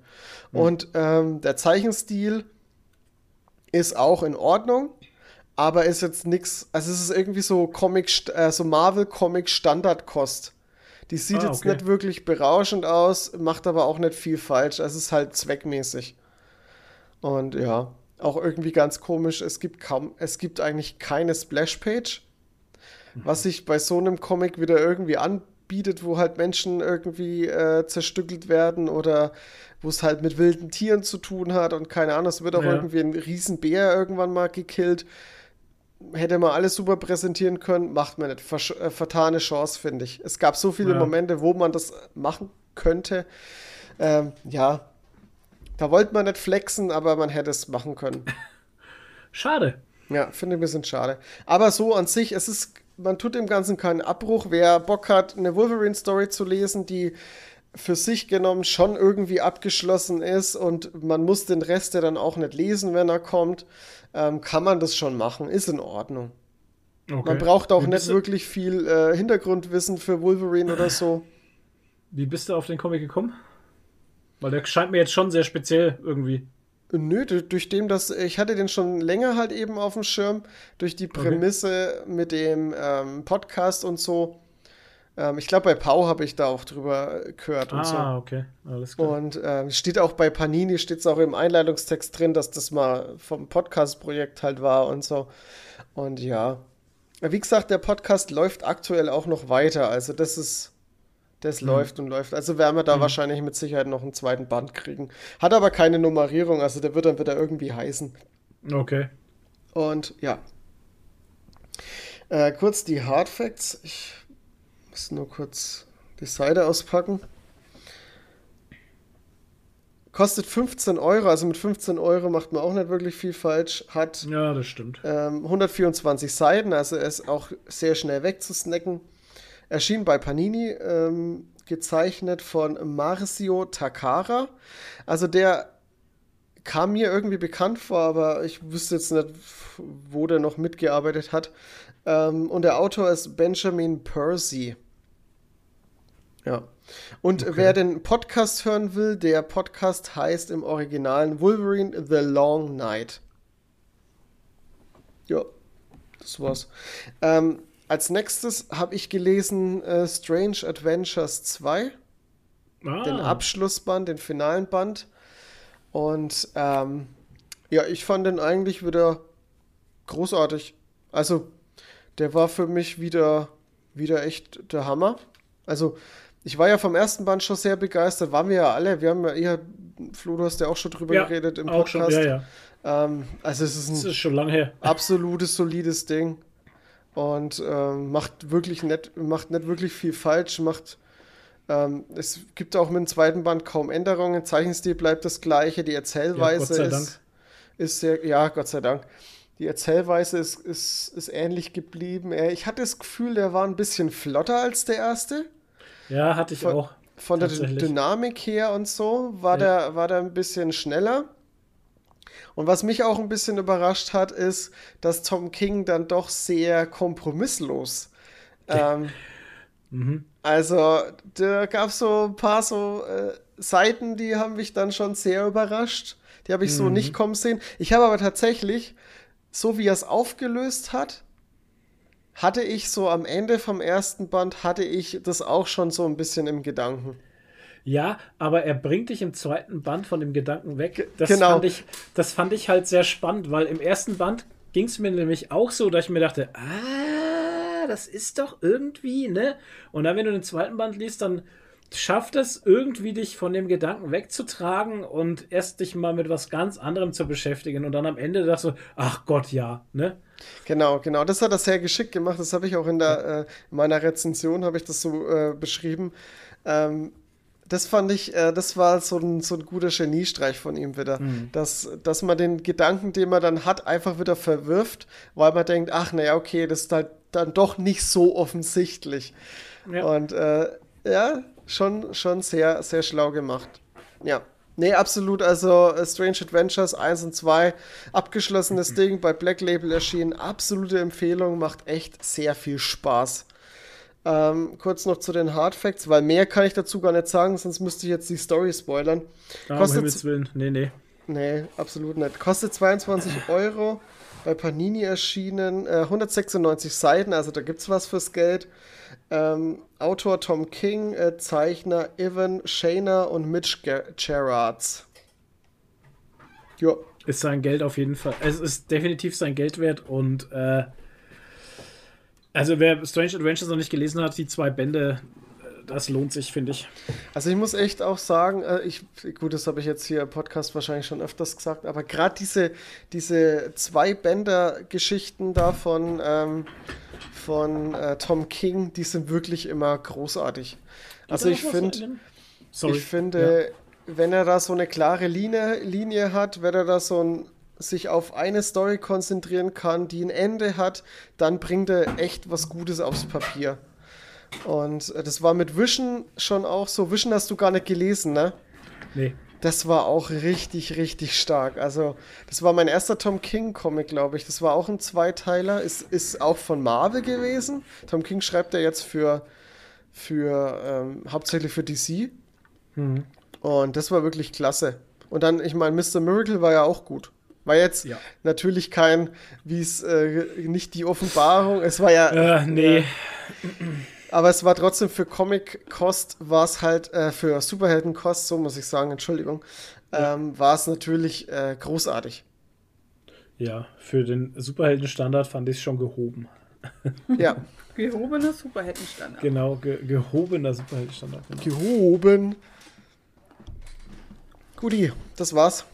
Und ähm, der Zeichenstil ist auch in Ordnung, aber ist jetzt nichts. Also, es ist irgendwie so Comic, äh, so Marvel-Comic-Standardkost. Die sieht Ah, jetzt okay. nicht wirklich berauschend aus, macht aber auch nicht viel falsch. Es ist halt zweckmäßig. Und ja, auch irgendwie ganz komisch. Es gibt kaum, es gibt eigentlich keine Splash-Page, was sich bei so einem Comic wieder irgendwie anbietet, wo halt Menschen irgendwie äh, zerstückelt werden oder wo es halt mit wilden Tieren zu tun hat und keine Ahnung, es wird auch Ja. irgendwie ein Riesenbär irgendwann mal gekillt. Hätte man alles super präsentieren können, macht man nicht. Versch äh, vertane Chance, finde ich. Es gab so viele Ja. Momente, wo man das machen könnte. Ähm, ja, da wollte man nicht flexen, aber man hätte es machen können. [laughs] Schade. Ja, finde ich ein bisschen schade. Aber so an sich, es ist, man tut dem Ganzen keinen Abbruch. Wer Bock hat, eine Wolverine-Story zu lesen, die für sich genommen schon irgendwie abgeschlossen ist und man muss den Rest ja dann auch nicht lesen, wenn er kommt, ähm, kann man das schon machen. Ist in Ordnung. Okay. Man braucht auch wie nicht wirklich viel äh, Hintergrundwissen für Wolverine oder so. Wie bist du auf den Comic gekommen? Weil der scheint mir jetzt schon sehr speziell irgendwie. Nö, du- durch dem, dass ich hatte den schon länger halt eben auf dem Schirm, durch die Prämisse mit dem ähm, Podcast und so. Ähm, ich glaube, bei Pau habe ich da auch drüber gehört und so. Ah, okay. Alles klar. Und ähm, steht auch bei Panini, steht es auch im Einleitungstext drin, dass das mal vom Podcast-Projekt halt war und so. Und ja. Wie gesagt, der Podcast läuft aktuell auch noch weiter. Also das ist, das läuft und läuft. Also werden wir da wahrscheinlich mit Sicherheit noch einen zweiten Band kriegen. Hat aber keine Nummerierung, also der wird dann wieder irgendwie heißen. Okay. Und ja. Äh, kurz die Hard Facts. Ich muss nur kurz die Seite auspacken. Kostet 15 Euro, also mit 15 Euro macht man auch nicht wirklich viel falsch. Hat Ja, das stimmt. ähm, 124 Seiten, also ist auch sehr schnell wegzusnacken. Erschien bei Panini, ähm, gezeichnet von Marcio Takara. Also der kam mir irgendwie bekannt vor, aber ich wüsste jetzt nicht, wo der noch mitgearbeitet hat. Ähm, und der Autor ist Benjamin Percy. Ja. Und wer den Podcast hören will, der Podcast heißt im Originalen Wolverine The Long Night. Ja, das war's. Ähm, als nächstes habe ich gelesen äh, Strange Adventures 2, Ah, den Abschlussband, den finalen Band. Und ähm, ja, ich fand den eigentlich wieder großartig. Also, der war für mich wieder, wieder echt der Hammer. Also, ich war ja vom ersten Band schon sehr begeistert, waren wir ja alle. Wir haben ja eher, Flo, du hast ja auch schon drüber Ja, geredet im auch schon, Podcast. ja, ja. Ähm, also, es ist ein ist schon lange her. absolutes solides Ding und ähm, macht wirklich nicht, macht nicht wirklich viel falsch, macht ähm, es gibt auch mit dem zweiten Band kaum Änderungen, Zeichenstil bleibt das gleiche, die Erzählweise Ja, ist, ist sehr, ja, Gott sei Dank. Die Erzählweise ist, ist, ist ähnlich geblieben. Ich hatte das Gefühl, der war ein bisschen flotter als der erste. Ja, hatte ich Von- auch. Von der. Dynamik her und so war, Ja. der, war der ein bisschen schneller. Und was mich auch ein bisschen überrascht hat, ist, dass Tom King dann doch sehr kompromisslos. Ähm, Mhm. also, da gab es so ein paar so äh, Seiten, die haben mich dann schon sehr überrascht. Die habe ich so Mhm. nicht kommen sehen. Ich habe aber tatsächlich, so wie er es aufgelöst hat, hatte ich so am Ende vom ersten Band, hatte ich das auch schon so ein bisschen im Gedanken. Ja, aber er bringt dich im zweiten Band von dem Gedanken weg. Das, genau. fand, ich, das fand ich halt sehr spannend, weil im ersten Band ging es mir nämlich auch so, dass ich mir dachte, ah, das ist doch irgendwie, ne? Und dann, wenn du den zweiten Band liest, dann schafft es irgendwie, dich von dem Gedanken wegzutragen und erst dich mal mit was ganz anderem zu beschäftigen. Und dann am Ende dachte du, ach Gott, ja, ne? Genau, genau. Das hat er sehr geschickt gemacht. Das habe ich auch in, der, äh, in meiner Rezension habe ich das so äh, beschrieben. Ähm, das fand ich, äh, das war so ein, so ein guter Geniestreich von ihm wieder. Dass, dass man den Gedanken, den man dann hat, einfach wieder verwirft, weil man denkt, ach naja, okay, das ist halt dann doch nicht so offensichtlich. Ja. Und äh, ja, schon, schon sehr, sehr schlau gemacht. Ja. Nee, absolut. Also äh, Strange Adventures 1 und 2, abgeschlossenes [laughs] Ding, bei Black Label erschienen. Absolute Empfehlung, macht echt sehr viel Spaß. Ähm, kurz noch zu den Hard Facts, weil mehr kann ich dazu gar nicht sagen, sonst müsste ich jetzt die Story spoilern. Ah, um Kostet- Himmels Willen. Nee, nee. Nee, absolut nicht. Kostet 22 [laughs] Euro, bei Panini erschienen, äh, 196 Seiten, also da gibt's was fürs Geld. Ähm, Autor Tom King, äh, Zeichner Evan Shaner und Mitch Ger Gerards. Ja, Ist sein Geld auf jeden Fall. Es ist definitiv sein Geld wert und äh, also wer Strange Adventures noch nicht gelesen hat, die zwei Bände, äh, das lohnt sich, finde ich. also ich muss echt auch sagen, äh, ich, gut, das habe ich jetzt hier im Podcast wahrscheinlich schon öfters gesagt, aber gerade diese, diese zwei Bänder-Geschichten da von, ähm, von äh, Tom King, die sind wirklich immer großartig. Also ich finde, Sorry. Ich finde, wenn er da so eine klare Linie, Linie hat, wenn er da so ein, sich auf eine Story konzentrieren kann, die ein Ende hat, dann bringt er echt was Gutes aufs Papier. Und äh, das war mit Vision schon auch so. Vision hast du gar nicht gelesen, ne? Nee. Das war auch richtig, richtig stark. Also, das war mein erster Tom King-Comic, glaube ich. Das war auch ein Zweiteiler. Ist, ist auch von Marvel gewesen. Tom King schreibt ja jetzt für, für ähm, hauptsächlich für DC. Und das war wirklich klasse. Und dann, ich meine, Mr. Miracle war ja auch gut. War jetzt Ja. natürlich kein, wie es, äh, nicht die Offenbarung. Es war ja. Äh, nee. Aber es war trotzdem für Comic-Kost, war es halt, äh, für Superhelden-Kost, so muss ich sagen, Entschuldigung, ähm, war es natürlich äh, großartig. Ja, für den Superheldenstandard fand ich es schon gehoben. [laughs] Ja, Gehobener Superheldenstandard. Genau, ge gehobener Superheldenstandard. Genau. gehoben. Guti, das war's.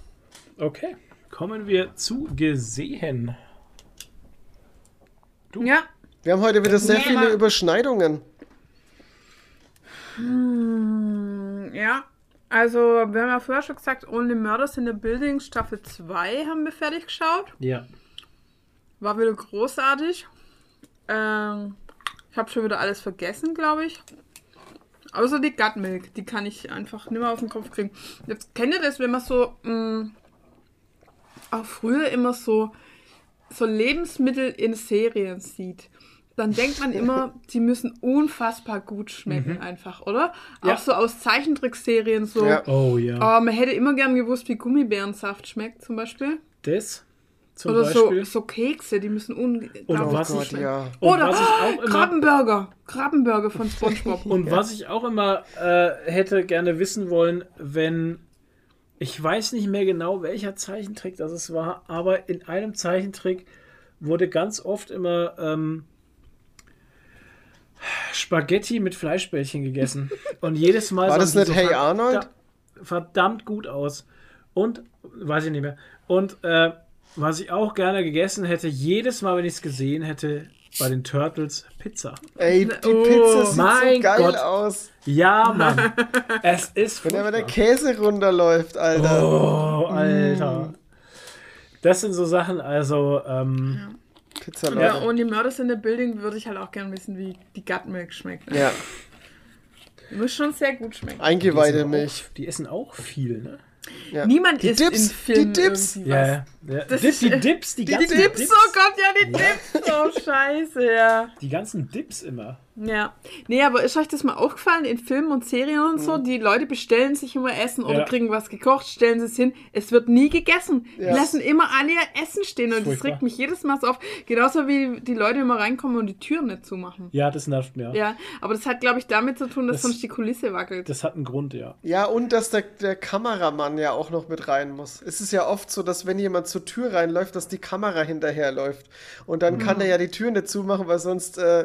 Okay, kommen wir zu gesehen. Ja, Wir haben heute wieder sehr Ja. viele Überschneidungen. ja. Also, wir haben ja vorher schon gesagt, Only Murders in the Building Staffel 2 haben wir fertig geschaut. Ja. War wieder großartig. Ähm, ich habe schon wieder alles vergessen, glaube ich. Außer die Gut Milk, die kann ich einfach nicht mehr aus dem Kopf kriegen. Jetzt kennt ihr das, wenn man so mh, auch früher immer so so Lebensmittel in Serien sieht. Dann denkt man immer, [laughs] die müssen unfassbar gut schmecken, einfach, oder? Ja. Auch so aus Zeichentrickserien so. Ja. Oh ja. Aber man hätte immer gern gewusst, wie Gummibärensaft schmeckt, zum Beispiel. Das zum Oder so, Beispiel. so Kekse, die müssen Und unglaublich was gut ich- schmecken. ja. Und Oder was ich auch immer Krabbenburger. Krabbenburger von [laughs] SpongeBob. Und was ich auch immer äh, hätte gerne wissen wollen, wenn Ich weiß nicht mehr genau, welcher Zeichentrick das es war, aber in einem Zeichentrick wurde ganz oft immer ähm, Spaghetti mit Fleischbällchen gegessen. [laughs] Und jedes Mal War das nicht so Hey Arnold? Verdammt gut aus. Und, weiß ich nicht mehr. Und äh, was ich auch gerne gegessen hätte, jedes Mal, wenn ich es gesehen hätte, bei den Turtles Pizza. Ey, die Oh, Pizza sieht mein so geil Gott. aus. Ja, Mann. es ist Wenn aber der. Käse runterläuft, Alter. Oh, Alter. Das sind so Sachen, also, ähm, Pizza, Und ja, Leute. Only Murders in the Building würde ich halt auch gerne wissen, wie die Gutmilk schmeckt. Ja, Die muss schon sehr gut schmecken. eingeweihte auch, Milch. die essen auch viel, ne? Ja. Niemand Die isst Dips, in Filmen die Dips. Ja, was. Ja. Das Dip, die Dips, die, Die ganzen Dips, oh Gott, ja, die Dips. Oh, scheiße, ja. Die ganzen Dips immer. Ja. Nee, aber ist euch das mal aufgefallen in Filmen und Serien und so? Die Leute bestellen sich immer Essen oder Ja. kriegen was gekocht, stellen es hin. Es wird nie gegessen. Die Ja. lassen immer alle ihr Essen stehen und das Furchtbar. regt mich jedes Mal so auf. Genauso wie die Leute immer reinkommen und die Türen nicht zumachen. Ja, das nervt mir. Ja, aber das hat, glaube ich, damit zu tun, dass Das- sonst die Kulisse wackelt. Das hat einen Grund, ja. Ja, und dass der, der Kameramann ja auch noch mit rein muss. Es ist ja oft so, dass wenn jemand zur Tür reinläuft, dass die Kamera hinterherläuft. Und dann kann der ja die Tür nicht zumachen, weil sonst äh,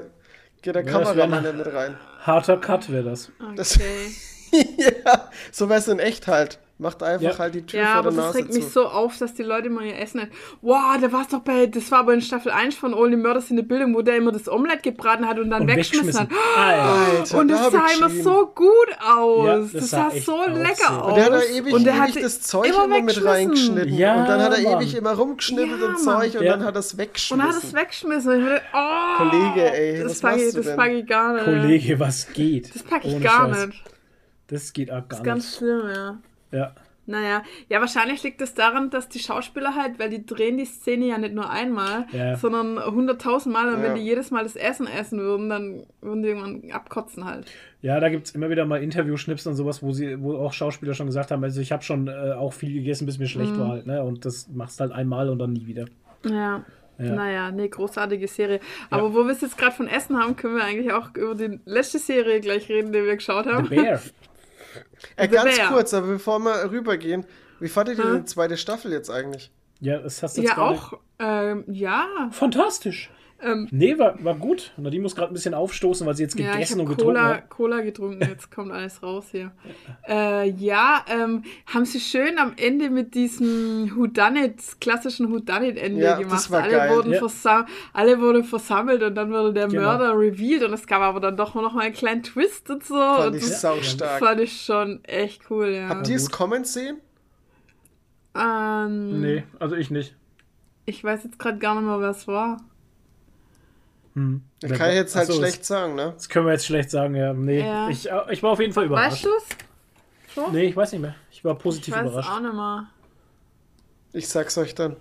geht der Ja, das Kameramann nicht mit rein. Harter Cut wäre das. Das- Okay. [laughs] ja, so wär's in echt halt. Macht einfach Ja. halt die Tür Ja, vor aber der das Nase regt mich zu. so auf, dass die Leute immer ihr Essen nicht. Wow, da war es doch bei, das war aber in Staffel 1 von Only Murders in the Building, wo der immer das Omelett gebraten hat und dann Und weggeschmissen hat. Alter. Alter, Und da das sah immer so gut aus. Ja, das, das sah, sah so lecker ja. aus. Und der hat da ewig, Und der ewig das Zeug immer immer, mit reingeschnitten. Ja, und dann hat er Mann. ewig immer rumgeschnippelt Ja, und. Zeug und Ja. dann hat er es Und weggeschmissen. dann hat es weggeschmissen. Und ich dachte, oh, Kollege, ey, das was pack ich, du das denn? pack ich gar nicht. Kollege, was geht? Das pack ich gar nicht. Das geht auch Das gar ist ganz schlimm, ja. Ja. Naja, ja, wahrscheinlich liegt es daran, dass die Schauspieler halt, weil die drehen die Szene ja nicht nur einmal, Ja. sondern hunderttausend Mal und Ja. wenn die jedes Mal das Essen essen würden, dann würden die irgendwann abkotzen halt. Ja, da gibt es immer wieder mal Interviewschnips und sowas, wo sie, wo auch Schauspieler schon gesagt haben, also ich habe schon äh, auch viel gegessen, bis mir schlecht Mhm. war halt, ne? Und das machst halt einmal und dann nie wieder. Ja. Ja. Naja, nee, großartige Serie. Aber wo wir es jetzt gerade von Essen haben, können wir eigentlich auch über die letzte Serie gleich reden, die wir geschaut The haben. Bear. [laughs] Äh, ganz Bear. kurz, aber bevor wir rübergehen, wie fandet ihr Hm? die zweite Staffel jetzt eigentlich? Ja, das hast du jetzt Ja, gerade- auch, ähm, ja. Fantastisch. Ähm, Nee, war, war gut. Und die muss gerade ein bisschen aufstoßen, weil sie jetzt Ja, ich gegessen habe und getrunken Cola, hat. Cola getrunken, jetzt kommt alles raus hier. [laughs] Äh, ja, ähm, haben sie schön am Ende mit diesem Whodunit, klassischen Whodunit-Ende Ja, gemacht. das war alle, geil. Wurden Ja. alle wurden versammelt und dann wurde der Genau. Mörder revealed und es gab aber dann doch noch mal einen kleinen Twist und so. Fand und ich das saustark. fand ich schon echt cool, ja. Habt ihr es kommen sehen? Ähm, Nee, also ich nicht. Ich weiß jetzt gerade gar nicht mehr, wer es war. Hm. Das kann ich jetzt halt Ach so, schlecht sagen, ne? Das, das können wir jetzt schlecht sagen, ja. Nee, Ja. Ich, ich war auf jeden Fall überrascht. Weißt du es? So? Nee, ich weiß nicht mehr. Ich war ich positiv weiß überrascht. auch nicht mehr. Ich sag's euch dann.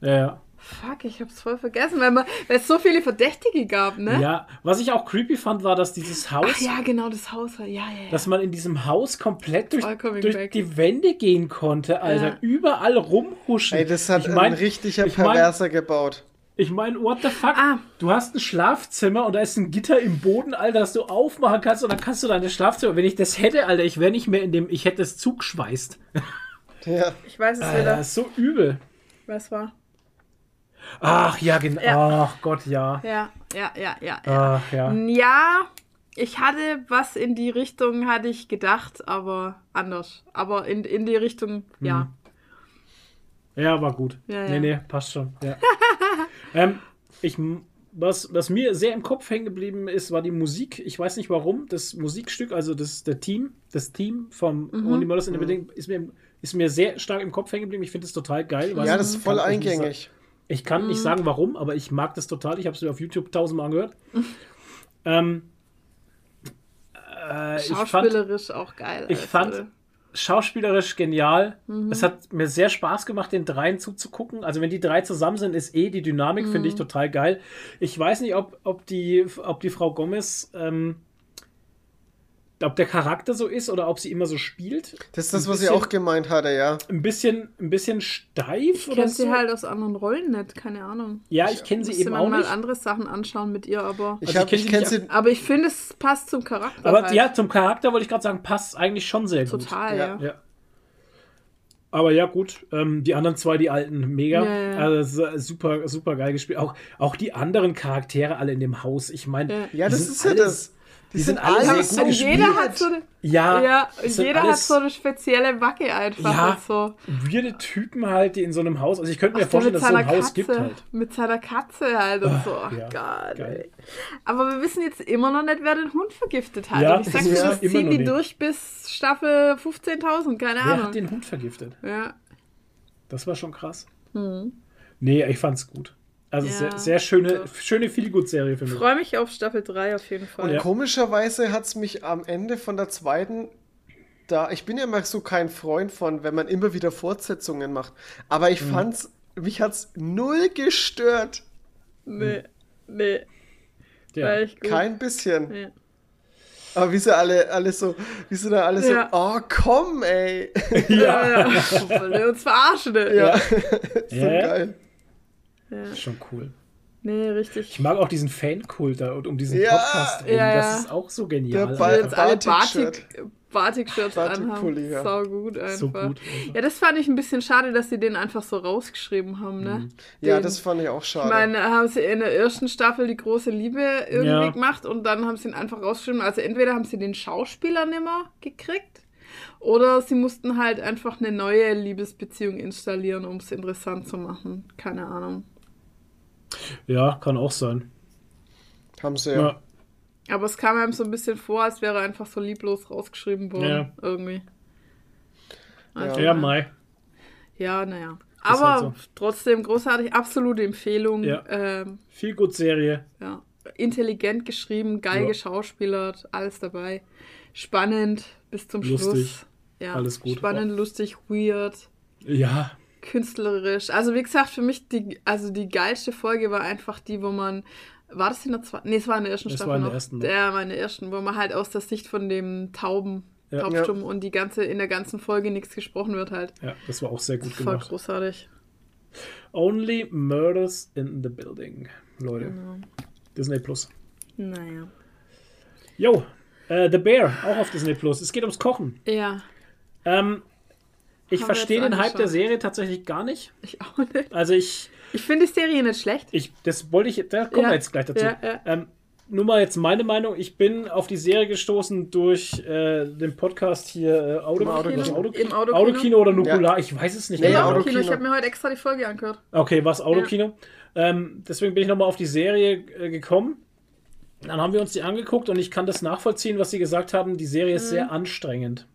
Ja, ja. Fuck, ich hab's voll vergessen, weil, man, weil es so viele Verdächtige gab, ne? ja, was ich auch creepy fand, war, dass dieses Haus, Ach ja, genau, das Haus. Ja, ja, ja. dass man in diesem Haus komplett durch, durch die Wände gehen konnte, Alter. Ja. Überall rumhuschen. Ey, das hat ich mein, ein richtiger ich mein- Perverser gebaut. Ich meine, what the fuck? Ah. Du hast ein Schlafzimmer und da ist ein Gitter im Boden, Alter, das du aufmachen kannst und dann kannst du deine Schlafzimmer. Wenn ich das hätte, Alter, ich wäre nicht mehr in dem, ich hätte es zugeschweißt. Ja. ich weiß es Alter, wieder. das ist so übel. Was war? Ach ja, genau. Ja. Ach Gott, ja. Ja, ja, ja, ja. ja. Ach ja. Ja, ich hatte was in die Richtung, hatte ich gedacht, aber anders. Aber in, in die Richtung, ja. Ja, war gut. Ja, Nee, ja. nee, passt schon. Ja. [laughs] ähm, ich, was, was mir sehr im Kopf hängen geblieben ist, war die Musik. Ich weiß nicht warum. Das Musikstück, also das der Team, das Team vom Mhm. Only Murders in the Building, ist mir, ist mir sehr stark im Kopf hängen geblieben. Ich finde es total geil. Ja, das ist voll eingängig. Ich kann Mhm. nicht sagen, warum, aber ich mag das total. Ich habe es mir auf YouTube tausendmal angehört. [laughs] ähm, äh, ich fand, Schauspielerisch auch geil. ich also. fand schauspielerisch genial. Mhm. Es hat mir sehr Spaß gemacht, den dreien zuzugucken. Also wenn die drei zusammen sind, ist eh die Dynamik, finde Mhm. ich total geil. Ich weiß nicht, ob, ob, die, ob die Frau Gomez, ähm, ob der Charakter so ist oder ob sie immer so spielt. Das ist das, Ein was ich bisschen- auch gemeint hatte, ja. Ein bisschen, ein bisschen steif Ich oder kenne so. sie halt aus anderen Rollen nicht, keine Ahnung. ja, ich kenne sie eben man auch mal nicht. andere Sachen anschauen mit ihr, aber. Ich, Also hab, ich kenn ich sie kenn nicht sie. Aber ich finde, es passt zum Charakter. Aber halt. ja, zum Charakter wollte ich gerade sagen, passt eigentlich schon sehr gut. Total, Ja. ja. Aber ja, gut. Ähm, die anderen zwei, die alten, mega. Ja, ja. Also super, super geil gespielt. Auch, auch die anderen Charaktere alle in dem Haus. Ich meine, Ja. Ja, das ist ja alles- das. Die, sind, sind alle so gut Und jeder hat so eine, Ja, ja, jeder hat so eine spezielle Wacke einfach. Ja. und so. weirde Typen halt, die in so einem Haus. Also ich könnte mir Ach, vorstellen, mit dass es so ein seiner Haus Katze, gibt halt. Mit seiner Katze halt und so. Ach ja, Gott, geil. Aber wir wissen jetzt immer noch nicht, wer den Hund vergiftet hat. Ja, und ich sag [laughs] das dir, das ziehen die nicht. durch bis Staffel 15.000, keine Wer Ahnung. hat den Hund vergiftet? ja. Das war schon krass. Nee, ich fand's gut. Also Ja, sehr, sehr schöne, doch. schöne Feelgood-Serie für mich. Freue mich auf Staffel 3 auf jeden Fall. Und Ja. komischerweise hat es mich am Ende von der zweiten, da, ich bin ja immer so kein Freund von, wenn man immer wieder Fortsetzungen macht. Aber Mhm. ich fand's, mich hat's null gestört. Nee, nee, Ja. war echt gut. Kein bisschen. Ja. Aber wie sie alle, alle so, wie sie da alle Ja. so, oh komm, ey. [laughs] Ja, ja. [laughs] Wollen wir uns verarschen, ne? Ja, [laughs] so Ja. geil. Das ist schon cool. Nee, richtig. Ich mag auch diesen Fan-Kult da und um diesen Ja, Podcast rum. ja, Das ja. ist auch so genial. Der Wir Ball- jetzt alle Batik-Shirt. Batik- Batik-Shirts Batik-Pulli, anhaben. ja. Sau gut einfach. So gut. Ja, das fand ich ein bisschen schade, dass sie den einfach so rausgeschrieben haben, ne? Mhm. Ja, Den- das fand ich auch Ich schade. meine, haben sie in der ersten Staffel die große Liebe irgendwie Ja. gemacht und dann haben sie ihn einfach rausgeschrieben. Also entweder haben sie den Schauspieler nimmer gekriegt oder sie mussten halt einfach eine neue Liebesbeziehung installieren, um es interessant zu machen. Keine Ahnung. Ja, kann auch sein. Haben sie Ja. ja. Aber es kam einem so ein bisschen vor, als wäre einfach so lieblos rausgeschrieben worden. Ja. Irgendwie. Also, Ja, Mai. Ja, naja. Ist Aber halt so. trotzdem großartig, absolute Empfehlung. Ja. Ähm, Viel gut Serie. ja. Intelligent geschrieben, geil Ja. geschauspielert, alles dabei. Spannend bis zum Lustig. Schluss. Ja, Alles gut. Spannend, lustig, weird, Ja, künstlerisch. Also wie gesagt, für mich die, also die geilste Folge war einfach die, wo man war das in der zweiten? Nee, es war in der ersten Es Staffel war in der noch. ersten noch. Der war in der ersten, wo man halt aus der Sicht von dem Tauben, Ja. Taubstumm und die ganze, in der ganzen Folge nichts gesprochen wird halt. ja, das war auch sehr gut Voll gemacht. großartig. Only Murders in the Building, Leute. Genau. Disney Plus. Naja. Jo, äh, The Bear, auch auf Disney Plus. Es geht ums Kochen. Ja, Ähm, ich verstehe den Hype der. Serie tatsächlich gar nicht. ich auch nicht. Also ich, Ich finde die Serie nicht schlecht. ich, das wollte ich, da kommen Ja, wir jetzt gleich dazu. ja, ja. Ähm, nur mal jetzt meine Meinung. Ich bin auf die Serie gestoßen durch äh, den Podcast hier äh, Auto, Im Autokino. was, Autokino, Im Autokino. Autokino oder Nukular, ich weiß es nicht Nee, Im genau. Autokino. Ich habe mir heute extra die Folge angehört. Okay, was Autokino. Ähm, deswegen bin ich nochmal auf die Serie äh, gekommen. Dann haben wir uns die angeguckt und ich kann das nachvollziehen, was sie gesagt haben. Die Serie Mhm. ist sehr anstrengend.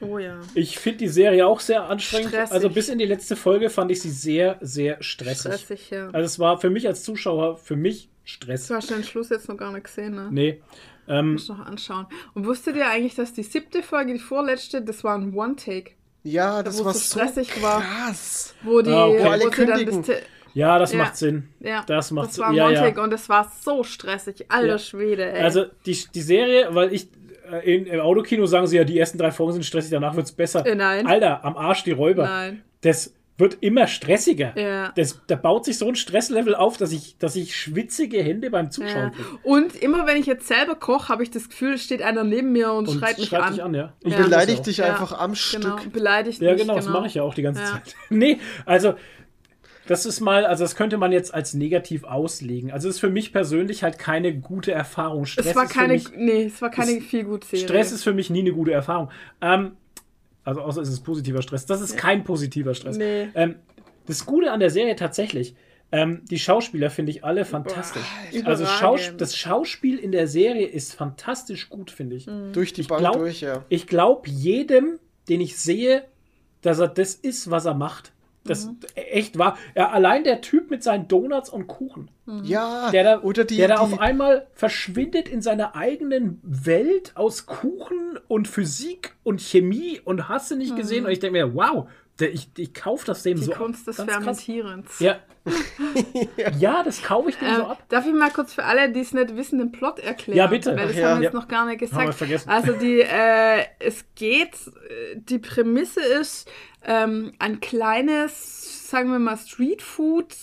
Oh ja. Ich finde die Serie auch sehr anstrengend. Stressig. Also bis in die letzte Folge fand ich sie sehr, sehr stressig. Stressig, ja. Also es war für mich als Zuschauer, für mich Stress. Du hast den Schluss jetzt noch gar nicht gesehen, ne? Nee. Ähm, Muss noch anschauen. Und wusstet ihr eigentlich, dass die siebte Folge, die vorletzte, das war ein One-Take, Ja, das wo war es so stressig war. krass. wo die, Ah, okay. Wo alle wo sie dann kündigen. ja, das Ja. macht Sinn. ja, Das macht das war ein ja, ja. One-Take und es war so stressig. Alter Ja. Schwede, ey. Also die, die Serie, weil ich in, im Autokino sagen sie ja, die ersten drei Folgen sind stressig, danach wird es besser. Äh, nein. Alter, am Arsch die Räuber. Nein. Das wird immer stressiger. Ja. Das, da baut sich so ein Stresslevel auf, dass ich, dass ich schwitzige Hände beim Zuschauen Ja. kriege. Und immer wenn ich jetzt selber koche, habe ich das Gefühl, steht einer neben mir und, Und schreit mich schreit an. dich an, ja. Ich Ja. auch. dich Ja. einfach am Genau, Stück. beleidigt Ja, mich. genau, das mache ich ja auch die ganze Ja. Zeit. [laughs] nee, also das ist mal, also das könnte man jetzt als negativ auslegen. Also es ist für mich persönlich halt keine gute Erfahrung. Stress Es war ist für keine, mich, nee, es war keine ist- viel gut Serie. Stress ist für mich nie eine gute Erfahrung. Ähm, also außer es ist positiver Stress. Das ist kein positiver Stress. Nee. Ähm, das Gute an der Serie tatsächlich, ähm, die Schauspieler finde ich alle fantastisch. Also Schaus das Schauspiel in der Serie ist fantastisch gut, finde ich. Durch die Bank glaub- durch, ja. Ich glaube jedem, den ich sehe, dass er das ist, was er macht. Das Mhm. echt war. Ja, allein der Typ mit seinen Donuts und Kuchen, Ja, der da, oder die, der da die auf einmal verschwindet in seiner eigenen Welt aus Kuchen und Physik und Chemie und hast du nicht gesehen. Und ich denke mir, wow, ich, ich kaufe das dem. Die so ab. Kunst des krass. Fermentierens. Ja. [laughs] ja, das kaufe ich dem Ähm, so ab. darf ich mal kurz für alle, die es nicht wissen, den Plot erklären? Ja, bitte. Weil das Ach ja. haben wir jetzt Ja. noch gar nicht Haben wir gesagt. vergessen. Also die, äh, es geht, äh, die Prämisse ist, ähm, ein kleines, sagen wir mal, Streetfood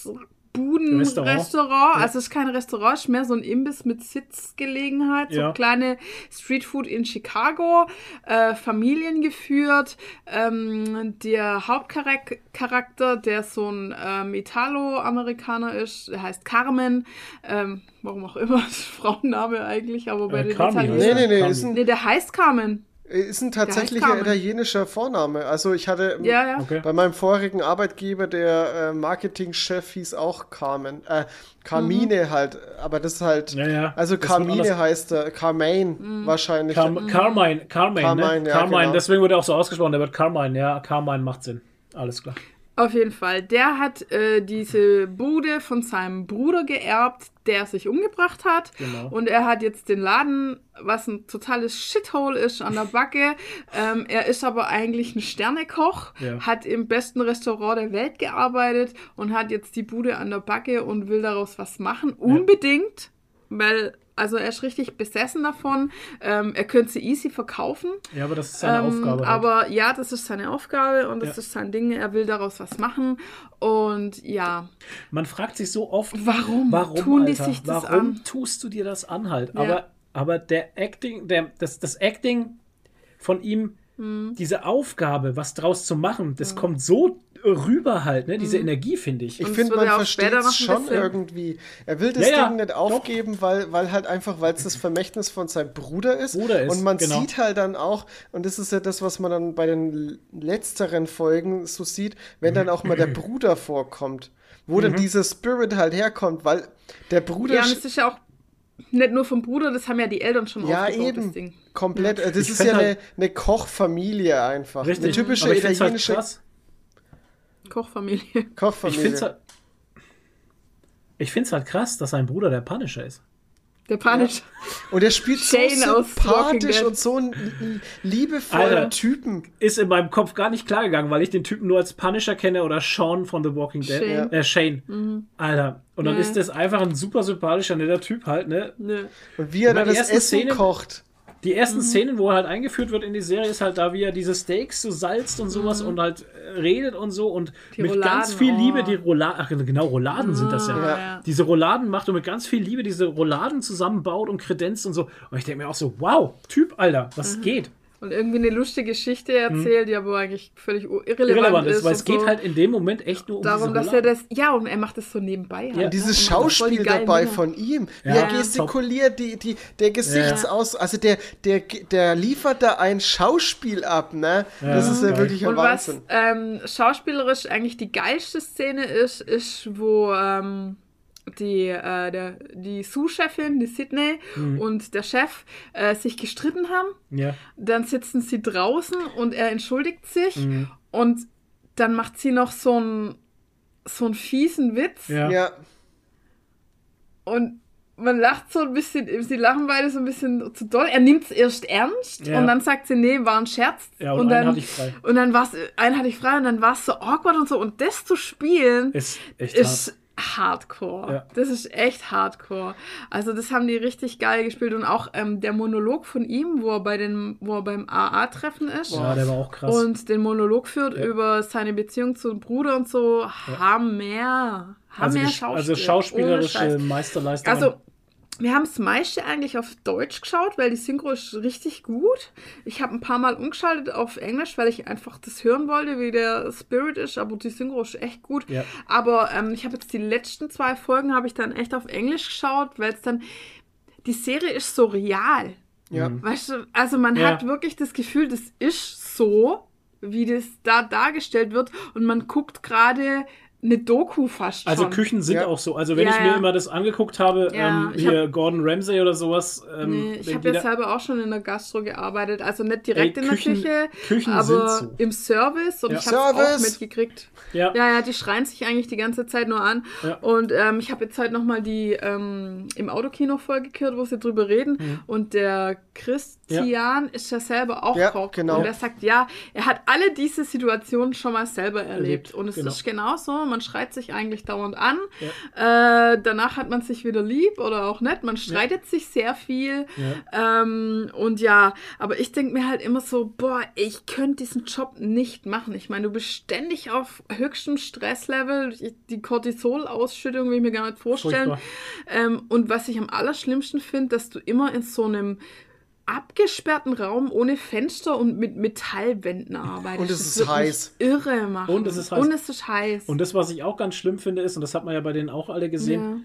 Restaurant. Buden-Restaurant. Also es ist kein Restaurant, es ist mehr so ein Imbiss mit Sitzgelegenheit. So Ja. kleine Streetfood in Chicago, äh, familiengeführt. Ähm, der Hauptcharakter, der so ein ähm, Italo-Amerikaner ist, der heißt Carmen. Ähm, warum auch immer, das [laughs] ist Frauenname eigentlich, aber bei Äh, den Italienern... Nee, nee, nee, Nee, der heißt Carmen. Ist ein tatsächlicher italienischer Vorname. Also ich hatte Ja, ja. Okay. bei meinem vorigen Arbeitgeber, der äh, Marketingchef hieß auch Carmen. Äh, Carmine halt, aber das ist halt. Ja, ja. Also Das Carmine heißt er, Carmaine Mhm. wahrscheinlich. Car Carmine, Carmine, Carmine, ne? ja, Carmine, genau. deswegen wird er auch so ausgesprochen, der wird Carmine, ja, Carmine macht Sinn. Alles klar. Auf jeden Fall. Der hat äh, diese Bude von seinem Bruder geerbt, der sich umgebracht hat. Genau. Und er hat jetzt den Laden, was ein totales Shithole ist, an der Backe. [laughs] ähm, er ist aber eigentlich ein Sternekoch, Ja. hat im besten Restaurant der Welt gearbeitet und hat jetzt die Bude an der Backe und will daraus was machen. Unbedingt, weil, also er ist richtig besessen davon. Ähm, er könnte sie easy verkaufen. Ja, aber das ist seine Ähm, Aufgabe. halt. Aber ja, das ist seine Aufgabe und das Ja. ist sein Ding. Er will daraus was machen. Und ja, Man fragt sich so oft, warum, warum tun die Alter? sich das warum an? tust du dir das an halt? Ja. Aber, aber der Acting, der, das, das Acting von ihm, Hm. diese Aufgabe, was draus zu machen, das kommt so rüber halt, ne? Diese Energie, finde ich. Ich finde, man versteht es schon bisschen- irgendwie. Er will das Ja, ja, Ding nicht doch. aufgeben, weil, weil halt einfach, weil es das Vermächtnis von seinem Bruder ist. Bruder ist, und man genau. sieht halt dann auch, und das ist ja das, was man dann bei den letzteren Folgen so sieht, wenn dann auch mal der [laughs] Bruder vorkommt. Wo Mhm. dann dieser Spirit halt herkommt, weil der Bruder. Ja, und es ist ja auch nicht nur vom Bruder, das haben ja die Eltern schon ja, aufgebaut, das eben. Ding. Komplett. Das Ich ist ja eine, halt- eine Kochfamilie einfach. Richtig. Eine typische aber ich find's halt italienische krass. [laughs] Kochfamilie. Ich Kochfamilie. finde es halt, ich find's halt krass, dass sein Bruder der Punisher ist. Der Punish. Und er spielt so Shane Walking sympathisch und so einen liebevollen Alter. Typen. Ist in meinem Kopf gar nicht klar gegangen, weil ich den Typen nur als Punisher kenne oder Sean von The Walking Dead. Shane. Mhm. Äh, Shane. Alter. Und dann Ja. ist das einfach ein super sympathischer, netter Typ halt, ne? Nö. Und wie er Ich dann das erste Essen Szene- kocht. Die ersten Mhm. Szenen, wo er halt eingeführt wird in die Serie, ist halt da, wie er diese Steaks so salzt und sowas und halt äh, redet und so und Mhm. Die mit Rouladen, ganz viel oh. Liebe die Rouladen, ach genau, Rouladen sind das ja. Ja. ja. Diese Rouladen macht und mit ganz viel Liebe diese Rouladen zusammenbaut und kredenzt und so. Und ich denke mir auch so, wow, Typ, Alter, was Mhm. geht? Und irgendwie eine lustige Geschichte erzählt, die aber eigentlich völlig irrelevant, Mhm. Irrelevant ist, weil es geht so. halt in dem Moment echt nur um darum, dass er das. Ja, und er macht das so nebenbei. Ja. Halt, Und dieses ne? Und macht voll die Schauspiel dabei Dinger. von ihm, wie Ja, er gestikuliert, die, die, der Gesichtsaus, also der, der, der liefert da ein Schauspiel ab, ne? Das ist ja wirklich ein Und was Wahnsinn. ähm, schauspielerisch eigentlich die geilste Szene ist, ist, wo ähm, die, äh, der, die Sous-Chefin, die Sydney Mhm. und der Chef äh, sich gestritten haben. Ja. Dann sitzen sie draußen und er entschuldigt sich Mhm. und dann macht sie noch so einen so einen fiesen Witz Ja. Ja, und man lacht so ein bisschen, sie lachen beide so ein bisschen zu doll. Er nimmt es erst ernst Ja. und dann sagt sie, nee, war ein Scherz. Ja, und einen dann, hatte ich frei. Und dann war es, einen hatte ich frei und dann war es so awkward und so. Und das zu spielen Ist echt hart. ist hardcore. Ja. Das ist echt hardcore. Also das haben die richtig geil gespielt und auch ähm, der Monolog von ihm, wo er bei den, wo er beim AA-Treffen ist. Ja, der war auch krass. Und den Monolog führt Ja. über seine Beziehung zu dem Bruder und so. Hammer. Hammer also, Schauspiel. also schauspielerische. Meisterleistung. Also, wir haben das meiste eigentlich auf Deutsch geschaut, weil die Synchro ist richtig gut. Ich habe ein paar Mal umgeschaltet auf Englisch, weil ich einfach das hören wollte, wie der Spirit ist, aber die Synchro ist echt gut. Ja. Aber ähm, ich habe jetzt die letzten zwei Folgen habe ich dann echt auf Englisch geschaut, weil es dann die Serie ist so real. ja. Weißt du, also man Ja. hat wirklich das Gefühl, das ist so, wie das da dargestellt wird und man guckt gerade eine Doku fast schon. Also Küchen sind Ja. auch so. Also wenn Ja, ich mir ja. immer das angeguckt habe, Ja, ähm, hier Gordon Ramsay oder sowas. Ähm, Nee, ich habe da- selber auch schon in der Gastro gearbeitet, also nicht direkt Ey, in Küchen- der Küche, Küchen aber sind so. im Service und Ja. ich habe auch mitgekriegt. ja, Ja, ja, die schreien sich eigentlich die ganze Zeit nur an. Ja. Und ähm, ich habe jetzt heute nochmal die ähm, im Autokino Folge gehört, wo sie drüber reden. Mhm. Und der Christian ist ja selber auch Ja, Koch. genau. Und er sagt, ja, er hat alle diese Situationen schon mal selber erlebt. Erlebt, Und es genau. ist genauso. Man schreit sich eigentlich dauernd an. Äh, danach hat man sich wieder lieb oder auch nicht. Man streitet sich sehr viel. Ähm, und ja, aber ich denke mir halt immer so, boah, ich könnte diesen Job nicht machen. Ich meine, du bist ständig auf höchstem Stresslevel. Die Cortisol-Ausschüttung will ich mir gar nicht vorstellen. Ähm, und was ich am allerschlimmsten finde, dass du immer in so einem abgesperrten Raum ohne Fenster und mit Metallwänden arbeitest. Und es Das ist heiß. Irre machen. Und es ist heiß. Und es ist heiß. Und das, was ich auch ganz schlimm finde, ist, und das hat man ja bei denen auch alle gesehen, ja.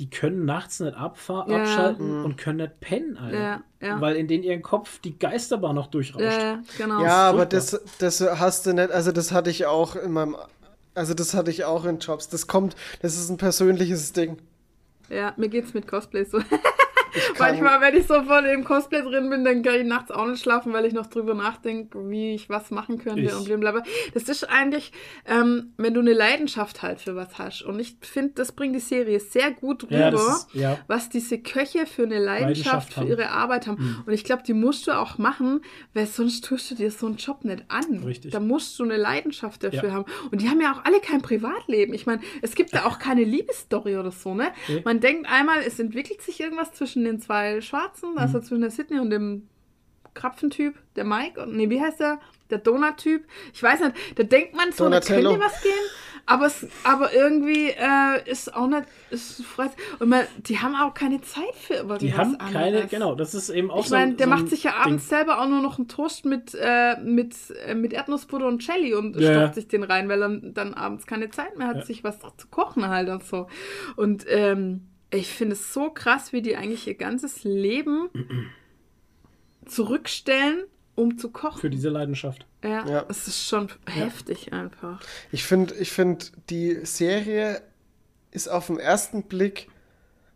die können nachts nicht abfahren, Ja. abschalten und können nicht pennen, Alter. Ja, ja. Weil in denen ihren Kopf die Geisterbahn noch durchrauscht. ja, genau. Ja, aber das, das hast du nicht, also das hatte ich auch in meinem, also das hatte ich auch in Jobs. Das kommt, das ist ein persönliches Ding. Ja, mir geht's mit Cosplay so. [laughs] Manchmal, wenn ich so voll im Cosplay drin bin, dann kann ich nachts auch nicht schlafen, weil ich noch drüber nachdenke, wie ich was machen könnte Ich- und blablabla. Das ist eigentlich, ähm, wenn du eine Leidenschaft halt für was hast. Und ich finde, das bringt die Serie sehr gut rüber, Ja, ist- ja. was diese Köche für eine Leidenschaft, Leidenschaft für ihre Arbeit haben. Und ich glaube, die musst du auch machen, weil sonst tust du dir so einen Job nicht an. Richtig. Da musst du eine Leidenschaft dafür Ja. haben. Und die haben ja auch alle kein Privatleben. Ich meine, es gibt da auch keine Liebesstory oder so, ne? Nee. Man denkt einmal, es entwickelt sich irgendwas zwischen den zwei Schwarzen, Mhm. also zwischen der Sydney und dem Krapfentyp, der Mike, und nee, wie heißt der? Der Donut-Typ. Ich weiß nicht, da denkt man so, da könnte was gehen, aber, es, aber irgendwie äh, ist auch nicht, ist frei. Und man, die haben auch keine Zeit für irgendwas Die haben keine, anderes. genau, das ist eben auch Ich so. meine, der so macht sich ja Ding. abends selber auch nur noch einen Toast mit, äh, mit, äh, mit Erdnussbutter und Jelly und ja. stopft sich den rein, weil er dann abends keine Zeit mehr hat, Ja. sich was zu kochen halt und so. Und ähm, ich finde es so krass, wie die eigentlich ihr ganzes Leben [clears throat] zurückstellen, um zu kochen. Für diese Leidenschaft. ja, Ja. es ist schon heftig einfach. Ich finde, ich find, die Serie ist auf den ersten Blick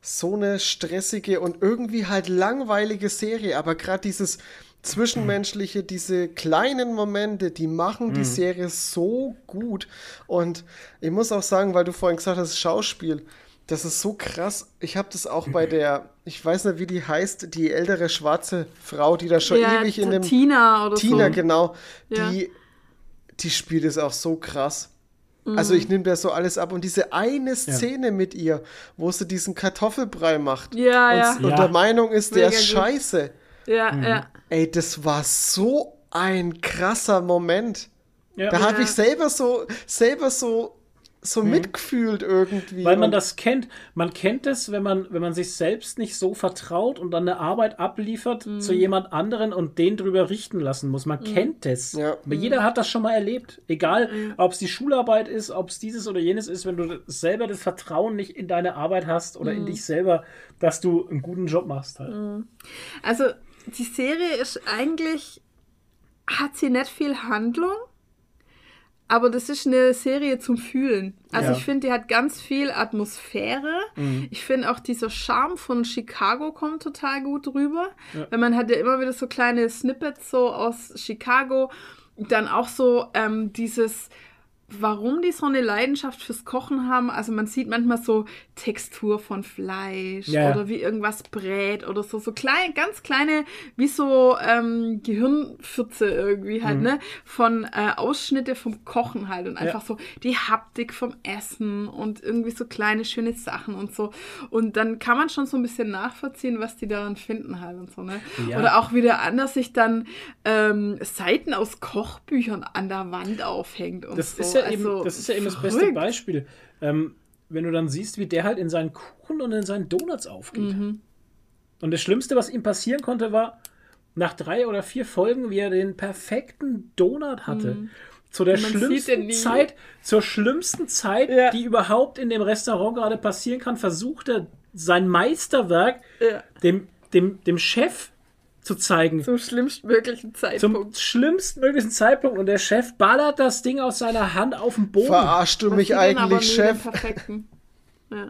so eine stressige und irgendwie halt langweilige Serie, aber gerade dieses Zwischenmenschliche, diese kleinen Momente, die machen die Serie so gut. Und ich muss auch sagen, weil du vorhin gesagt hast, Schauspiel, das ist so krass. Ich habe das auch bei der, ich weiß nicht, wie die heißt, die ältere schwarze Frau, die da schon ja, ewig in dem Tina oder Tina, so. genau. Ja. Die, die spielt es auch so krass. Mhm. Also ich nehme das so alles ab. Und diese eine Szene mit ihr, wo sie diesen Kartoffelbrei macht Ja, und, ja. und Ja. der Meinung ist, der Mega ist gut. scheiße. Ja, Mhm. ja. Ey, das war so ein krasser Moment. Ja. Da habe Ja. ich selber so, selber so, so mitgefühlt irgendwie. Mhm. Weil man das kennt. Man kennt es, wenn man, wenn man sich selbst nicht so vertraut und dann eine Arbeit abliefert Mhm. zu jemand anderen und den drüber richten lassen muss. Man kennt es. Ja. Aber jeder hat das schon mal erlebt. Egal, ob es die Schularbeit ist, ob es dieses oder jenes ist, wenn du selber das Vertrauen nicht in deine Arbeit hast oder Mhm. in dich selber, dass du einen guten Job machst halt. Also, die Serie ist eigentlich, hat sie nicht viel Handlung, aber das ist eine Serie zum Fühlen. Also Ja. ich finde, die hat ganz viel Atmosphäre. Ich finde auch dieser Charme von Chicago kommt total gut rüber. Weil man hat ja immer wieder so kleine Snippets so aus Chicago. Dann auch so ähm, dieses, warum die so eine Leidenschaft fürs Kochen haben. Also man sieht manchmal so Textur von Fleisch Ja, ja. oder wie irgendwas brät oder so. So klein, ganz kleine, wie so ähm, Gehirnfürze irgendwie halt, ne? Von äh, Ausschnitte vom Kochen halt und einfach so die Haptik vom Essen und irgendwie so kleine, schöne Sachen und so. Und dann kann man schon so ein bisschen nachvollziehen, was die daran finden halt und so, ne? Ja. Oder auch wie der anders sich dann ähm, Seiten aus Kochbüchern an der Wand aufhängt und Das so. ist ja Also, eben, das ist ja eben das beste verrückt. Beispiel. Ähm, wenn du dann siehst, wie der halt in seinen Kuchen und in seinen Donuts aufgeht. Mhm. Und das Schlimmste, was ihm passieren konnte, war nach drei oder vier Folgen, wie er den perfekten Donut hatte. Zu der Mhm. Sieht den schlimmsten. Zeit, zur schlimmsten Zeit, Ja. die überhaupt in dem Restaurant gerade passieren kann, versucht er sein Meisterwerk Ja. dem, dem, dem Chef zu zeigen. Zum schlimmstmöglichen Zum Zeitpunkt. schlimmstmöglichen Zeitpunkt und der Chef ballert das Ding aus seiner Hand auf den Boden. Verarschst du Was mich eigentlich, Chef? Ja.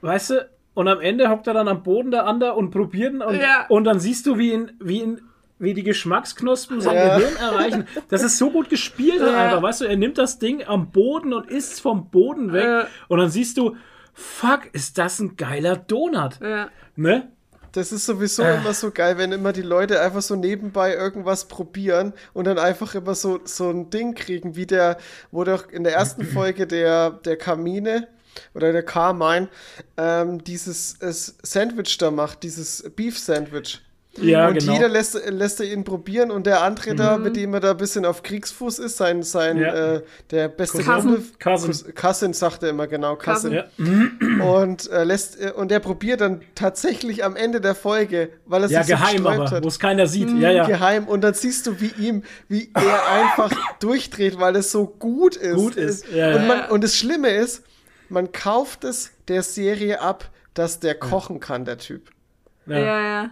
Weißt du? Und am Ende hockt er dann am Boden der andere und probiert ihn und, Ja. und dann siehst du, wie ihn, wie ihn, wie die Geschmacksknospen sein Ja. Gehirn erreichen. Das ist so gut gespielt Ja. einfach, weißt du? Er nimmt das Ding am Boden und isst vom Boden weg Ja. und dann siehst du, fuck, ist das ein geiler Donut, Ja. ne? Das ist sowieso Äh. immer so geil, wenn immer die Leute einfach so nebenbei irgendwas probieren und dann einfach immer so, so ein Ding kriegen, wie der, wo doch in der ersten [clears throat] Folge der, der Kamine oder der Carmine ähm, dieses äh, Sandwich da macht, dieses Beef Sandwich. Ja, und genau. jeder lässt, lässt er ihn probieren und der andere da, mit dem er da ein bisschen auf Kriegsfuß ist, sein, sein Ja. äh, der beste. Kumpel, Cousin. Cousin. Sagt er immer genau, Cousin. Cousin. Ja, Und äh, lässt äh, und er probiert dann tatsächlich am Ende der Folge, weil er ja sich so geheim gesträubt aber, hat, wo es keiner sieht. Ja, ja. geheim und dann siehst du, wie ihm, wie er einfach durchdreht, weil es so gut ist. Gut ist, ja, und, ja. man, und das Schlimme ist, man kauft es der Serie ab, dass der kochen kann, der Typ. Ja, ja.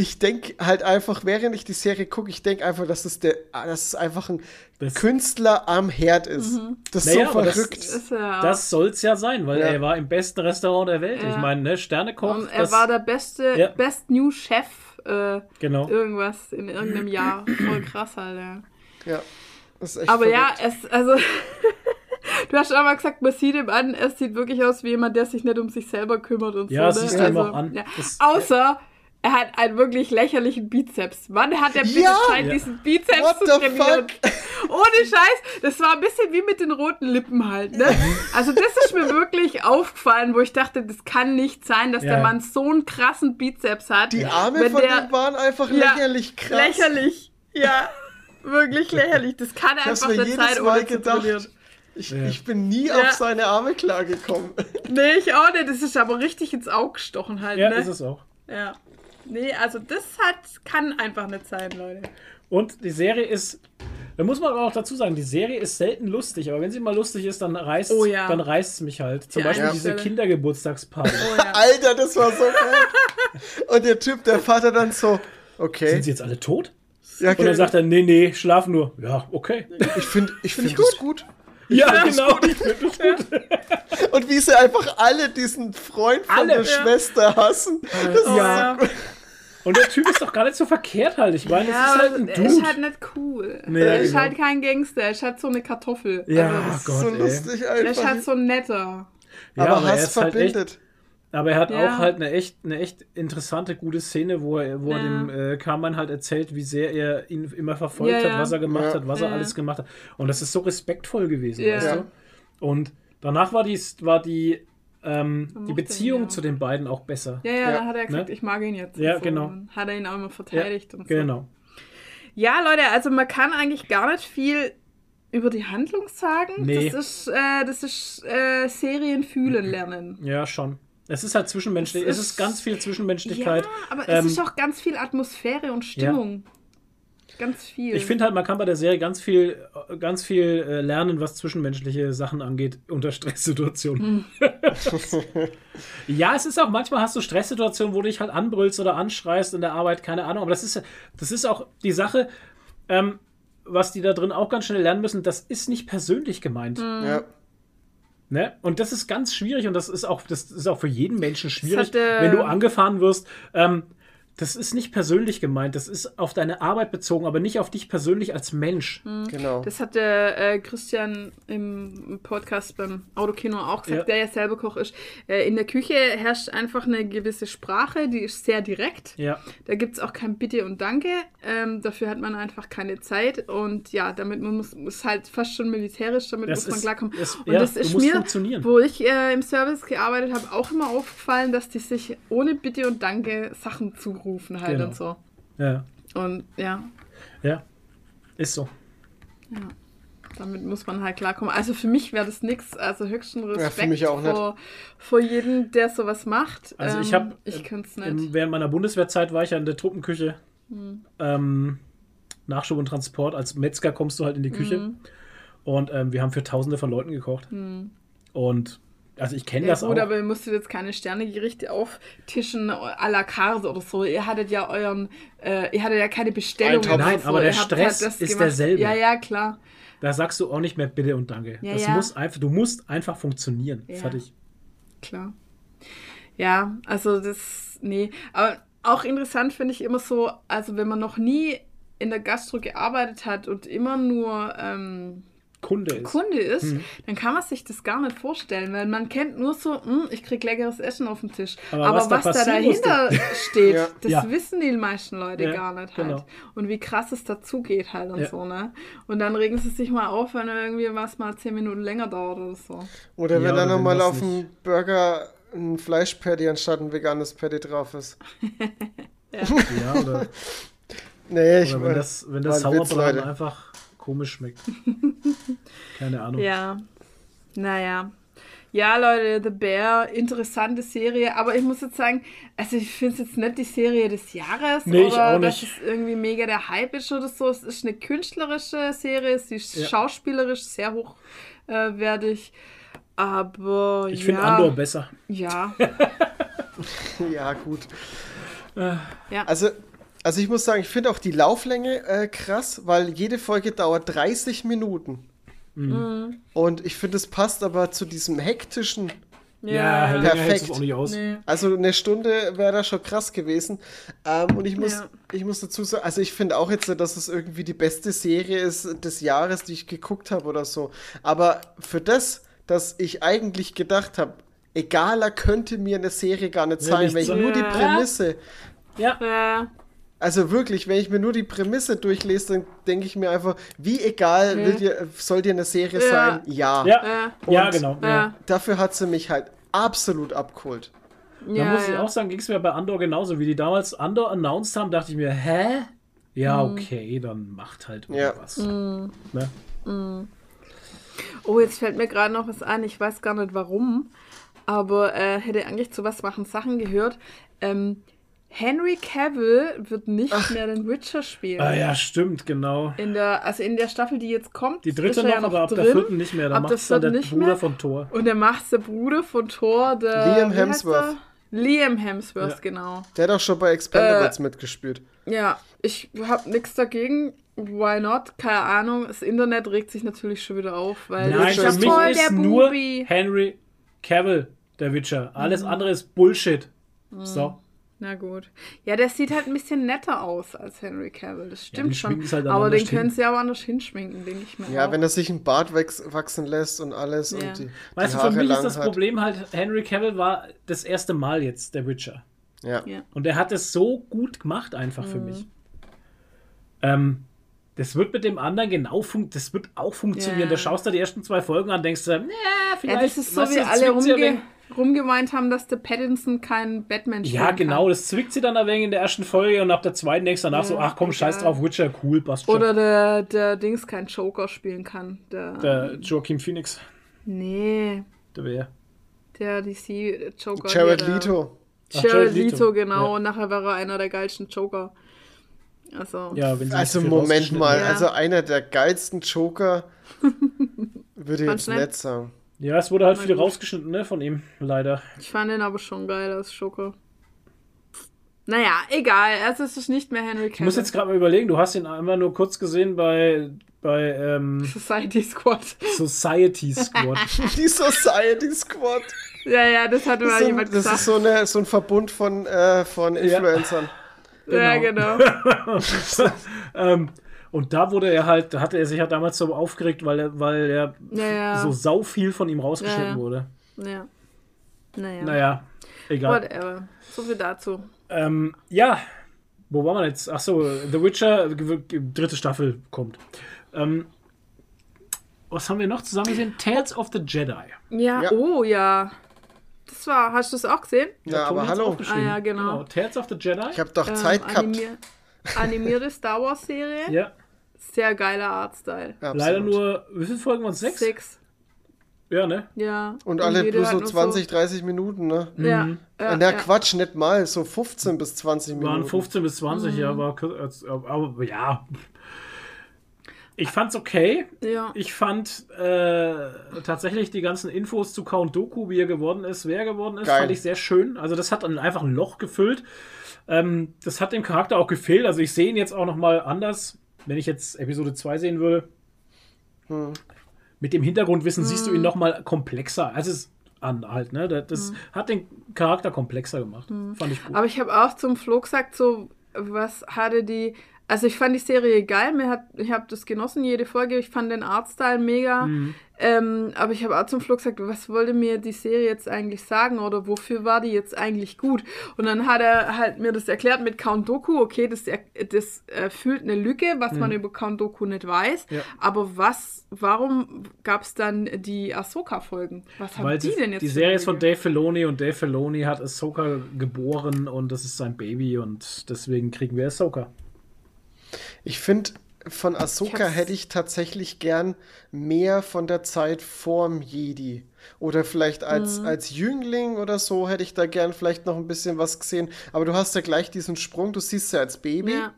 Ich denke halt einfach, während ich die Serie gucke, ich denke einfach, dass es der, dass es einfach ein Das- Künstler am Herd ist. Das ist Naja, so das verrückt. Ist ja. Das soll's ja sein, weil Ja. er war im besten Restaurant der Welt. Ja. Ich meine, ne, Sternekoch. und er das- war der beste, Ja. Best New Chef äh, Genau. irgendwas in irgendeinem Jahr. Voll krass halt, ja. ja, das ist echt Aber ja, verrückt. es, also, [laughs] du hast schon mal gesagt, man sieht ihm an, es sieht wirklich aus wie jemand, der sich nicht um sich selber kümmert und Ja, so. siehst ne? du ihm also, auch an. Ja. Das- Außer, er hat einen wirklich lächerlichen Bizeps. Wann hat er bitte Ja! Zeit, Ja. diesen Bizeps What zu the trainieren? Ohne Scheiß, das war ein bisschen wie mit den roten Lippen halt. Ne? Also das ist mir wirklich aufgefallen, wo ich dachte, das kann nicht sein, dass Ja. der Mann so einen krassen Bizeps hat. Die Arme wenn von der- dem waren einfach Ja, lächerlich krass. Lächerlich, ja. Wirklich lächerlich. Das kann hab's einfach jedes sein, Mal ohne zu trainieren. gedacht. Ich, Ja. ich bin nie Ja. auf seine Arme klargekommen. Nee, ich auch nicht. Das ist aber richtig ins Auge gestochen halt, Ja, ne? ist es auch. Ja. Nee, also das hat, kann einfach nicht sein, Leute. Und die Serie ist, da muss man aber auch dazu sagen, die Serie ist selten lustig, aber wenn sie mal lustig ist, dann reißt Oh ja. dann mich halt. Zum Die Beispiel diese. Kindergeburtstagsparty. Oh ja. [laughs] Alter, das war so gut. Und der Typ, der Vater dann so, okay. Sind sie jetzt alle tot? ja, Und dann sagt er, nee, nee, schlaf nur. Ja, okay. ich finde ich find das gut. Ja, genau. Und wie sie einfach alle diesen Freund von Alle, der ja. Schwester hassen. Das ist Ja. Und der Typ ist doch gar nicht so verkehrt halt. Ich meine, Ja, das ist halt aber ein er Dude. ist halt nicht cool. Nee, er ist genau. halt kein Gangster, er ist halt so eine Kartoffel. ja, Also, das- Gott, so ey. lustig er ist einfach. halt so ein netter. Ja, aber er Hass ist halt echt, verbindet. aber er hat Ja. auch halt eine echt, eine echt interessante, gute Szene, wo er, wo er Ja. dem äh, Carmine halt erzählt, wie sehr er ihn immer verfolgt Ja, hat, was er gemacht Ja. hat, was er alles gemacht hat. Und das ist so respektvoll gewesen, Ja. weißt Ja. du? Und danach war die, war die, ähm, die mochte ihn, Beziehung ja. zu den beiden auch besser. Ja, ja, Ja. dann hat er gesagt, Ne? ich mag ihn jetzt. Ja, so. genau. Und Dann hat er ihn auch immer Ja, verteidigt und so. genau. Ja, Leute, also man kann eigentlich gar nicht viel über die Handlung sagen. Nee. Das ist, äh, das ist äh, Serien fühlen lernen. Ja, schon. Es ist halt zwischenmenschlich, Es es ist ist- ganz viel Ja, Zwischenmenschlichkeit. aber Ähm, es ist auch ganz viel Atmosphäre und Stimmung. Ganz viel. Ich finde halt, man kann bei der Serie ganz viel, ganz viel äh, lernen, was zwischenmenschliche Sachen angeht, unter Stresssituationen. [laughs] ja, es ist auch, manchmal hast du Stresssituationen, wo du dich halt anbrüllst oder anschreist in der Arbeit, keine Ahnung. Aber das ist, das ist auch die Sache, ähm, was die da drin auch ganz schnell lernen müssen, das ist nicht persönlich gemeint. Ja. Ne? Und das ist ganz schwierig und das ist auch, das ist auch für jeden Menschen schwierig, hat, äh, wenn du angefahren wirst. Ähm, das ist nicht persönlich gemeint, das ist auf deine Arbeit bezogen, aber nicht auf dich persönlich als Mensch. Genau. Das hat der äh, Christian im Podcast beim Autokino auch gesagt, Ja. der ja selber Koch ist. Äh, in der Küche herrscht einfach eine gewisse Sprache, die ist sehr direkt. Ja, Da gibt es auch kein Bitte und Danke. Ähm, dafür hat man einfach keine Zeit. Und ja, damit man muss, muss halt fast schon militärisch, damit Das muss man ist- klarkommen. es- und ja, das ist mir, funktionieren. wo ich äh, im Service gearbeitet habe, auch immer aufgefallen, dass die sich ohne Bitte und Danke Sachen zurufen halt Genau. und so. ja, Und ja, ja. Ist so. damit muss man halt klarkommen. Also für mich wäre das nichts. Also höchsten Respekt für mich auch nicht. vor, vor jedem, der sowas macht. Also ich Ähm, habe Ich könnte es im- nicht. während meiner Bundeswehrzeit war ich ja in der Truppenküche. Hm. Ähm, Nachschub und Transport. Als Metzger kommst du halt in die Küche. Hm. Und ähm, wir haben für tausende von Leuten gekocht. Und also ich kenne Ja, das gut, auch. aber ihr musstet jetzt keine Sternegerichte auftischen à la carte oder so. Ihr hattet ja euren, äh, ihr hattet ja keine Bestellung. Nein, aber der Stress ist derselbe. Ja, ja, klar. Da sagst du auch nicht mehr Bitte und Danke. Ja, das ja. muss einfach, du musst einfach funktionieren. Ja. Fertig. Klar. Ja, also das, nee. Aber auch interessant finde ich immer so, also wenn man noch nie in der Gastro gearbeitet hat und immer nur ähm, Kunde ist. Kunde ist, Mhm. dann kann man sich das gar nicht vorstellen, weil man kennt nur so, hm, ich krieg leckeres Essen auf den Tisch. Aber Aber, was was, da da passieren musste- dahinter [laughs] steht, Ja. das Ja. wissen die meisten Leute Ja, gar nicht halt. genau. Und wie krass es dazugeht halt und Ja. so, ne? Und dann regen sie sich mal auf, wenn irgendwie was mal zehn Minuten länger dauert oder so. Oder Ja, wenn dann nochmal auf dem Burger ein Fleischpatty anstatt ein veganes Patty drauf ist. [laughs] Ja, oder, [laughs] Nee, ich oder wenn das, wenn das Sauerbraten einfach komisch schmeckt. [laughs] Keine Ahnung. Ja, naja. Ja, Leute, The Bear, interessante Serie, aber ich muss jetzt sagen, also ich finde es jetzt nicht die Serie des Jahres Nee, ich oder auch dass nicht. es irgendwie mega der Hype ist oder so. Es ist eine künstlerische Serie, sie ist Ja. schauspielerisch sehr hochwertig, aber Ich ja, finde Andor besser. ja, [laughs] Ja, gut. ja. Also, also ich muss sagen, ich finde auch die Lauflänge äh, krass, weil jede Folge dauert 30 Minuten. Mhm. Und ich finde, es passt aber zu diesem hektischen. Ja, Perfekt. hältst du es auch nicht aus. Nee. Also eine Stunde wäre da schon krass gewesen. Ähm, und ich muss, Ja. ich muss dazu sagen, also ich finde auch jetzt nicht, dass es irgendwie die beste Serie ist des Jahres, die ich geguckt habe oder so. Aber für das, dass ich eigentlich gedacht habe, egaler könnte mir eine Serie gar nicht Will sein, wenn ich nur die Ja. Prämisse Ja, Ja, Also wirklich, wenn ich mir nur die Prämisse durchlese, dann denke ich mir einfach, wie egal will dir, soll dir eine Serie Ja. sein? Ja. ja, ja genau. Ja. Dafür hat sie mich halt absolut abgeholt. Da ja, muss ich auch sagen, ging es mir bei Andor genauso. Wie die damals Andor announced haben, dachte ich mir, hä? Ja, Mhm. okay, dann macht halt Ja. irgendwas. Ne? Oh, jetzt fällt mir gerade noch was ein. Ich weiß gar nicht warum, aber äh, hätte eigentlich zu was machen Sachen gehört. Ähm, Henry Cavill wird nicht mehr den Witcher spielen. Ah ja, stimmt, genau. In der, also in der Staffel, die jetzt kommt, Die dritte ist er noch, ja noch aber ab drin. der vierten nicht mehr. Da Ab macht der es dann der vierten nicht Bruder mehr. von Thor. Und der macht der Bruder von Thor, der Liam Hemsworth. Liam Hemsworth, Ja. genau. Der hat auch schon bei Expendables Äh, mitgespielt. Ja, ich habe nichts dagegen. Why not? Keine Ahnung. Das Internet regt sich natürlich schon wieder auf, weil Nein, das für mich voll ist der nur Bubi. Henry Cavill der Witcher. Alles Mhm. andere ist Bullshit. So. Na gut. Ja, der sieht halt ein bisschen netter aus als Henry Cavill. Das stimmt schon. schminken sie halt aber den können sie aber anders hinschminken, denke ich mir. Ja, auch. wenn er sich einen Bart wachsen lässt und alles Ja. und die, Weißt die du, für mich ist das hat. Problem halt, Henry Cavill war das erste Mal jetzt der Witcher. Ja. Ja. Und er hat es so gut gemacht einfach Mhm. für mich. Ähm, das wird mit dem anderen genau fun das wird auch funktionieren. Ja. Da schaust du die ersten zwei Folgen an, denkst du, ja, vielleicht. ja, das ist so, wie alle rumge. Rumgemeint haben, dass der Pattinson kein Batman Ja, spielen genau, kann. das zwickt sie dann ein wenig in der ersten Folge und ab der zweiten denkst du danach so, Ja, ach komm, scheiß drauf, Witcher, cool, passt schon. Oder der, der Dings kein Joker spielen kann. Der, der Joaquin Phoenix, nee, der wäre. der DC Joker. Jared hier, der- Leto. Ach, Jared Jared Leto, Leto, genau. ja. Und nachher wäre er einer der geilsten Joker. Also, Ja, wenn sie Also so Moment mal. Ja. also einer der geilsten Joker [laughs] würde ich jetzt nett? nicht sagen. Ja, es wurde halt viel gut. rausgeschnitten, ne, von ihm, leider. ich fand ihn aber schon geil als Joker. Naja, egal. Es ist nicht mehr Henry Cavill. Ich muss jetzt gerade mal überlegen, du hast ihn einmal nur kurz gesehen bei, bei ähm, Society Squad. Society Squad. [laughs] Die Society Squad. ja, ja, das hat Das, mal ist, jemand ein, das gesagt. ist so, eine, so ein Verbund von, äh, von Influencern. Ja, genau. [laughs] [laughs] ähm, und da wurde er halt, da hatte er sich halt damals so aufgeregt, weil er, weil er Ja, ja. so sau viel von ihm rausgeschnitten Ja, ja. wurde. Ja. Naja. Naja, egal. Whatever. So viel dazu. Ähm, ja, wo waren wir jetzt? Achso, The Witcher, dritte Staffel kommt. Ähm, was haben wir noch zusammen gesehen? Tales of the Jedi. Ja, Ja. oh ja. Das war, hast du es auch gesehen? Ja, aber hallo. aufgeschrieben. Ah, ja, genau. Tales of the Jedi. Ich habe doch Ähm, Zeit gehabt. animier animierte Star Wars Serie. ja, Sehr geiler Artstyle. leider nur, wie viele Folgen waren es? Sechs? Sechs. Ja, ne? Ja. Und alle jede bloß hat so nur 20, 30 Minuten, ne? Ja. ja, Ja, Na, ja. Quatsch, nicht mal, so 15 bis 20 Minuten. Waren 15 bis 20, Mhm. ja, war als- aber ja. Ich fand's okay. Ja. Ich fand äh, tatsächlich die ganzen Infos zu Count Doku, wie er geworden ist, wer er geworden ist, Geil. fand ich sehr schön. Also das hat dann einfach ein Loch gefüllt. Ähm, das hat dem Charakter auch gefehlt. Also ich sehe ihn jetzt auch noch mal anders, wenn ich jetzt Episode 2 sehen würde. Hm. Mit dem Hintergrundwissen siehst Mhm. du ihn noch mal komplexer. Also es an halt, ne? Das, das hat den Charakter komplexer gemacht. Fand ich gut. Aber ich habe auch zum Flo gesagt, so, was hatte die Also ich fand die Serie geil, mir hat, ich habe das genossen, jede Folge. Ich fand den Artstyle mega. Mhm. Ähm, aber ich habe auch zum Schluss gesagt, was wollte mir die Serie jetzt eigentlich sagen oder wofür war die jetzt eigentlich gut? Und dann hat er halt mir das erklärt mit Count Doku. Okay, das, das erfüllt eine Lücke, was man über Count Doku nicht weiß. Mhm. Ja. Aber was, warum gab es dann die Ahsoka-Folgen? Was haben Weil die sie, denn jetzt? die Serie ist von? Dave Filoni und Dave Filoni hat Ahsoka geboren und das ist sein Baby und deswegen kriegen wir Ahsoka. Ich finde, von Ahsoka hab's- hätte ich tatsächlich gern mehr von der Zeit vorm Jedi. Oder vielleicht Mhm. als, als Jüngling oder so hätte ich da gern vielleicht noch ein bisschen was gesehen. Aber du hast ja gleich diesen Sprung, du siehst sie als Baby. Ja.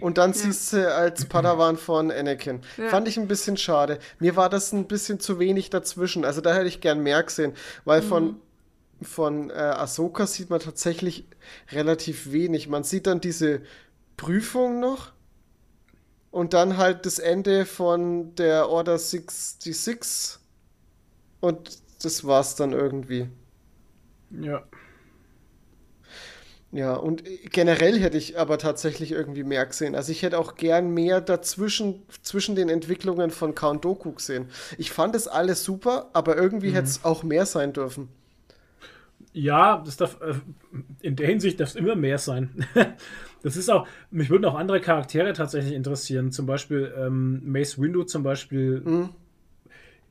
Und dann siehst du als [clears throat] Padawan von Anakin. Ja. Fand ich ein bisschen schade. Mir war das ein bisschen zu wenig dazwischen. Also da hätte ich gern mehr gesehen. Weil von, von äh, Ahsoka sieht man tatsächlich relativ wenig. Man sieht dann diese Prüfung noch. Und dann halt das Ende von der Order 66. Und das war's dann irgendwie. Ja. Ja, und generell hätte ich aber tatsächlich irgendwie mehr gesehen. Also ich hätte auch gern mehr dazwischen, zwischen den Entwicklungen von Count Doku gesehen. Ich fand es alles super, aber irgendwie hätte es auch mehr sein dürfen. Ja, das darf, äh, in der Hinsicht darf es immer mehr sein. [laughs] Das ist auch, mich würden auch andere Charaktere tatsächlich interessieren. Zum Beispiel ähm, Mace Windu zum Beispiel,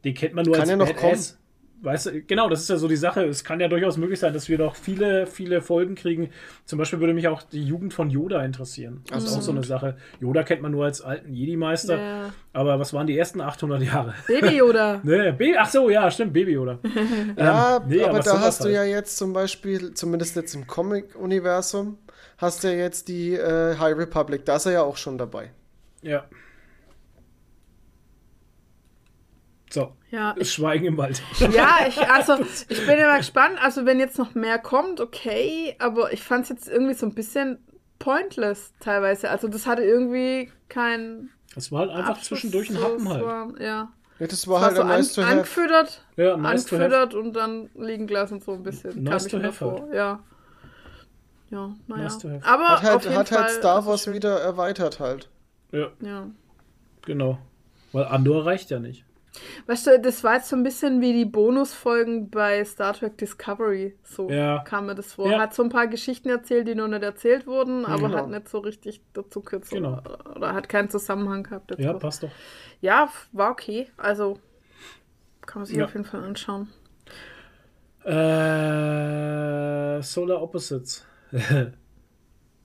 den kennt man nur Kann als ja noch Badass. Weißt du, genau, das ist ja so die Sache. Es kann ja durchaus möglich sein, dass wir noch viele, viele Folgen kriegen. Zum Beispiel würde mich auch die Jugend von Yoda interessieren. Das ist auch so eine Sache. Yoda kennt man nur als alten Jedi-Meister. Ja. Aber was waren die ersten 800 Jahre? Baby Yoda. [laughs] Ne, Baby, ach so, ja, stimmt, Baby Yoda. [laughs] Ja, Ähm, nee, aber, da sowas hast du halt. ja jetzt zum Beispiel, zumindest jetzt im Comic-Universum, hast du ja jetzt die äh, High Republic. Da ist er ja auch schon dabei. Ja. So, Ja, ich, Schweigen im Wald. ja ich, [laughs] also, ich bin immer gespannt. Also, wenn jetzt noch mehr kommt, okay. Aber ich fand es jetzt irgendwie so ein bisschen pointless teilweise. Also, das hatte irgendwie kein. Das war halt einfach Abschluss, zwischendurch ein Happen es halt. War, ja. Ja, das Es war war halt so nice an, have. angefüttert, Ja, nice to have. angefüttert und dann liegen gelassen so ein bisschen. Nice to have vor. halt. Ja. Ja, naja. Nice. Aber Hat auf halt, jeden hat Fall halt Star es Wars wieder erweitert halt. Ja, Ja. genau. Weil Andor reicht ja nicht. Weißt du, das war jetzt so ein bisschen wie die Bonusfolgen bei Star Trek Discovery. So Ja. kam mir das vor. Ja. Hat so ein paar Geschichten erzählt, die noch nicht erzählt wurden, aber Genau. hat nicht so richtig dazu gehört. So, Genau. Oder hat keinen Zusammenhang gehabt dazu. Ja, passt doch. Ja, war okay. Also kann man sich Ja. auf jeden Fall anschauen. Äh, Solar Opposites. [laughs]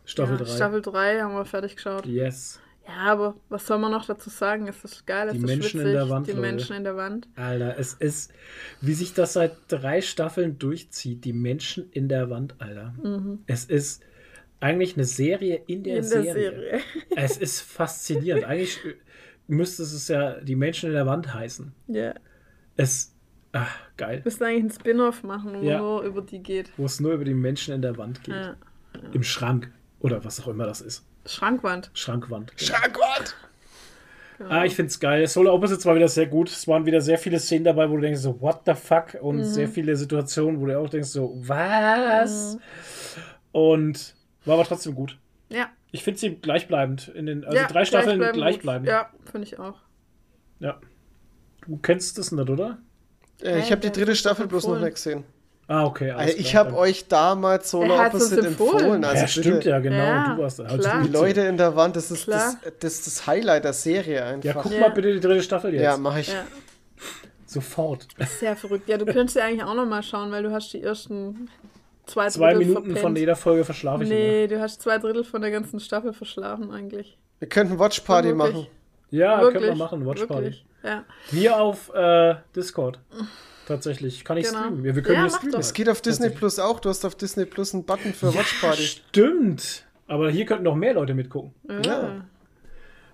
Staffel ja, 3. Staffel 3 haben wir fertig geschaut. Yes. Ja, aber was soll man noch dazu sagen? Es ist geil, es Die ist Menschen in witzig, der Wand, Die Leute. Menschen in der Wand. Alter, es ist, wie sich das seit drei Staffeln durchzieht, die Menschen in der Wand, Alter. Es ist eigentlich eine Serie in der, Mhm. in der Serie. Serie. [laughs] Es ist faszinierend. Eigentlich müsste es ja die Menschen in der Wand heißen. Ja. Es, ach, geil. Müssen eigentlich einen Spin-off machen, wo Ja. nur über die geht. Wo es nur über die Menschen in der Wand geht. Ja. Im Schrank. Oder was auch immer das ist. Schrankwand. Schrankwand. Genau. Schrankwand! Ah, ich find's geil. Solar Opposites war wieder sehr gut. Es waren wieder sehr viele Szenen dabei, wo du denkst so, what the fuck? Und sehr viele Situationen, wo du auch denkst so, was? Und war aber trotzdem gut. Ja. Ich finde sie gleichbleibend. In den, also ja, drei Staffeln gleichbleibend gleichbleibend. gut. Ja, finde ich auch. Ja. Du kennst das nicht, oder? Äh, ich habe die dritte Staffel bloß noch nicht gesehen. Ah, okay. alles Äh, ich habe euch damals Er Solar hat's uns Opposite empfohlen. empfohlen. Also ja, bitte. stimmt ja, genau. Ja, du warst da. Also. Die Leute in der Wand, das ist das, das, das Highlight der Serie einfach. Ja, guck Ja. mal bitte die dritte Staffel jetzt. Ja, mache ich. Ja, Sofort. sehr verrückt. Ja, du [laughs] könntest ja eigentlich auch noch mal schauen, weil du hast die ersten zwei, Zwei Drittel Minuten verpennt. von jeder Folge verschlafe ich immer. Nee, du hast zwei Drittel von der ganzen Staffel verschlafen eigentlich. Wir könnten Watch Party machen. Ja, Wirklich. können wir machen. Watch Party. Ja. Wir auf äh, Discord. Tatsächlich. Kann ich Genau. streamen. Wir, wir können Ja, hier streamen. Es geht auf Disney. Plus auch. Du hast auf Disney Plus einen Button für Watch Party. Stimmt. Aber hier könnten noch mehr Leute mitgucken. Ja.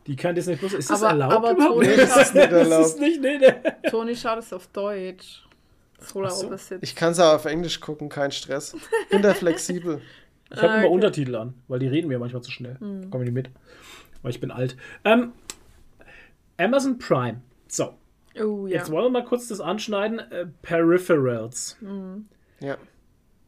Die kein Disney Plus. Ist das Aber- erlaubt aber? Toni- Nee, [laughs] das ist nicht Das erlaubt. ist nicht, nee, nee. Toni schaut es auf Deutsch. So. Ich kann es auch auf Englisch gucken, kein Stress. Bin da flexibel. Ich habe Ah, immer okay. Untertitel an, weil die reden mir manchmal zu schnell. Hm. Kommen die mit. Weil ich bin alt. Ähm, Amazon Prime. So, Oh ja. jetzt wollen wir mal kurz das anschneiden. Äh, Peripherals. Ja.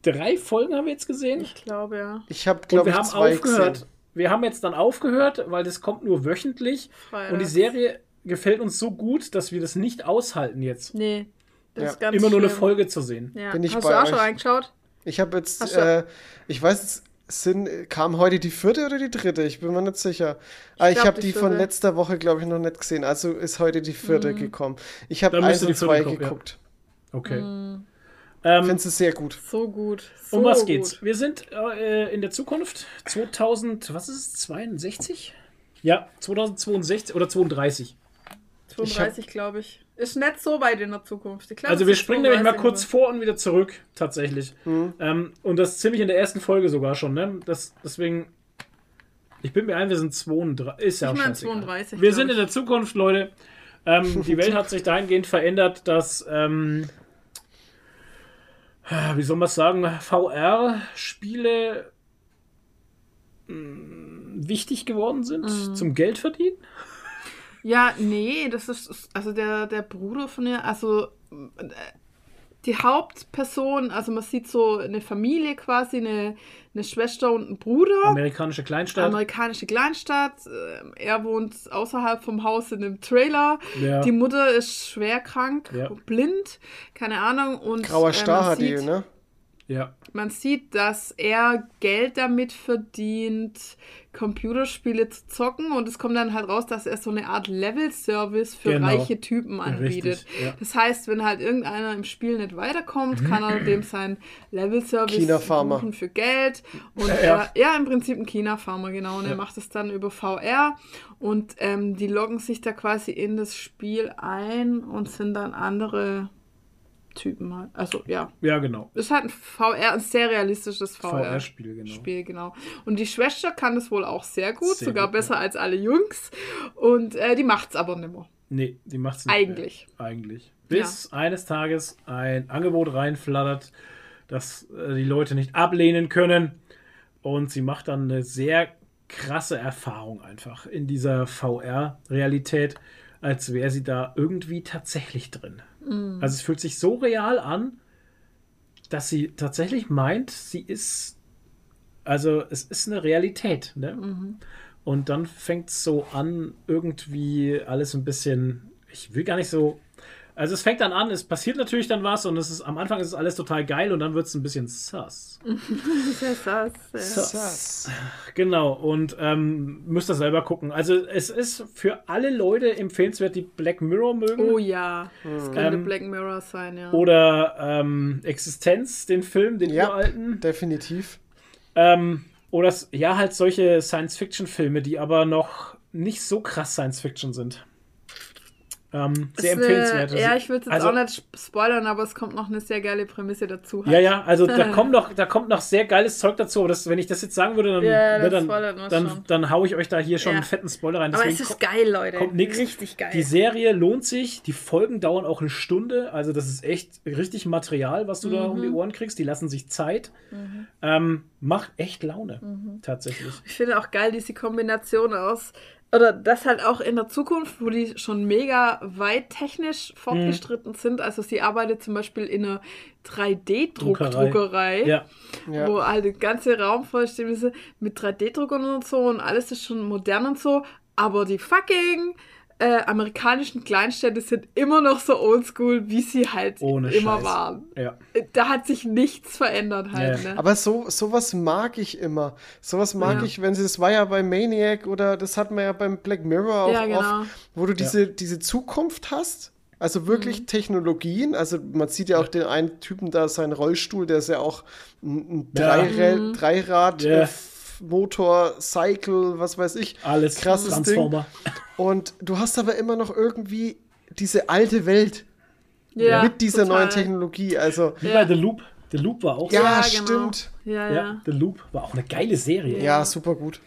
Drei Folgen haben wir jetzt gesehen. Ich glaube ja. Ich habe, glaube wir ich, haben zwei aufgehört. gesehen. wir haben jetzt dann aufgehört, weil das kommt nur wöchentlich. Freitags. Und die Serie gefällt uns so gut, dass wir das nicht aushalten jetzt. Nee, das Ja. ist ganz Immer nur eine schlimm. Folge zu sehen. Ja. Bin ich Hast bei du auch euch. schon reingeschaut? Ich habe jetzt, äh, ich weiß, es sind, kam heute die vierte oder die dritte? Ich bin mir nicht sicher. Ich, glaub, habe die die von letzter Woche, glaube ich, noch nicht gesehen. Also ist heute die vierte Mhm. gekommen. Ich habe eins die und zwei kommen, ja. geguckt. Okay. Mhm. Ähm, Finde sie sehr gut. So gut. So um was gut. geht's? Wir sind äh, in der Zukunft 2000, was ist es, 62? Ja, 2062 oder 32. 32, glaube ich. Ist nicht so weit in der Zukunft. Glaub, Also es wir springen nämlich mal 32 kurz vor und wieder zurück, tatsächlich. Ähm, und das ziemlich in der ersten Folge sogar schon, ne? Das, deswegen, ich bin mir ein, wir sind 32. Ist ja Ich auch mein scheißegal. 32, Wir sind in der Zukunft, Leute. Ähm, die Welt hat sich dahingehend verändert, dass, ähm, wie soll man sagen, VR-Spiele mh, wichtig geworden sind Mhm. zum Geld verdienen. Ja, nee, das ist, also der, der Bruder von ihr, also äh, die Hauptperson, also man sieht so eine Familie quasi, eine, eine Schwester und einen Bruder. Amerikanische Kleinstadt. Amerikanische Kleinstadt. äh, Er wohnt außerhalb vom Haus in einem Trailer. Ja. Die Mutter ist schwer krank, Ja. blind, keine Ahnung. Und Grauer äh, Star man hat die, ne? Ja. Man sieht, dass er Geld damit verdient, Computerspiele zu zocken und es kommt dann halt raus, dass er so eine Art Level-Service für Genau. reiche Typen anbietet. Richtig, ja. Das heißt, wenn halt irgendeiner im Spiel nicht weiterkommt, kann er dem sein Level-Service buchen für Geld. Und Ja. er, ja, im Prinzip ein China-Farmer, genau. Und Ja. er macht es dann über VR und ähm, die loggen sich da quasi in das Spiel ein und sind dann andere Typen halt. Also ja, ja, genau. ist halt ein VR, ein sehr realistisches VR. VR-Spiel, genau. Spiel, genau. Und die Schwester kann das wohl auch sehr gut, Sehr sogar gut, besser ja. als alle Jungs. Und äh, die macht's aber nimmer. Nee, die macht's nicht. Eigentlich. Mehr. Eigentlich. Bis eines Tages ein Angebot reinflattert, das äh, die Leute nicht ablehnen können. Und sie macht dann eine sehr krasse Erfahrung einfach in dieser VR-Realität, als wäre sie da irgendwie tatsächlich drin. Mhm. Also es fühlt sich so real an, dass sie tatsächlich meint, sie ist, also es ist eine Realität. Ne? Mhm. Und dann fängt es so an, irgendwie alles ein bisschen, ich will gar nicht so. Also es fängt dann an, es passiert natürlich dann was und es ist am Anfang ist es alles total geil und dann wird es ein bisschen sus. Das ist das, ja. Sass. Genau, und ähm, müsst ihr selber gucken. Also es ist für alle Leute empfehlenswert, die Black Mirror mögen. Oh ja, das könnte Ähm, Black Mirror sein, ja. Oder ähm, Existenz, den Film, den Ja, uralten. definitiv. Ähm, oder ja, halt solche Science-Fiction-Filme, die aber noch nicht so krass Science-Fiction sind. Ähm, sehr Ist empfehlenswert. Eine, ja, ich will es jetzt Also- auch nicht sp- spoilern, aber es kommt noch eine sehr geile Prämisse dazu. halt. Ja, ja, also da [laughs] kommt noch, da kommt noch sehr geiles Zeug dazu, aber das, wenn ich das jetzt sagen würde, dann, Ja, ne, dann, dann, dann hau ich euch da hier schon Ja. einen fetten Spoiler rein. Aber Deswegen es ist geil, Leute. kommt nichts. Richtig geil. Die Serie lohnt sich, die Folgen dauern auch eine Stunde, also das ist echt richtig Material, was du da Mhm. um die Ohren kriegst. Die lassen sich Zeit. Ähm, macht echt Laune, Mhm. tatsächlich. Ich finde auch geil diese Kombination aus, oder das halt auch in der Zukunft, wo die schon mega weit technisch fortgeschritten sind. Also sie arbeitet zum Beispiel in einer 3D-Druckdruckerei, Ja, Ja. wo halt der ganze Raum vollständig ist mit 3D-Druckern und so und alles ist schon modern und so. Aber die fucking äh, amerikanischen Kleinstädte sind immer noch so oldschool, wie sie halt Ohne immer Scheiß. waren. ja. Da hat sich nichts verändert halt. Ja. Ne? Aber so sowas mag ich immer. Sowas mag Ja. ich, wenn sie das war ja bei Maniac oder das hat man ja beim Black Mirror auch Ja, genau. oft, wo du diese, diese Zukunft hast. Also wirklich Mhm. Technologien. Also man sieht ja auch den einen Typen da, seinen Rollstuhl, der ist ja auch ein, ein Ja. Dreirad, Mhm. Dreirad äh, Motor, Cycle, was weiß ich. Alles Krasses Transformer. Und du hast aber immer noch irgendwie diese alte Welt Ja, mit dieser total. neuen Technologie. Also Wie Ja. bei The Loop. The Loop war auch ja, Ja, genau. stimmt. Ja, Ja, ja. The Loop war auch eine geile Serie. Ja, super gut.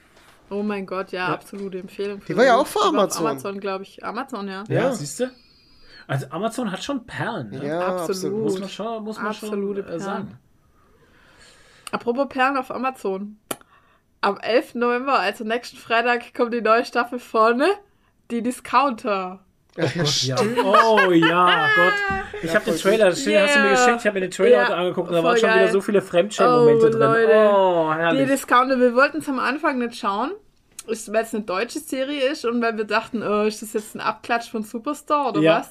Oh mein Gott, ja, absolute Empfehlung. Die war ja auch für auf Amazon. Amazon, glaube ich. Amazon, ja. Ja, Ja. siehst du? Also Amazon hat schon Perlen. Ne? Ja, Absolut. absolut. Muss man schon, muss man Absolute schon äh, Perlen. sagen. Apropos Perlen auf Amazon. Am 11. November, also nächsten Freitag, kommt die neue Staffel vorne. Die Discounter. Ja, ja, Ja. Oh ja, [laughs] Gott. Ich habe den Trailer, das Yeah. hast du mir geschickt, ich habe mir den Trailer Ja, heute angeguckt und da waren schon geil. wieder so viele Fremdschämen-Momente Oh, drin. Leute. Oh, Die herrlich. Discounter, wir wollten es am Anfang nicht schauen, weil es eine deutsche Serie ist und weil wir dachten, oh, ist das jetzt ein Abklatsch von Superstore oder Ja. was?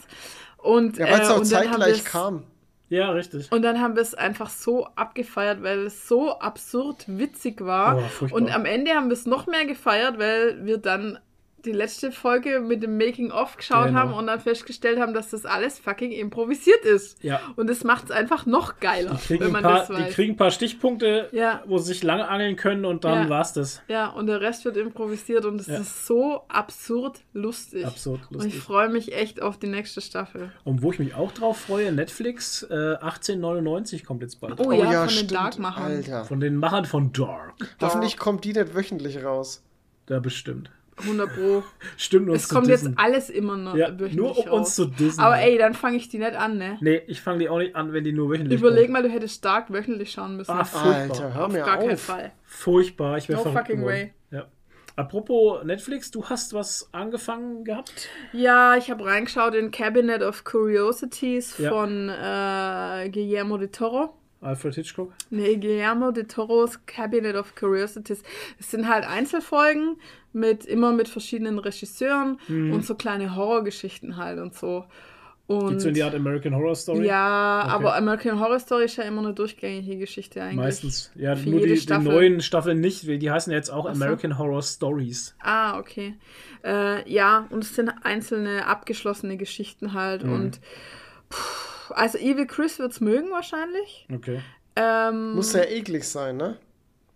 Und, Ja, weil es äh, auch zeitgleich kam. Ja, richtig. Und dann haben wir es einfach so abgefeiert, weil es so absurd witzig war. Oh, und am Ende haben wir es noch mehr gefeiert, weil wir dann die letzte Folge mit dem Making-of geschaut Genau. haben und dann festgestellt haben, dass das alles fucking improvisiert ist. Ja. Und es macht es einfach noch geiler, Die kriegen, wenn ein man paar, das die weiß. kriegen ein paar Stichpunkte, Ja. wo sie sich lange angeln können und dann Ja. war's das. Ja, und der Rest wird improvisiert und es Ja. ist so absurd lustig. Absurd Und lustig. ich freue mich echt auf die nächste Staffel. Und wo ich mich auch drauf freue, Netflix äh, 1899 kommt jetzt bald. Oh, ja, von den Dark-Machern. Alter. Von den Machern von Dark. Hoffentlich kommt die nicht wöchentlich raus. Da bestimmt. 100 Pro. [laughs] Stimmt uns Es zu kommt jetzt dissen. alles immer noch Ja, nur um uns zu dissen. Aber ey, dann fange ich die nicht an, ne? Nee, ich fange die auch nicht an, wenn die nur wöchentlich Überleg kommt. mal, du hättest stark wöchentlich schauen müssen. Ah, furchtbar. Alter, hör auf mir gar keinen auf. Fall. Furchtbar, ich wäre No fucking geworden. way. Ja. Apropos Netflix, du hast was angefangen gehabt? Ja, ich habe reingeschaut in Cabinet of Curiosities Ja. von äh, Guillermo de Toro. Alfred Hitchcock? Nee, Guillermo de Toros Cabinet of Curiosities. Es sind halt Einzelfolgen mit immer mit verschiedenen Regisseuren Mhm. und so kleine Horrorgeschichten halt und so. Und Gibt's so in die Art American Horror Story? ja, Okay. aber American Horror Story ist ja immer eine durchgängige Geschichte eigentlich. Meistens. Ja, Für nur die, die Staffel. neuen Staffeln nicht, die heißen jetzt auch so. American Horror Stories. Ah, okay. Äh, ja, und es sind einzelne abgeschlossene Geschichten halt Mhm. und pff, also Evil Chris wird's mögen wahrscheinlich. Okay. Ähm, Muss sehr eklig sein, ne?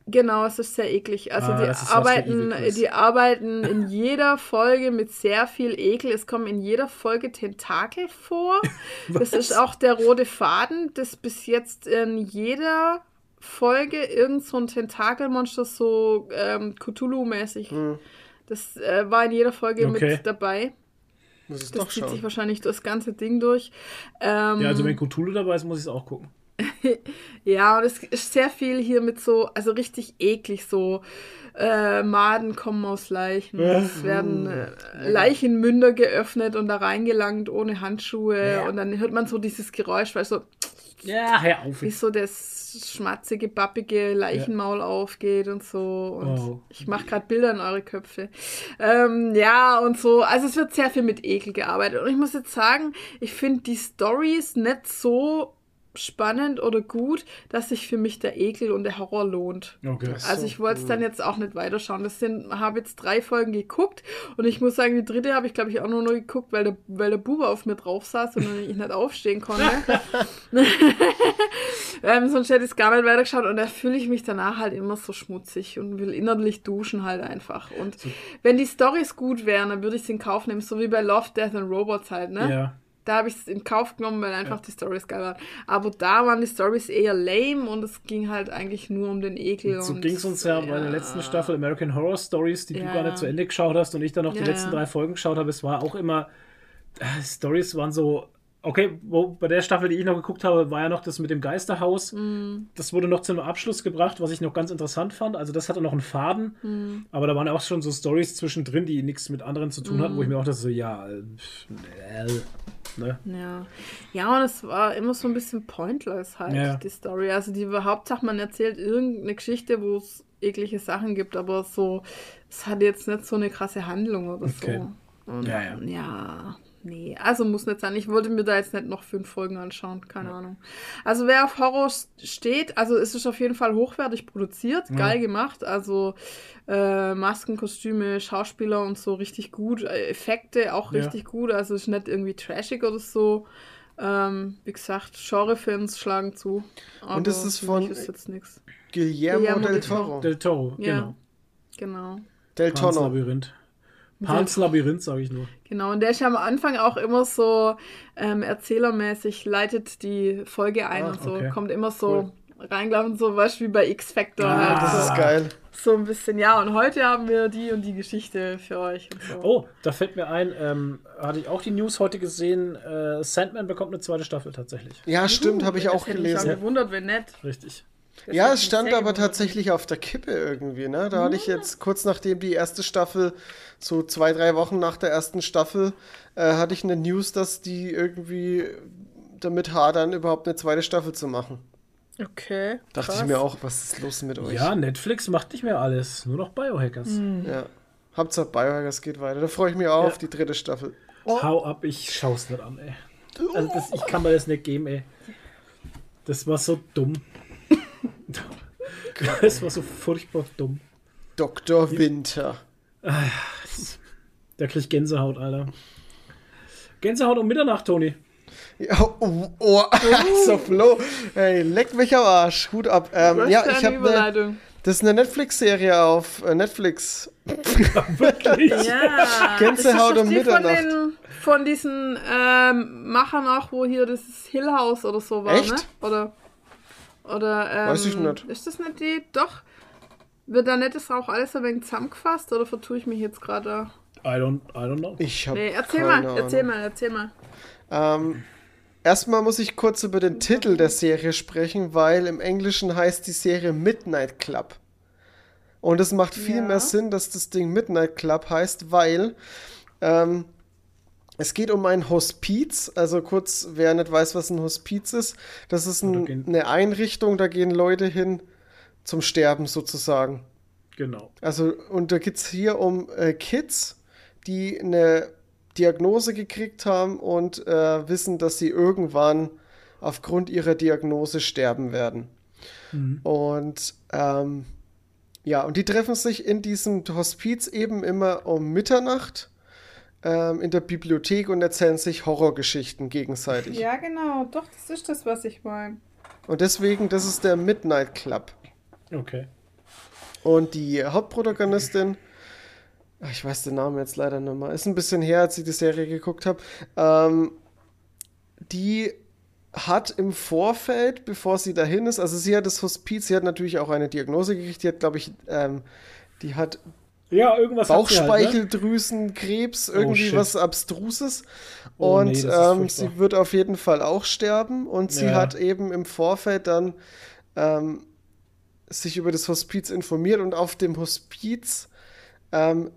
Genau, es ist sehr eklig. Also Ah, die arbeiten, die arbeiten in jeder Folge mit sehr viel Ekel. Es kommen in jeder Folge Tentakel vor. [laughs] das ist auch der rote Faden, das bis jetzt in jeder Folge irgend so ein Tentakelmonster so ähm, Cthulhu-mäßig. Hm, Das äh, war in jeder Folge Okay. mit dabei. Muss es Das doch zieht sich wahrscheinlich das ganze Ding durch. Ähm, Ja, also wenn Cthulhu dabei ist, muss ich es auch gucken. [laughs] Ja, und es ist sehr viel hier mit so, also richtig eklig, so äh, Maden kommen aus Leichen. Es werden äh, Leichenmünder geöffnet und da reingelangt ohne Handschuhe. Ja. Und dann hört man so dieses Geräusch, weil so, Ja, hör auf. wie so das schmatzige, bappige Leichenmaul aufgeht und so. Und Oh. ich mache gerade Bilder in eure Köpfe. Ähm, ja, und so. Also es wird sehr viel mit Ekel gearbeitet. Und ich muss jetzt sagen, ich finde die Stories nicht so spannend oder gut, dass sich für mich der Ekel und der Horror lohnt. Okay. Also ich wollte es dann jetzt auch nicht weiterschauen. Das sind, habe jetzt drei Folgen geguckt und ich muss sagen, die dritte habe ich glaube ich auch nur noch geguckt, weil der, weil der Bube auf mir drauf saß und ich nicht aufstehen konnte. [laughs] [laughs] ähm, sonst hätte ich es gar nicht weitergeschaut und da fühle ich mich danach halt immer so schmutzig und will innerlich duschen halt einfach. Und wenn die Storys gut wären, dann würde ich es in Kauf nehmen, so wie bei Love, Death and Robots halt, ne? Ja. Da habe ich es in Kauf genommen, weil einfach die Storys geil waren. Aber da waren die Storys eher lame und es ging halt eigentlich nur um den Ekel. So und, ging es uns ja, bei der letzten Staffel American Horror Stories, die du Ja. gar nicht zu Ende geschaut hast und ich dann noch Ja, die letzten ja. drei Folgen geschaut habe. Es war auch immer, äh, Stories waren so, okay, wo, bei der Staffel, die ich noch geguckt habe, war ja noch das mit dem Geisterhaus. Mhm. Das wurde noch zum Abschluss gebracht, was ich noch ganz interessant fand. Also das hatte noch einen Faden, Mhm. aber da waren auch schon so Stories zwischendrin, die nichts mit anderen zu tun hatten, wo ich Mhm. mir auch dachte, so, ja, äh, ne? Ja. ja, und es war immer so ein bisschen pointless halt, Ja. die Story. Also die Hauptsache, man erzählt irgendeine Geschichte, wo es eklige Sachen gibt, aber so, es hat jetzt nicht so eine krasse Handlung oder Okay. so. Und, Ja, ja. ja, nee, also muss nicht sein. Ich wollte mir da jetzt nicht noch fünf Folgen anschauen, keine Ahnung. Also wer auf Horror steht, also es ist auf jeden Fall hochwertig produziert, geil gemacht, also äh, Masken, Kostüme, Schauspieler und so richtig gut, äh, Effekte auch Ja. richtig gut, also es ist nicht irgendwie trashig oder so. Ähm, wie gesagt, Genrefans schlagen zu. Und es aber ist für von- ist jetzt nichts. Guillermo, Guillermo del Toro. Toro. Del Toro, Ja. genau. Genau. Del. Labyrinth. Pans Labyrinth, sage ich nur. Genau, und der ist ja am Anfang auch immer so ähm, erzählermäßig, leitet die Folge ein Ah, und so, okay. kommt immer so reingelaufen, so was wie bei X-Factor. Ah, halt, Das ist geil. so ein bisschen, ja, und heute haben wir die und die Geschichte für euch. Und so. Oh, da fällt mir ein, ähm, hatte ich auch die News heute gesehen, äh, Sandman bekommt eine zweite Staffel tatsächlich. Ja, stimmt, habe ich auch hätte mich auch gelesen. gewundert, wenn nicht. Richtig. Das Ja, es stand aber gewundert. tatsächlich auf der Kippe irgendwie, ne? Da hatte ich jetzt kurz nachdem die erste Staffel, so zwei, drei Wochen nach der ersten Staffel, äh, hatte ich eine News, dass die irgendwie damit hadern, überhaupt eine zweite Staffel zu machen. Okay. Dachte krass. ich mir auch, was ist los mit euch? Ja, Netflix macht nicht mehr alles, nur noch Biohackers. ja. Hauptsache Biohackers geht weiter. Da freue ich mich auch Ja. auf die dritte Staffel. Hau ab, ich schau's nicht an, ey. Also das, ich kann mir das nicht geben, ey. Das war so dumm. [laughs] Das war so furchtbar dumm. Dr. Winter. Da krieg ich Gänsehaut, Alter. Gänsehaut um Mitternacht, Toni. Ja, oh, oh, [laughs] so Flo. Hey, leck mich am Arsch. Hut ab. Ähm, ja, ich habe eine, das ist eine Netflix-Serie auf äh, Netflix. Wirklich? [laughs] Ja. Gänsehaut um die von, Mitternacht. den, von diesen ähm, Machern auch, wo hier das Hill House oder so war, Echt? ne? Oder, oder ähm, Weiß ich nicht. Ist das nicht die? Doch. Wird da nicht das auch alles ein wenig zusammengefasst oder vertue ich mich jetzt gerade? I don't, I don't know. Ich habe Nee, erzähl keine mal, erzähl Ahnung. mal, erzähl mal. Ähm, erstmal muss ich kurz über den Titel der Serie sprechen, weil im Englischen heißt die Serie Midnight Club. Und es macht viel Ja. mehr Sinn, dass das Ding Midnight Club heißt, weil ähm, es geht um ein Hospiz. Also kurz, wer nicht weiß, was ein Hospiz ist, das ist da ein, eine Einrichtung, da gehen Leute hin zum Sterben sozusagen. Genau. Also, und da geht es hier um äh, Kids, die eine Diagnose gekriegt haben und äh, wissen, dass sie irgendwann aufgrund ihrer Diagnose sterben werden. Und ähm, ja, und die treffen sich in diesem Hospiz eben immer um Mitternacht ähm, in der Bibliothek und erzählen sich Horrorgeschichten gegenseitig. Ja, genau. Doch, das ist das, was ich meine. Und deswegen, das ist der Midnight Club. Okay. Und die Hauptprotagonistin, ach, ich weiß den Namen jetzt leider nicht mehr, ist ein bisschen her, als ich die Serie geguckt habe, ähm, die hat im Vorfeld, bevor sie dahin ist, also sie hat das Hospiz, sie hat natürlich auch eine Diagnose gekriegt, die hat, glaube ich, ähm, die hat Ja, irgendwas sie halt, ne? Bauchspeicheldrüsenkrebs, irgendwie shit. was Abstruses. Oh, und nee, ähm, sie wird auf jeden Fall auch sterben. Und sie Ja. hat eben im Vorfeld dann ähm, sich über das Hospiz informiert. Und auf dem Hospiz ähm,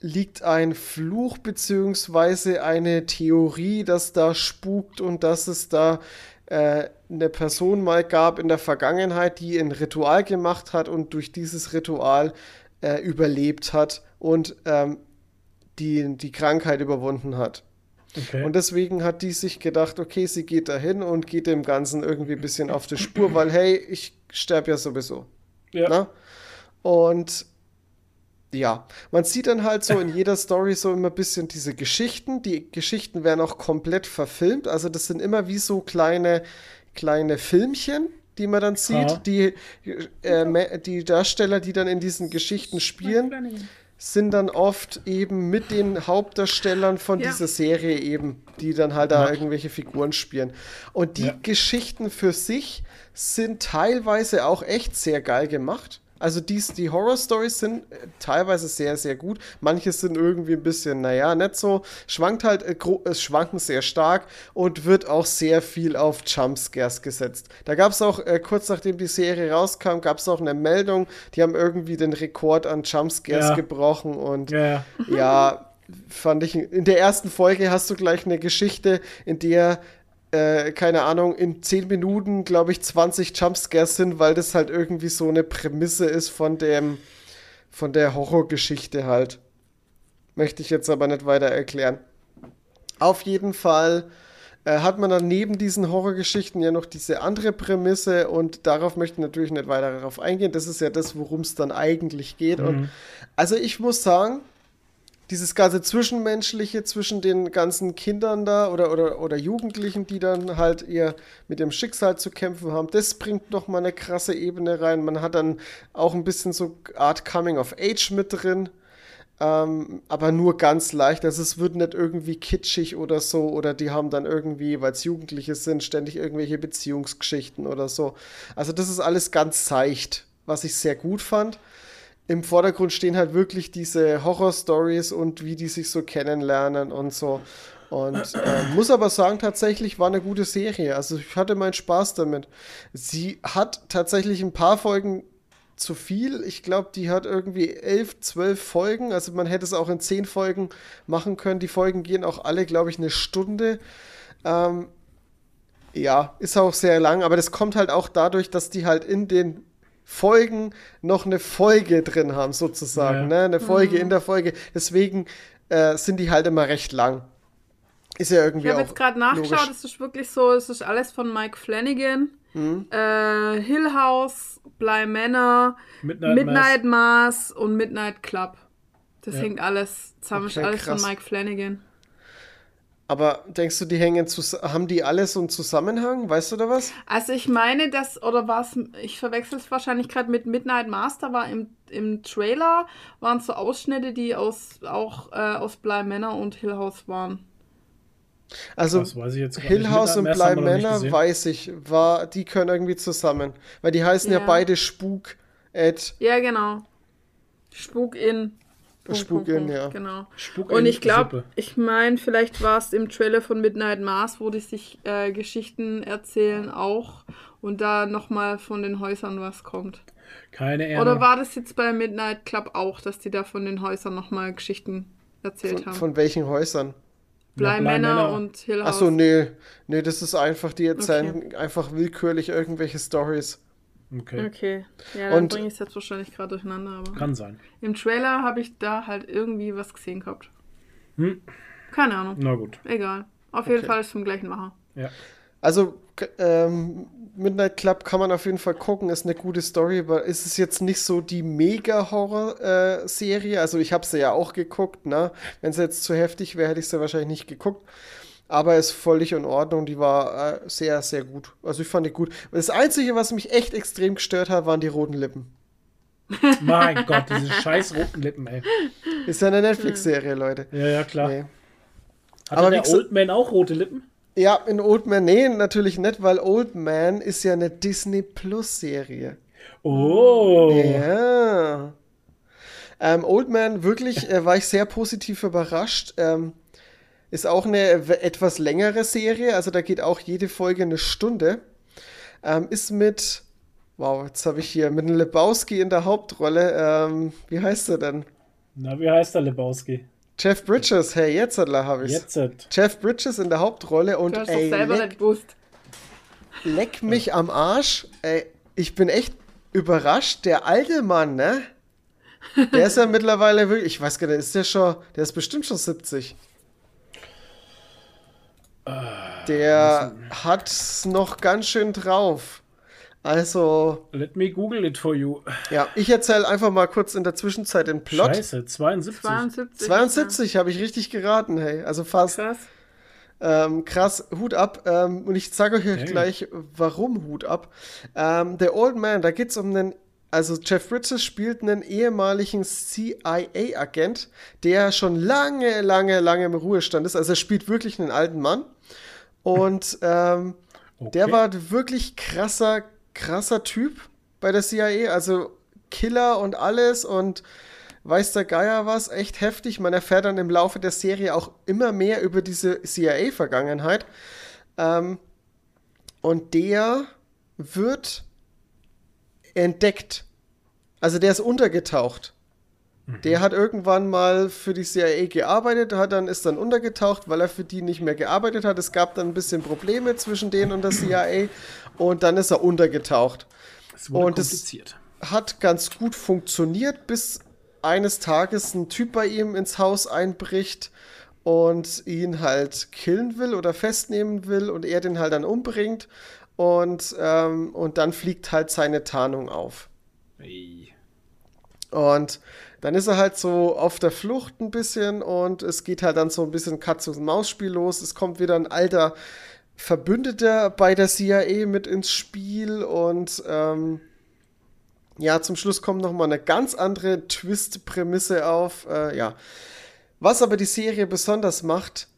liegt ein Fluch beziehungsweise eine Theorie, dass da spukt und dass es da äh, eine Person mal gab in der Vergangenheit, die ein Ritual gemacht hat und durch dieses Ritual äh, überlebt hat und ähm, die, die Krankheit überwunden hat. Okay. Und deswegen hat die sich gedacht, okay, sie geht dahin und geht dem Ganzen irgendwie ein bisschen auf die Spur, weil hey, ich sterbe ja sowieso. ja. Ne? Und ja, man sieht dann halt so in [laughs] jeder Story so immer ein bisschen diese Geschichten. Die Geschichten werden auch komplett verfilmt. Also das sind immer wie so kleine, kleine Filmchen, die man dann sieht. Die, äh, die Darsteller, die dann in diesen Geschichten spielen, sind dann oft eben mit den Hauptdarstellern von Ja. dieser Serie eben, die dann halt da Ja. irgendwelche Figuren spielen. Und die Ja. Geschichten für sich sind teilweise auch echt sehr geil gemacht. Also dies, die Horror-Stories sind äh, teilweise sehr, sehr gut. Manche sind irgendwie ein bisschen, naja, nicht so. Schwankt halt, äh, gro- es schwanken sehr stark und wird auch sehr viel auf Jumpscares gesetzt. Da gab es auch, äh, kurz nachdem die Serie rauskam, gab es auch eine Meldung, die haben irgendwie den Rekord an Jumpscares Ja. gebrochen und ja. ja, fand ich. In der ersten Folge hast du gleich eine Geschichte, in der, äh, keine Ahnung, in 10 Minuten, glaube ich, 20 Jumpscares sind, weil das halt irgendwie so eine Prämisse ist von dem, von der Horrorgeschichte halt. Möchte ich jetzt aber nicht weiter erklären. Auf jeden Fall äh, hat man dann neben diesen Horrorgeschichten ja noch diese andere Prämisse und darauf möchte ich natürlich nicht weiter darauf eingehen. Das ist ja das, worum es dann eigentlich geht. Und also ich muss sagen, dieses ganze Zwischenmenschliche zwischen den ganzen Kindern da oder, oder, oder Jugendlichen, die dann halt eher mit dem Schicksal zu kämpfen haben, das bringt noch mal eine krasse Ebene rein. Man hat dann auch ein bisschen so Art Coming of Age mit drin, ähm, aber nur ganz leicht. Also es wird nicht irgendwie kitschig oder so oder die haben dann irgendwie, weil es Jugendliche sind, ständig irgendwelche Beziehungsgeschichten oder so. Also das ist alles ganz seicht, was ich sehr gut fand im Vordergrund stehen halt wirklich diese Horror-Stories und wie die sich so kennenlernen und so. Und äh, muss aber sagen, tatsächlich war eine gute Serie. Also ich hatte meinen Spaß damit. Sie hat tatsächlich ein paar Folgen zu viel. Ich glaube, die hat irgendwie elf, zwölf Folgen. Also man hätte es auch in zehn Folgen machen können. Die Folgen gehen auch alle, glaube ich, eine Stunde. Ähm, ja, ist auch sehr lang, aber das kommt halt auch dadurch, dass die halt in den Folgen noch eine Folge drin haben, sozusagen. Ja. Ne? Eine Folge in der Folge. Deswegen äh, sind die halt immer recht lang. Ist ja irgendwie Ich habe jetzt gerade nachgeschaut, es ist wirklich so, es ist alles von Mike Flanagan. Mhm. Äh, Hill House, Bly Manor, Midnight, Midnight Mass und Midnight Club. Das Ja. hängt alles zusammen, ist Okay, alles krass. von Mike Flanagan. Aber denkst du, die hängen haben die alle so einen Zusammenhang? Weißt du da was? Also ich meine, das, oder was, ich verwechsel es wahrscheinlich gerade mit Midnight Master, war im, im Trailer, waren so Ausschnitte, die aus, auch äh, aus Bly Manor und Hill House waren. Also Das weiß ich jetzt gar Hill. House und Bly Manor weiß ich, war, die können irgendwie zusammen. Weil die heißen ja, Ja. beide Spuk, Ed, Ja, genau. Spuk in. Punkt, Spuk in, ja. Genau. Spuk Und ich glaube, ich meine, vielleicht war es im Trailer von Midnight Mars, wo die sich äh, Geschichten erzählen auch und da nochmal von den Häusern was kommt. Keine Erde. Oder war das jetzt bei Midnight Club auch, dass die da von den Häusern nochmal Geschichten erzählt von, haben? von welchen Häusern? Manor. und Hill House. Achso, nee. Nee, das ist einfach, die erzählen einfach willkürlich irgendwelche Stories. Okay. Okay, ja, dann bringe ich es jetzt wahrscheinlich gerade durcheinander. Aber Kann sein. im Trailer habe ich da halt irgendwie was gesehen gehabt. Hm. Keine Ahnung. Na gut. Egal. Auf jeden Okay. Fall ist es vom gleichen Macher. Ja. Also, ähm, Midnight Club kann man auf jeden Fall gucken, ist eine gute Story, aber ist es jetzt nicht so die Mega-Horror-Serie? also, ich habe sie ja auch geguckt, ne? Wenn sie jetzt zu heftig wäre, hätte ich sie wahrscheinlich nicht geguckt. Aber ist völlig in Ordnung. Die war äh, sehr, sehr gut. Also, ich fand die gut. Das Einzige, was mich echt extrem gestört hat, waren die roten Lippen. [laughs] Mein Gott, diese scheiß roten Lippen, ey. Ist ja eine Netflix-Serie, Leute. Ja, ja, klar. Nee. Hatte Aber der Old Man auch rote Lippen? Ja, in Old Man, nee, natürlich nicht, weil Old Man ist ja eine Disney Plus-Serie. Oh. Ja. Ähm, Old Man, wirklich, äh, war ich sehr positiv überrascht. Ähm, ist auch eine etwas längere Serie, also da geht auch jede Folge eine Stunde. Ähm, ist mit, wow, jetzt habe ich hier, mit einem Lebowski in der Hauptrolle. Ähm, wie heißt er denn? Na, wie heißt der Lebowski? Jeff Bridges, hey, jetzt habe ich Jetzt. Jeff Bridges in der Hauptrolle und Du hast ey, doch selber leck, nicht gewusst. leck mich am Arsch. Ey, ich bin echt überrascht. Der alte Mann, ne? [laughs] Der ist ja mittlerweile wirklich, ich weiß gar nicht, ist der schon, der ist bestimmt schon 70. Der hat's noch ganz schön drauf. Also, Let me Google it for you. ja, ich erzähle einfach mal kurz in der Zwischenzeit den Plot. Scheiße, 72. 72. 72 habe ich richtig geraten, hey. Also fast. Ja. Krass. Ähm, krass, Hut ab. Ähm, und ich sage euch Hey. gleich, warum Hut ab. Ähm, der Old Man, da geht es um einen, also Jeff Bridges spielt einen ehemaligen CIA-Agent, der schon lange, lange, lange im Ruhestand ist. Also er spielt wirklich einen alten Mann. Und ähm, der Okay. war wirklich krasser, krasser Typ bei der CIA. Also Killer und alles und weiß der Geier was, echt heftig. Man erfährt dann im Laufe der Serie auch immer mehr über diese CIA-Vergangenheit. Ähm, und der wird entdeckt. Also der ist untergetaucht. Der hat irgendwann mal für die CIA gearbeitet, hat dann, ist dann untergetaucht, weil er für die nicht mehr gearbeitet hat. Es gab dann ein bisschen Probleme zwischen denen und der CIA und dann ist er untergetaucht. Es wurde und das- kompliziert. Hat ganz gut funktioniert, bis eines Tages ein Typ bei ihm ins Haus einbricht und ihn halt killen will oder festnehmen will und er den halt dann umbringt und, ähm, und dann fliegt halt seine Tarnung auf. Ey. Und dann ist er halt so auf der Flucht ein bisschen und es geht halt dann so ein bisschen Katz-und-Maus-Spiel los. Es kommt wieder ein alter Verbündeter bei der CIA mit ins Spiel und ähm, ja, zum Schluss kommt noch mal eine ganz andere Twist-Prämisse auf. Äh, ja, was aber die Serie besonders macht,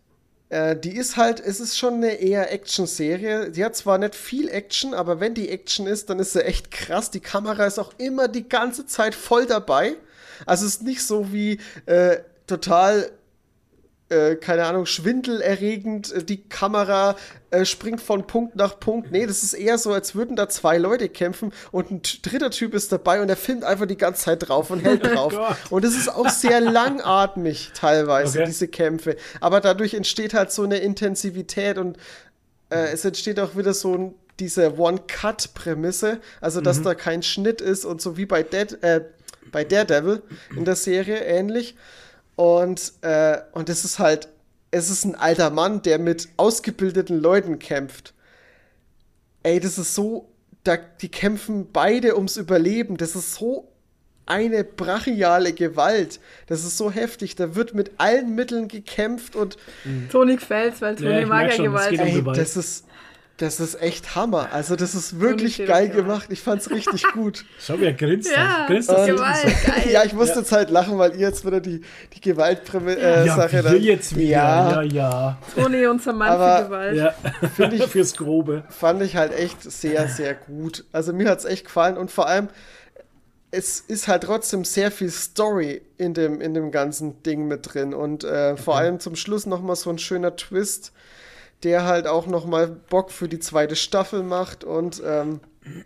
äh, die ist halt, es ist schon eine eher Action-Serie. Die hat zwar nicht viel Action, aber wenn die Action ist, dann ist sie echt krass. Die Kamera ist auch immer die ganze Zeit voll dabei. Also es ist nicht so wie äh, total äh, keine Ahnung, schwindelerregend, äh, die Kamera äh, springt von Punkt nach Punkt. Nee, das ist eher so, als würden da zwei Leute kämpfen und ein dritter Typ ist dabei und der filmt einfach die ganze Zeit drauf und hält [laughs] drauf. Gott. und es ist auch sehr langatmig teilweise, Okay. diese Kämpfe. Aber dadurch entsteht halt so eine Intensivität und äh, es entsteht auch wieder so ein, diese One-Cut-Prämisse, also dass da kein Schnitt ist und so wie bei, Dead, äh, bei Daredevil in der Serie ähnlich. Und, äh, und es ist halt, es ist ein alter Mann, der mit ausgebildeten Leuten kämpft. Ey, das ist so, da, die kämpfen beide ums Überleben. Das ist so eine brachiale Gewalt. Das ist so heftig. Da wird mit allen Mitteln gekämpft und Toni gefällt's, weil Toni Ja, mag ja Gewalt. um ey, das ist, das ist echt Hammer. Also das ist wirklich geil Gewalt. gemacht. Ich fand's richtig [laughs] gut. Schau, wie er grinst. Ja, grinst das Gewalt, [laughs] geil. ja, ich musste jetzt halt lachen, weil ihr jetzt wieder die, die Gewaltsache äh, Ja, Sache jetzt wieder. Ja, Ja, ja. Toni, unser Mann Aber- für Gewalt. Ja, [laughs] Finde ich- fürs Grobe. fand ich halt echt sehr, sehr gut. Also mir hat's echt gefallen und vor allem, es ist halt trotzdem sehr viel Story in dem, in dem ganzen Ding mit drin und äh, vor allem zum Schluss nochmal so ein schöner Twist, der halt auch nochmal Bock für die zweite Staffel macht und ähm,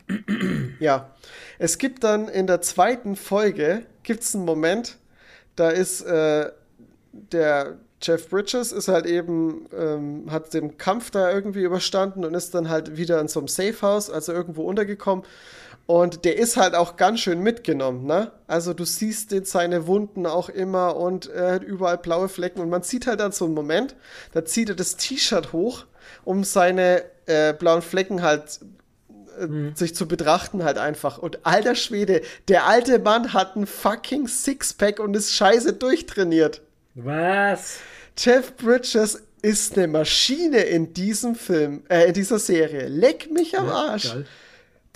[clears throat] ja, es gibt dann in der zweiten Folge, gibt's einen Moment, da ist äh, der Jeff Bridges ist halt eben, ähm, hat den Kampf da irgendwie überstanden und ist dann halt wieder in so einem Safehouse, also irgendwo untergekommen. Und der ist halt auch ganz schön mitgenommen, ne? Also du siehst den, seine Wunden auch immer und er hat überall blaue Flecken. Und man sieht halt dann so einen Moment, da zieht er das T-Shirt hoch, um seine äh, blauen Flecken halt äh, sich zu betrachten halt einfach. Und alter Schwede, der alte Mann hat ein fucking Sixpack und ist scheiße durchtrainiert. Was? Jeff Bridges ist eine Maschine in diesem Film, äh, in dieser Serie. Leck mich am Arsch. Geil.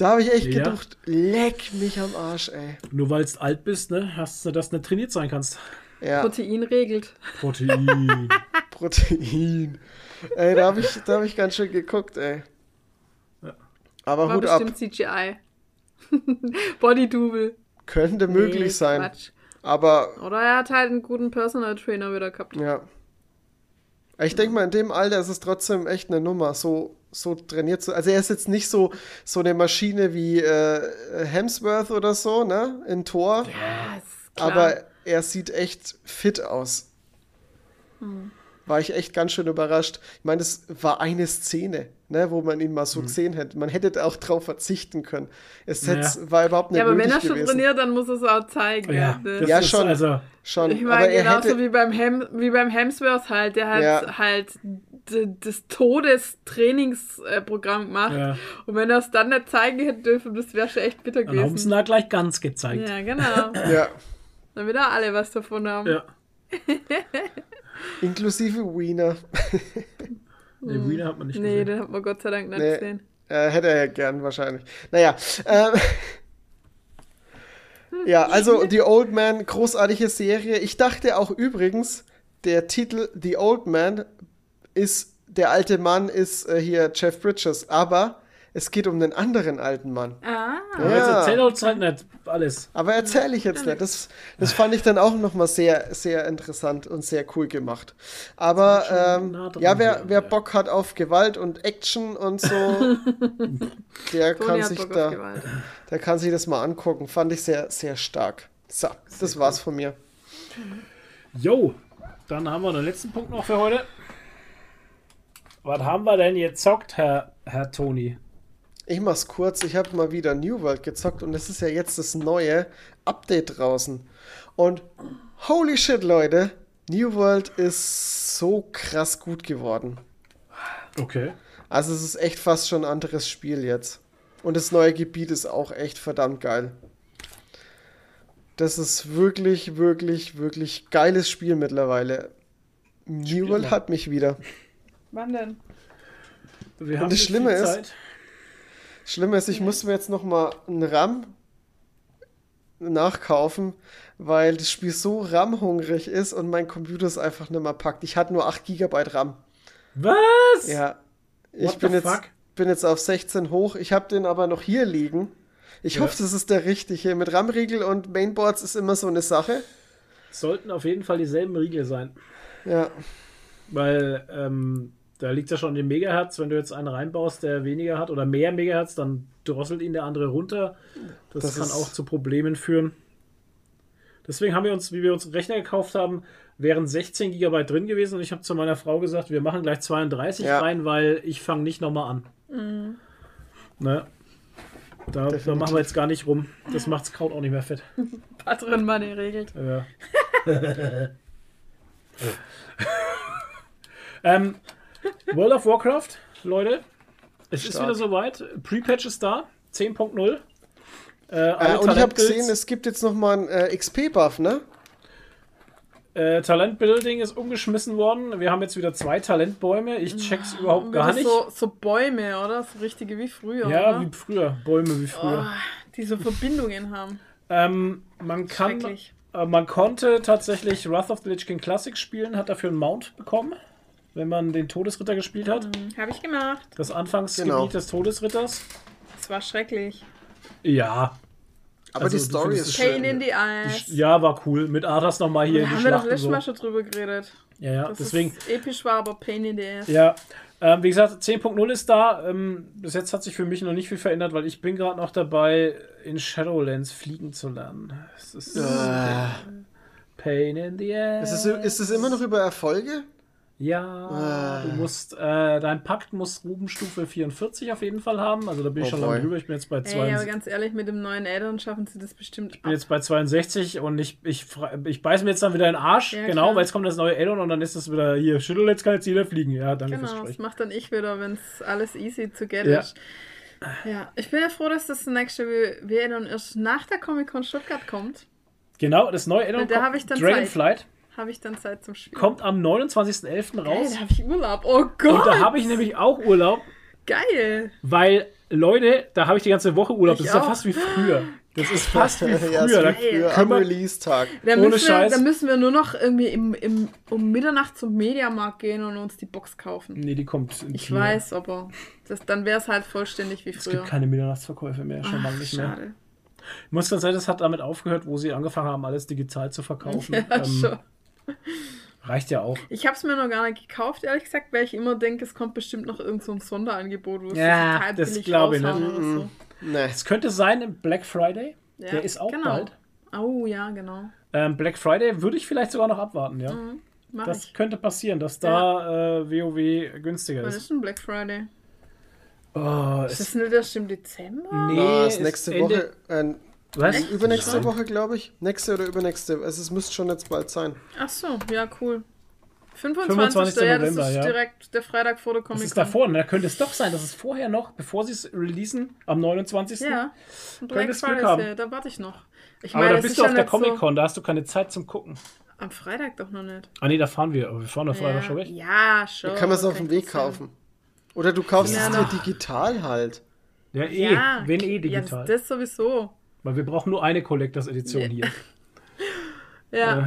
Da habe ich echt Ja. gedacht, leck mich am Arsch, ey. Nur weil du alt bist, ne, hast du das nicht trainiert sein kannst. Ja, Protein regelt. Protein. [laughs] Protein. ey, da habe ich, da hab ich ganz schön geguckt, ey. Aber War Hut ab, bestimmt [laughs] CGI. Bodydouble. könnte möglich Nee, sein. Quatsch. Aber Oder er hat halt einen guten Personal Trainer wieder gehabt. Ja. Ich denke mal, in dem Alter ist es trotzdem echt eine Nummer, so, so trainiert zu. Also er ist jetzt nicht so, so eine Maschine wie äh, Hemsworth oder so, ne? In Tor. Ja, ist klar. aber er sieht echt fit aus. War ich echt ganz schön überrascht. Ich meine, es war eine Szene, ne, wo man ihn mal so gesehen hätte. Man hätte auch drauf verzichten können. Es Ja. hätte, war überhaupt nicht ja, aber wenn er schon gewesen. trainiert, dann muss er es auch zeigen. ja, ne? das Ja, ist schon. Also, Schon, Ich meine, genauso hätte, wie beim, Hem wie beim Hemsworth halt, der hat Ja. halt d- das Todestrainingsprogramm gemacht. Ja. Und wenn er es dann nicht zeigen hätte dürfen, das wäre schon echt bitter dann haben sie ihn gewesen. da gleich ganz gezeigt. Ja, genau. ja, Damit auch alle was davon haben. Ja. [laughs] inklusive Wiener. Nee, Wiener hat man nicht Nee, gesehen. den hat man Gott sei Dank nicht Nee. gesehen. Äh, hätte er ja gern wahrscheinlich. Naja. Ähm, ja, also The Old Man, großartige Serie. Ich dachte auch übrigens, der Titel The Old Man ist, der alte Mann ist äh, hier Jeff Bridges, aber es geht um den anderen alten Mann. Ah. Aber jetzt Ja. erzähl uns halt nicht alles. Aber erzähle ich jetzt nicht. Das, das fand ich dann auch nochmal sehr, sehr interessant und sehr cool gemacht. Aber ähm, nah ja, wer, wer ja. Bock hat auf Gewalt und Action und so, [laughs] der kann sich Bock da. Der kann sich das mal angucken. Fand ich sehr, sehr stark. So, das war's von mir. Jo, dann haben wir den letzten Punkt noch für heute. Was haben wir denn jetzt zockt, Herr, Herr Toni? Ich mach's kurz. Ich habe mal wieder New World gezockt und es ist ja jetzt das neue Update draußen. Und holy shit, Leute, New World ist so krass gut geworden. Okay. Also es ist echt fast schon ein anderes Spiel jetzt. Und das neue Gebiet ist auch echt verdammt geil. Das ist wirklich, wirklich, wirklich geiles Spiel mittlerweile. New World hat mich wieder. Wann denn? Wir das nicht Schlimme viel ist- Zeit. Schlimm ist, ich muss mir jetzt noch mal einen RAM nachkaufen, weil das Spiel so RAM-hungrig ist und mein Computer es einfach nicht mehr packt. Ich hatte nur 8 GB RAM. Was? Ja. Ich What bin jetzt, fuck? bin jetzt auf 16 hoch. Ich habe den aber noch hier liegen. Ich Ja. hoffe, das ist der richtige. Mit RAM-Riegel und Mainboards ist immer so eine Sache. Sollten auf jeden Fall dieselben Riegel sein. Ja. Weil ähm, da liegt ja schon den Megahertz. Wenn du jetzt einen reinbaust, der weniger hat oder mehr Megahertz, dann drosselt ihn der andere runter. Das, Das kann ist- auch zu Problemen führen. Deswegen haben wir uns, wie wir uns einen Rechner gekauft haben, wären 16 GB drin gewesen und ich habe zu meiner Frau gesagt, wir machen gleich 32 Ja. rein, weil ich fange nicht nochmal an. Ne? Da, da machen wir jetzt gar nicht rum. Das macht das Kraut auch nicht mehr fett. [laughs] Patron Money regelt. Ja. [laughs] ähm, World of Warcraft, Leute, es ist Stark. wieder soweit. Pre-Patch ist da, 10.0. Äh, Äh, und ich habe gesehen, es gibt jetzt noch mal einen äh, XP-Buff, ne? äh, Talentbuilding ist umgeschmissen worden. Wir haben jetzt wieder zwei Talentbäume. Ich check's überhaupt Wieder gar nicht. So, so Bäume, oder? So richtige wie früher. ja, oder? wie früher. Bäume wie früher. Oh, die so Verbindungen haben. Ähm, man kann, äh, man konnte tatsächlich Wrath of the Lich King Classic spielen, hat dafür einen Mount bekommen, wenn man den Todesritter gespielt hat. Habe ich gemacht. Das Anfangsgebiet Genau. des Todesritters. Das war schrecklich. Ja. Aber Also, die Story ist es Pain schön. in the eyes. Ja, war cool. Mit Arthas nochmal hier da in die haben wir doch Schlacht und letztes so. Mal schon drüber geredet. Ja, ja, Dass deswegen. es episch war, aber Pain in the ass. Ja, ähm, wie gesagt, 10.0 ist da. Ähm, bis jetzt hat sich für mich noch nicht viel verändert, weil ich bin gerade noch dabei, in Shadowlands fliegen zu lernen. Es ist Pain in the ass. Ist es, ist es immer noch über Erfolge? Ja, Ah. du musst, äh, dein Pakt muss Rubenstufe 44 auf jeden Fall haben. Also da bin ich Oh schon lange drüber. Ich bin jetzt bei Ey, aber 62. ganz ehrlich, mit dem neuen Addon schaffen sie das bestimmt Ich bin jetzt bei 62 und ich, ich, ich beiß mir jetzt dann wieder in den Arsch, Ja, genau, klar. weil jetzt kommt das neue Addon und dann ist es wieder hier, schüttel, jetzt kann jetzt jeder fliegen. Ja, danke fürs Genau, das macht dann ich wieder, wenn es alles easy to get Ja. ist. Ja, ich bin ja froh, dass das nächste dann erst nach der Comic-Con Stuttgart kommt. Genau, das neue Addon, Und da kommt- hab ich dann Dragonflight, Habe ich dann Zeit zum Spielen. kommt am 29.11. Geil, raus. da habe ich Urlaub. Oh Gott, Und da habe ich nämlich auch Urlaub, geil. weil, Leute, da habe ich die ganze Woche Urlaub. Das Ich ist ja auch. fast wie früher. Das ist fast wie [laughs] ja, früher. ist wie früher am Release-Tag. Ohne wir, Scheiß. da müssen wir nur noch irgendwie im, im, um Mitternacht zum Mediamarkt gehen und uns die Box kaufen. Nee, die kommt. in Ich Kino. weiß, aber das, dann wäre es halt vollständig wie Es früher. gibt keine Mitternachtsverkäufe mehr, schon Ach, lange nicht mehr. schade. Ich muss ganz sagen, das hat damit aufgehört, wo sie angefangen haben, alles digital zu verkaufen. [laughs] Ja, Ähm, schon. [laughs] reicht ja auch. Ich habe es mir noch gar nicht gekauft, ehrlich gesagt, weil ich immer denke, es kommt bestimmt noch irgend so ein Sonderangebot, wo es Ja, total das billig glaube ich nicht. so. Nee. Es könnte sein im Black Friday. Ja, Der ist auch genau. bald. Oh ja, genau. Ähm, Black Friday würde ich vielleicht sogar noch abwarten, ja. Mach Das ich. könnte passieren, dass da äh, WoW günstiger Wann ist. ist denn Black Friday? Oh, Ist es, das nicht erst im Dezember? nee, Ah, ist ist nächste Ende- Woche, äh, Was? Echt? übernächste Nein. Woche, glaube ich. Nächste oder übernächste. Also es müsste schon jetzt bald sein. Ach so, ja, cool. 25. 25. ja, das November, ist ja. direkt der Freitag vor der Das Comic ist davor, ne? Da könnte es doch sein, dass es vorher noch, bevor sie es releasen, am 29. Ja. Black Könntest Glück haben. ja, da warte ich noch. Ich Aber meine, da es bist ist du ja auf der nicht so- Comic-Con, da hast du keine Zeit zum Gucken. Am Freitag doch noch nicht. Ah nee, da fahren wir. Aber wir fahren da Freitag ja. schon weg. ja, schon. Da kann man es auf dem Weg kaufen. Oder du kaufst Ja, es dir digital halt. Ja, eh. Ja, wenn eh Ja, digital. das, das sowieso. Weil wir brauchen nur eine Collectors-Edition Ja. hier. [laughs] Ja, Äh,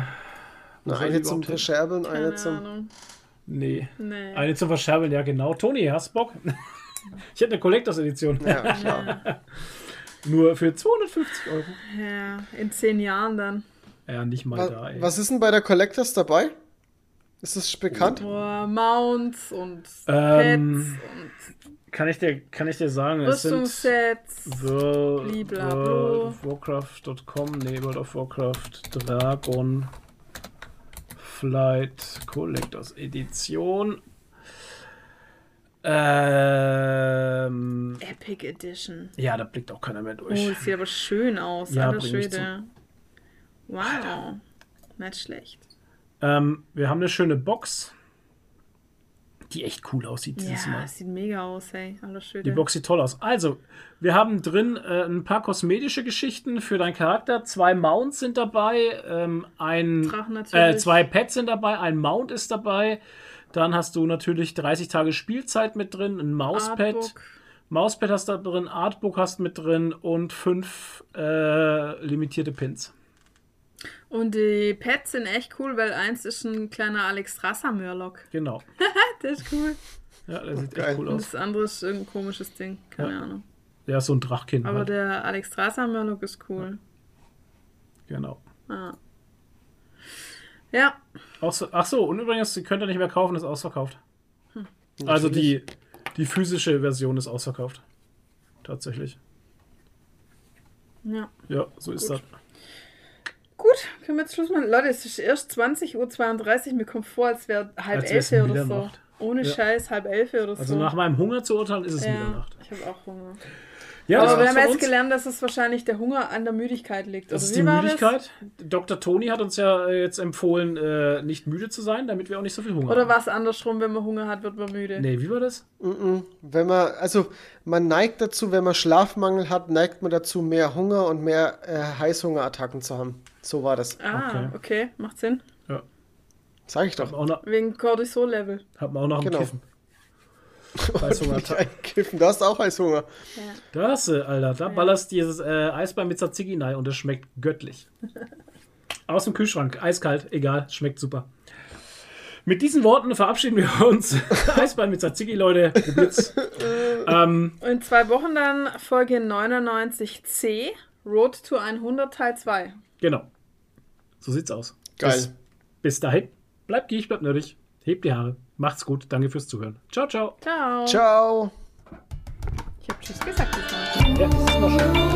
Na, eine zum? Verscherbeln, eine keine zum. Ahnung. Nee. Nee. Eine zum Verscherbeln, ja genau. Toni, hast Bock? [laughs] ich hätte eine Collectors-Edition. Ja, klar. [laughs] Nur für 250 Euro. Ja, in zehn Jahren dann. Ja, nicht mal da, Was, ey. was ist denn bei der Collectors dabei? Ist das bekannt? Boah, Mounts und Ähm, Pets Kann ich dir, kann ich dir sagen, es sind. World, of Warcraft.com, nee, World of Warcraft Dragon Flight Collectors Edition. Ähm, Epic Edition. ja, da blickt auch keiner mehr Oh, durch. das sieht aber schön aus. Ja, Alter Schwede. Wow. Nicht schlecht. Ähm, wir haben eine schöne Box, die echt cool aussieht dieses Ja, Mal. das sieht mega aus, hey. Alter Schwede. Die Box sieht toll aus. Also, wir haben drin äh, ein paar kosmetische Geschichten für deinen Charakter. Zwei Mounts sind dabei, ähm, ein, äh, zwei Pets sind dabei, ein Mount ist dabei. Dann hast du natürlich 30 Tage Spielzeit mit drin, ein Mauspad. Artbook. Mauspad hast du da drin, Artbook hast mit drin und fünf äh, limitierte Pins. Und die Pets sind echt cool, weil eins ist ein kleiner Alex Strasser Murloc. [laughs] Genau. Der ist cool. Ja, der sieht Geil. echt cool Und aus. das andere ist irgendein komisches Ding. Keine Ja. Ahnung. Der ist so ein Drachkind. Aber Halt. der Alex Strasser Murloc ist cool. Genau. Ah. Ja, Aus, ach so, und übrigens, sie könnt ihr nicht mehr kaufen, ist ausverkauft. Also die, die physische Version ist ausverkauft. Tatsächlich. Ja. Ja, so ist das. Gut, können wir jetzt Schluss machen. Leute, es ist erst 20.32 Uhr. Mir kommt vor, als wäre halb Als elf oder so. Ohne Ja. Scheiß, halb elf oder so. Also nach meinem Hunger zu urteilen, ist es ja, Mitternacht. ich habe auch Hunger. Ja, Aber das wir haben jetzt uns. gelernt, dass es wahrscheinlich der Hunger an der Müdigkeit liegt. Das Oder ist wie die war Müdigkeit. Dr. Toni hat uns ja äh, jetzt empfohlen, äh, nicht müde zu sein, damit wir auch nicht so viel Hunger Das? Oder haben. was andersrum, wenn man Hunger hat, wird man müde. Nee, wie war das? Wenn man, also man neigt dazu, wenn man Schlafmangel hat, neigt man dazu, mehr Hunger und mehr äh, Heißhungerattacken zu haben. So war das. Ah, Okay. okay. macht Sinn. Ja. Sag ich doch. noch, Wegen Cortisol-Level. hat man auch noch Genau. [laughs] einen Kiffen. Kiffen, du hast auch Heißhunger. Da hast du, Alter. Da ballerst du dieses äh, Eisbein mit Tzatziki rein und das schmeckt göttlich. [laughs] Aus dem Kühlschrank, eiskalt, egal, schmeckt super. Mit diesen Worten verabschieden wir uns. [laughs] Eisbein mit Tzatziki, Leute. Probiert's. ähm, In zwei Wochen dann Folge 99c, Road to 100 Teil 2. genau. So sieht's aus. Geil. Bis, bis dahin. Bleibt gierig, bleibt nerdig. Hebt die Haare. Macht's gut. Danke fürs Zuhören. Ciao, ciao. Ciao. Ciao. Ich habe Tschüss gesagt. diesmal. Ja, das ist noch schön.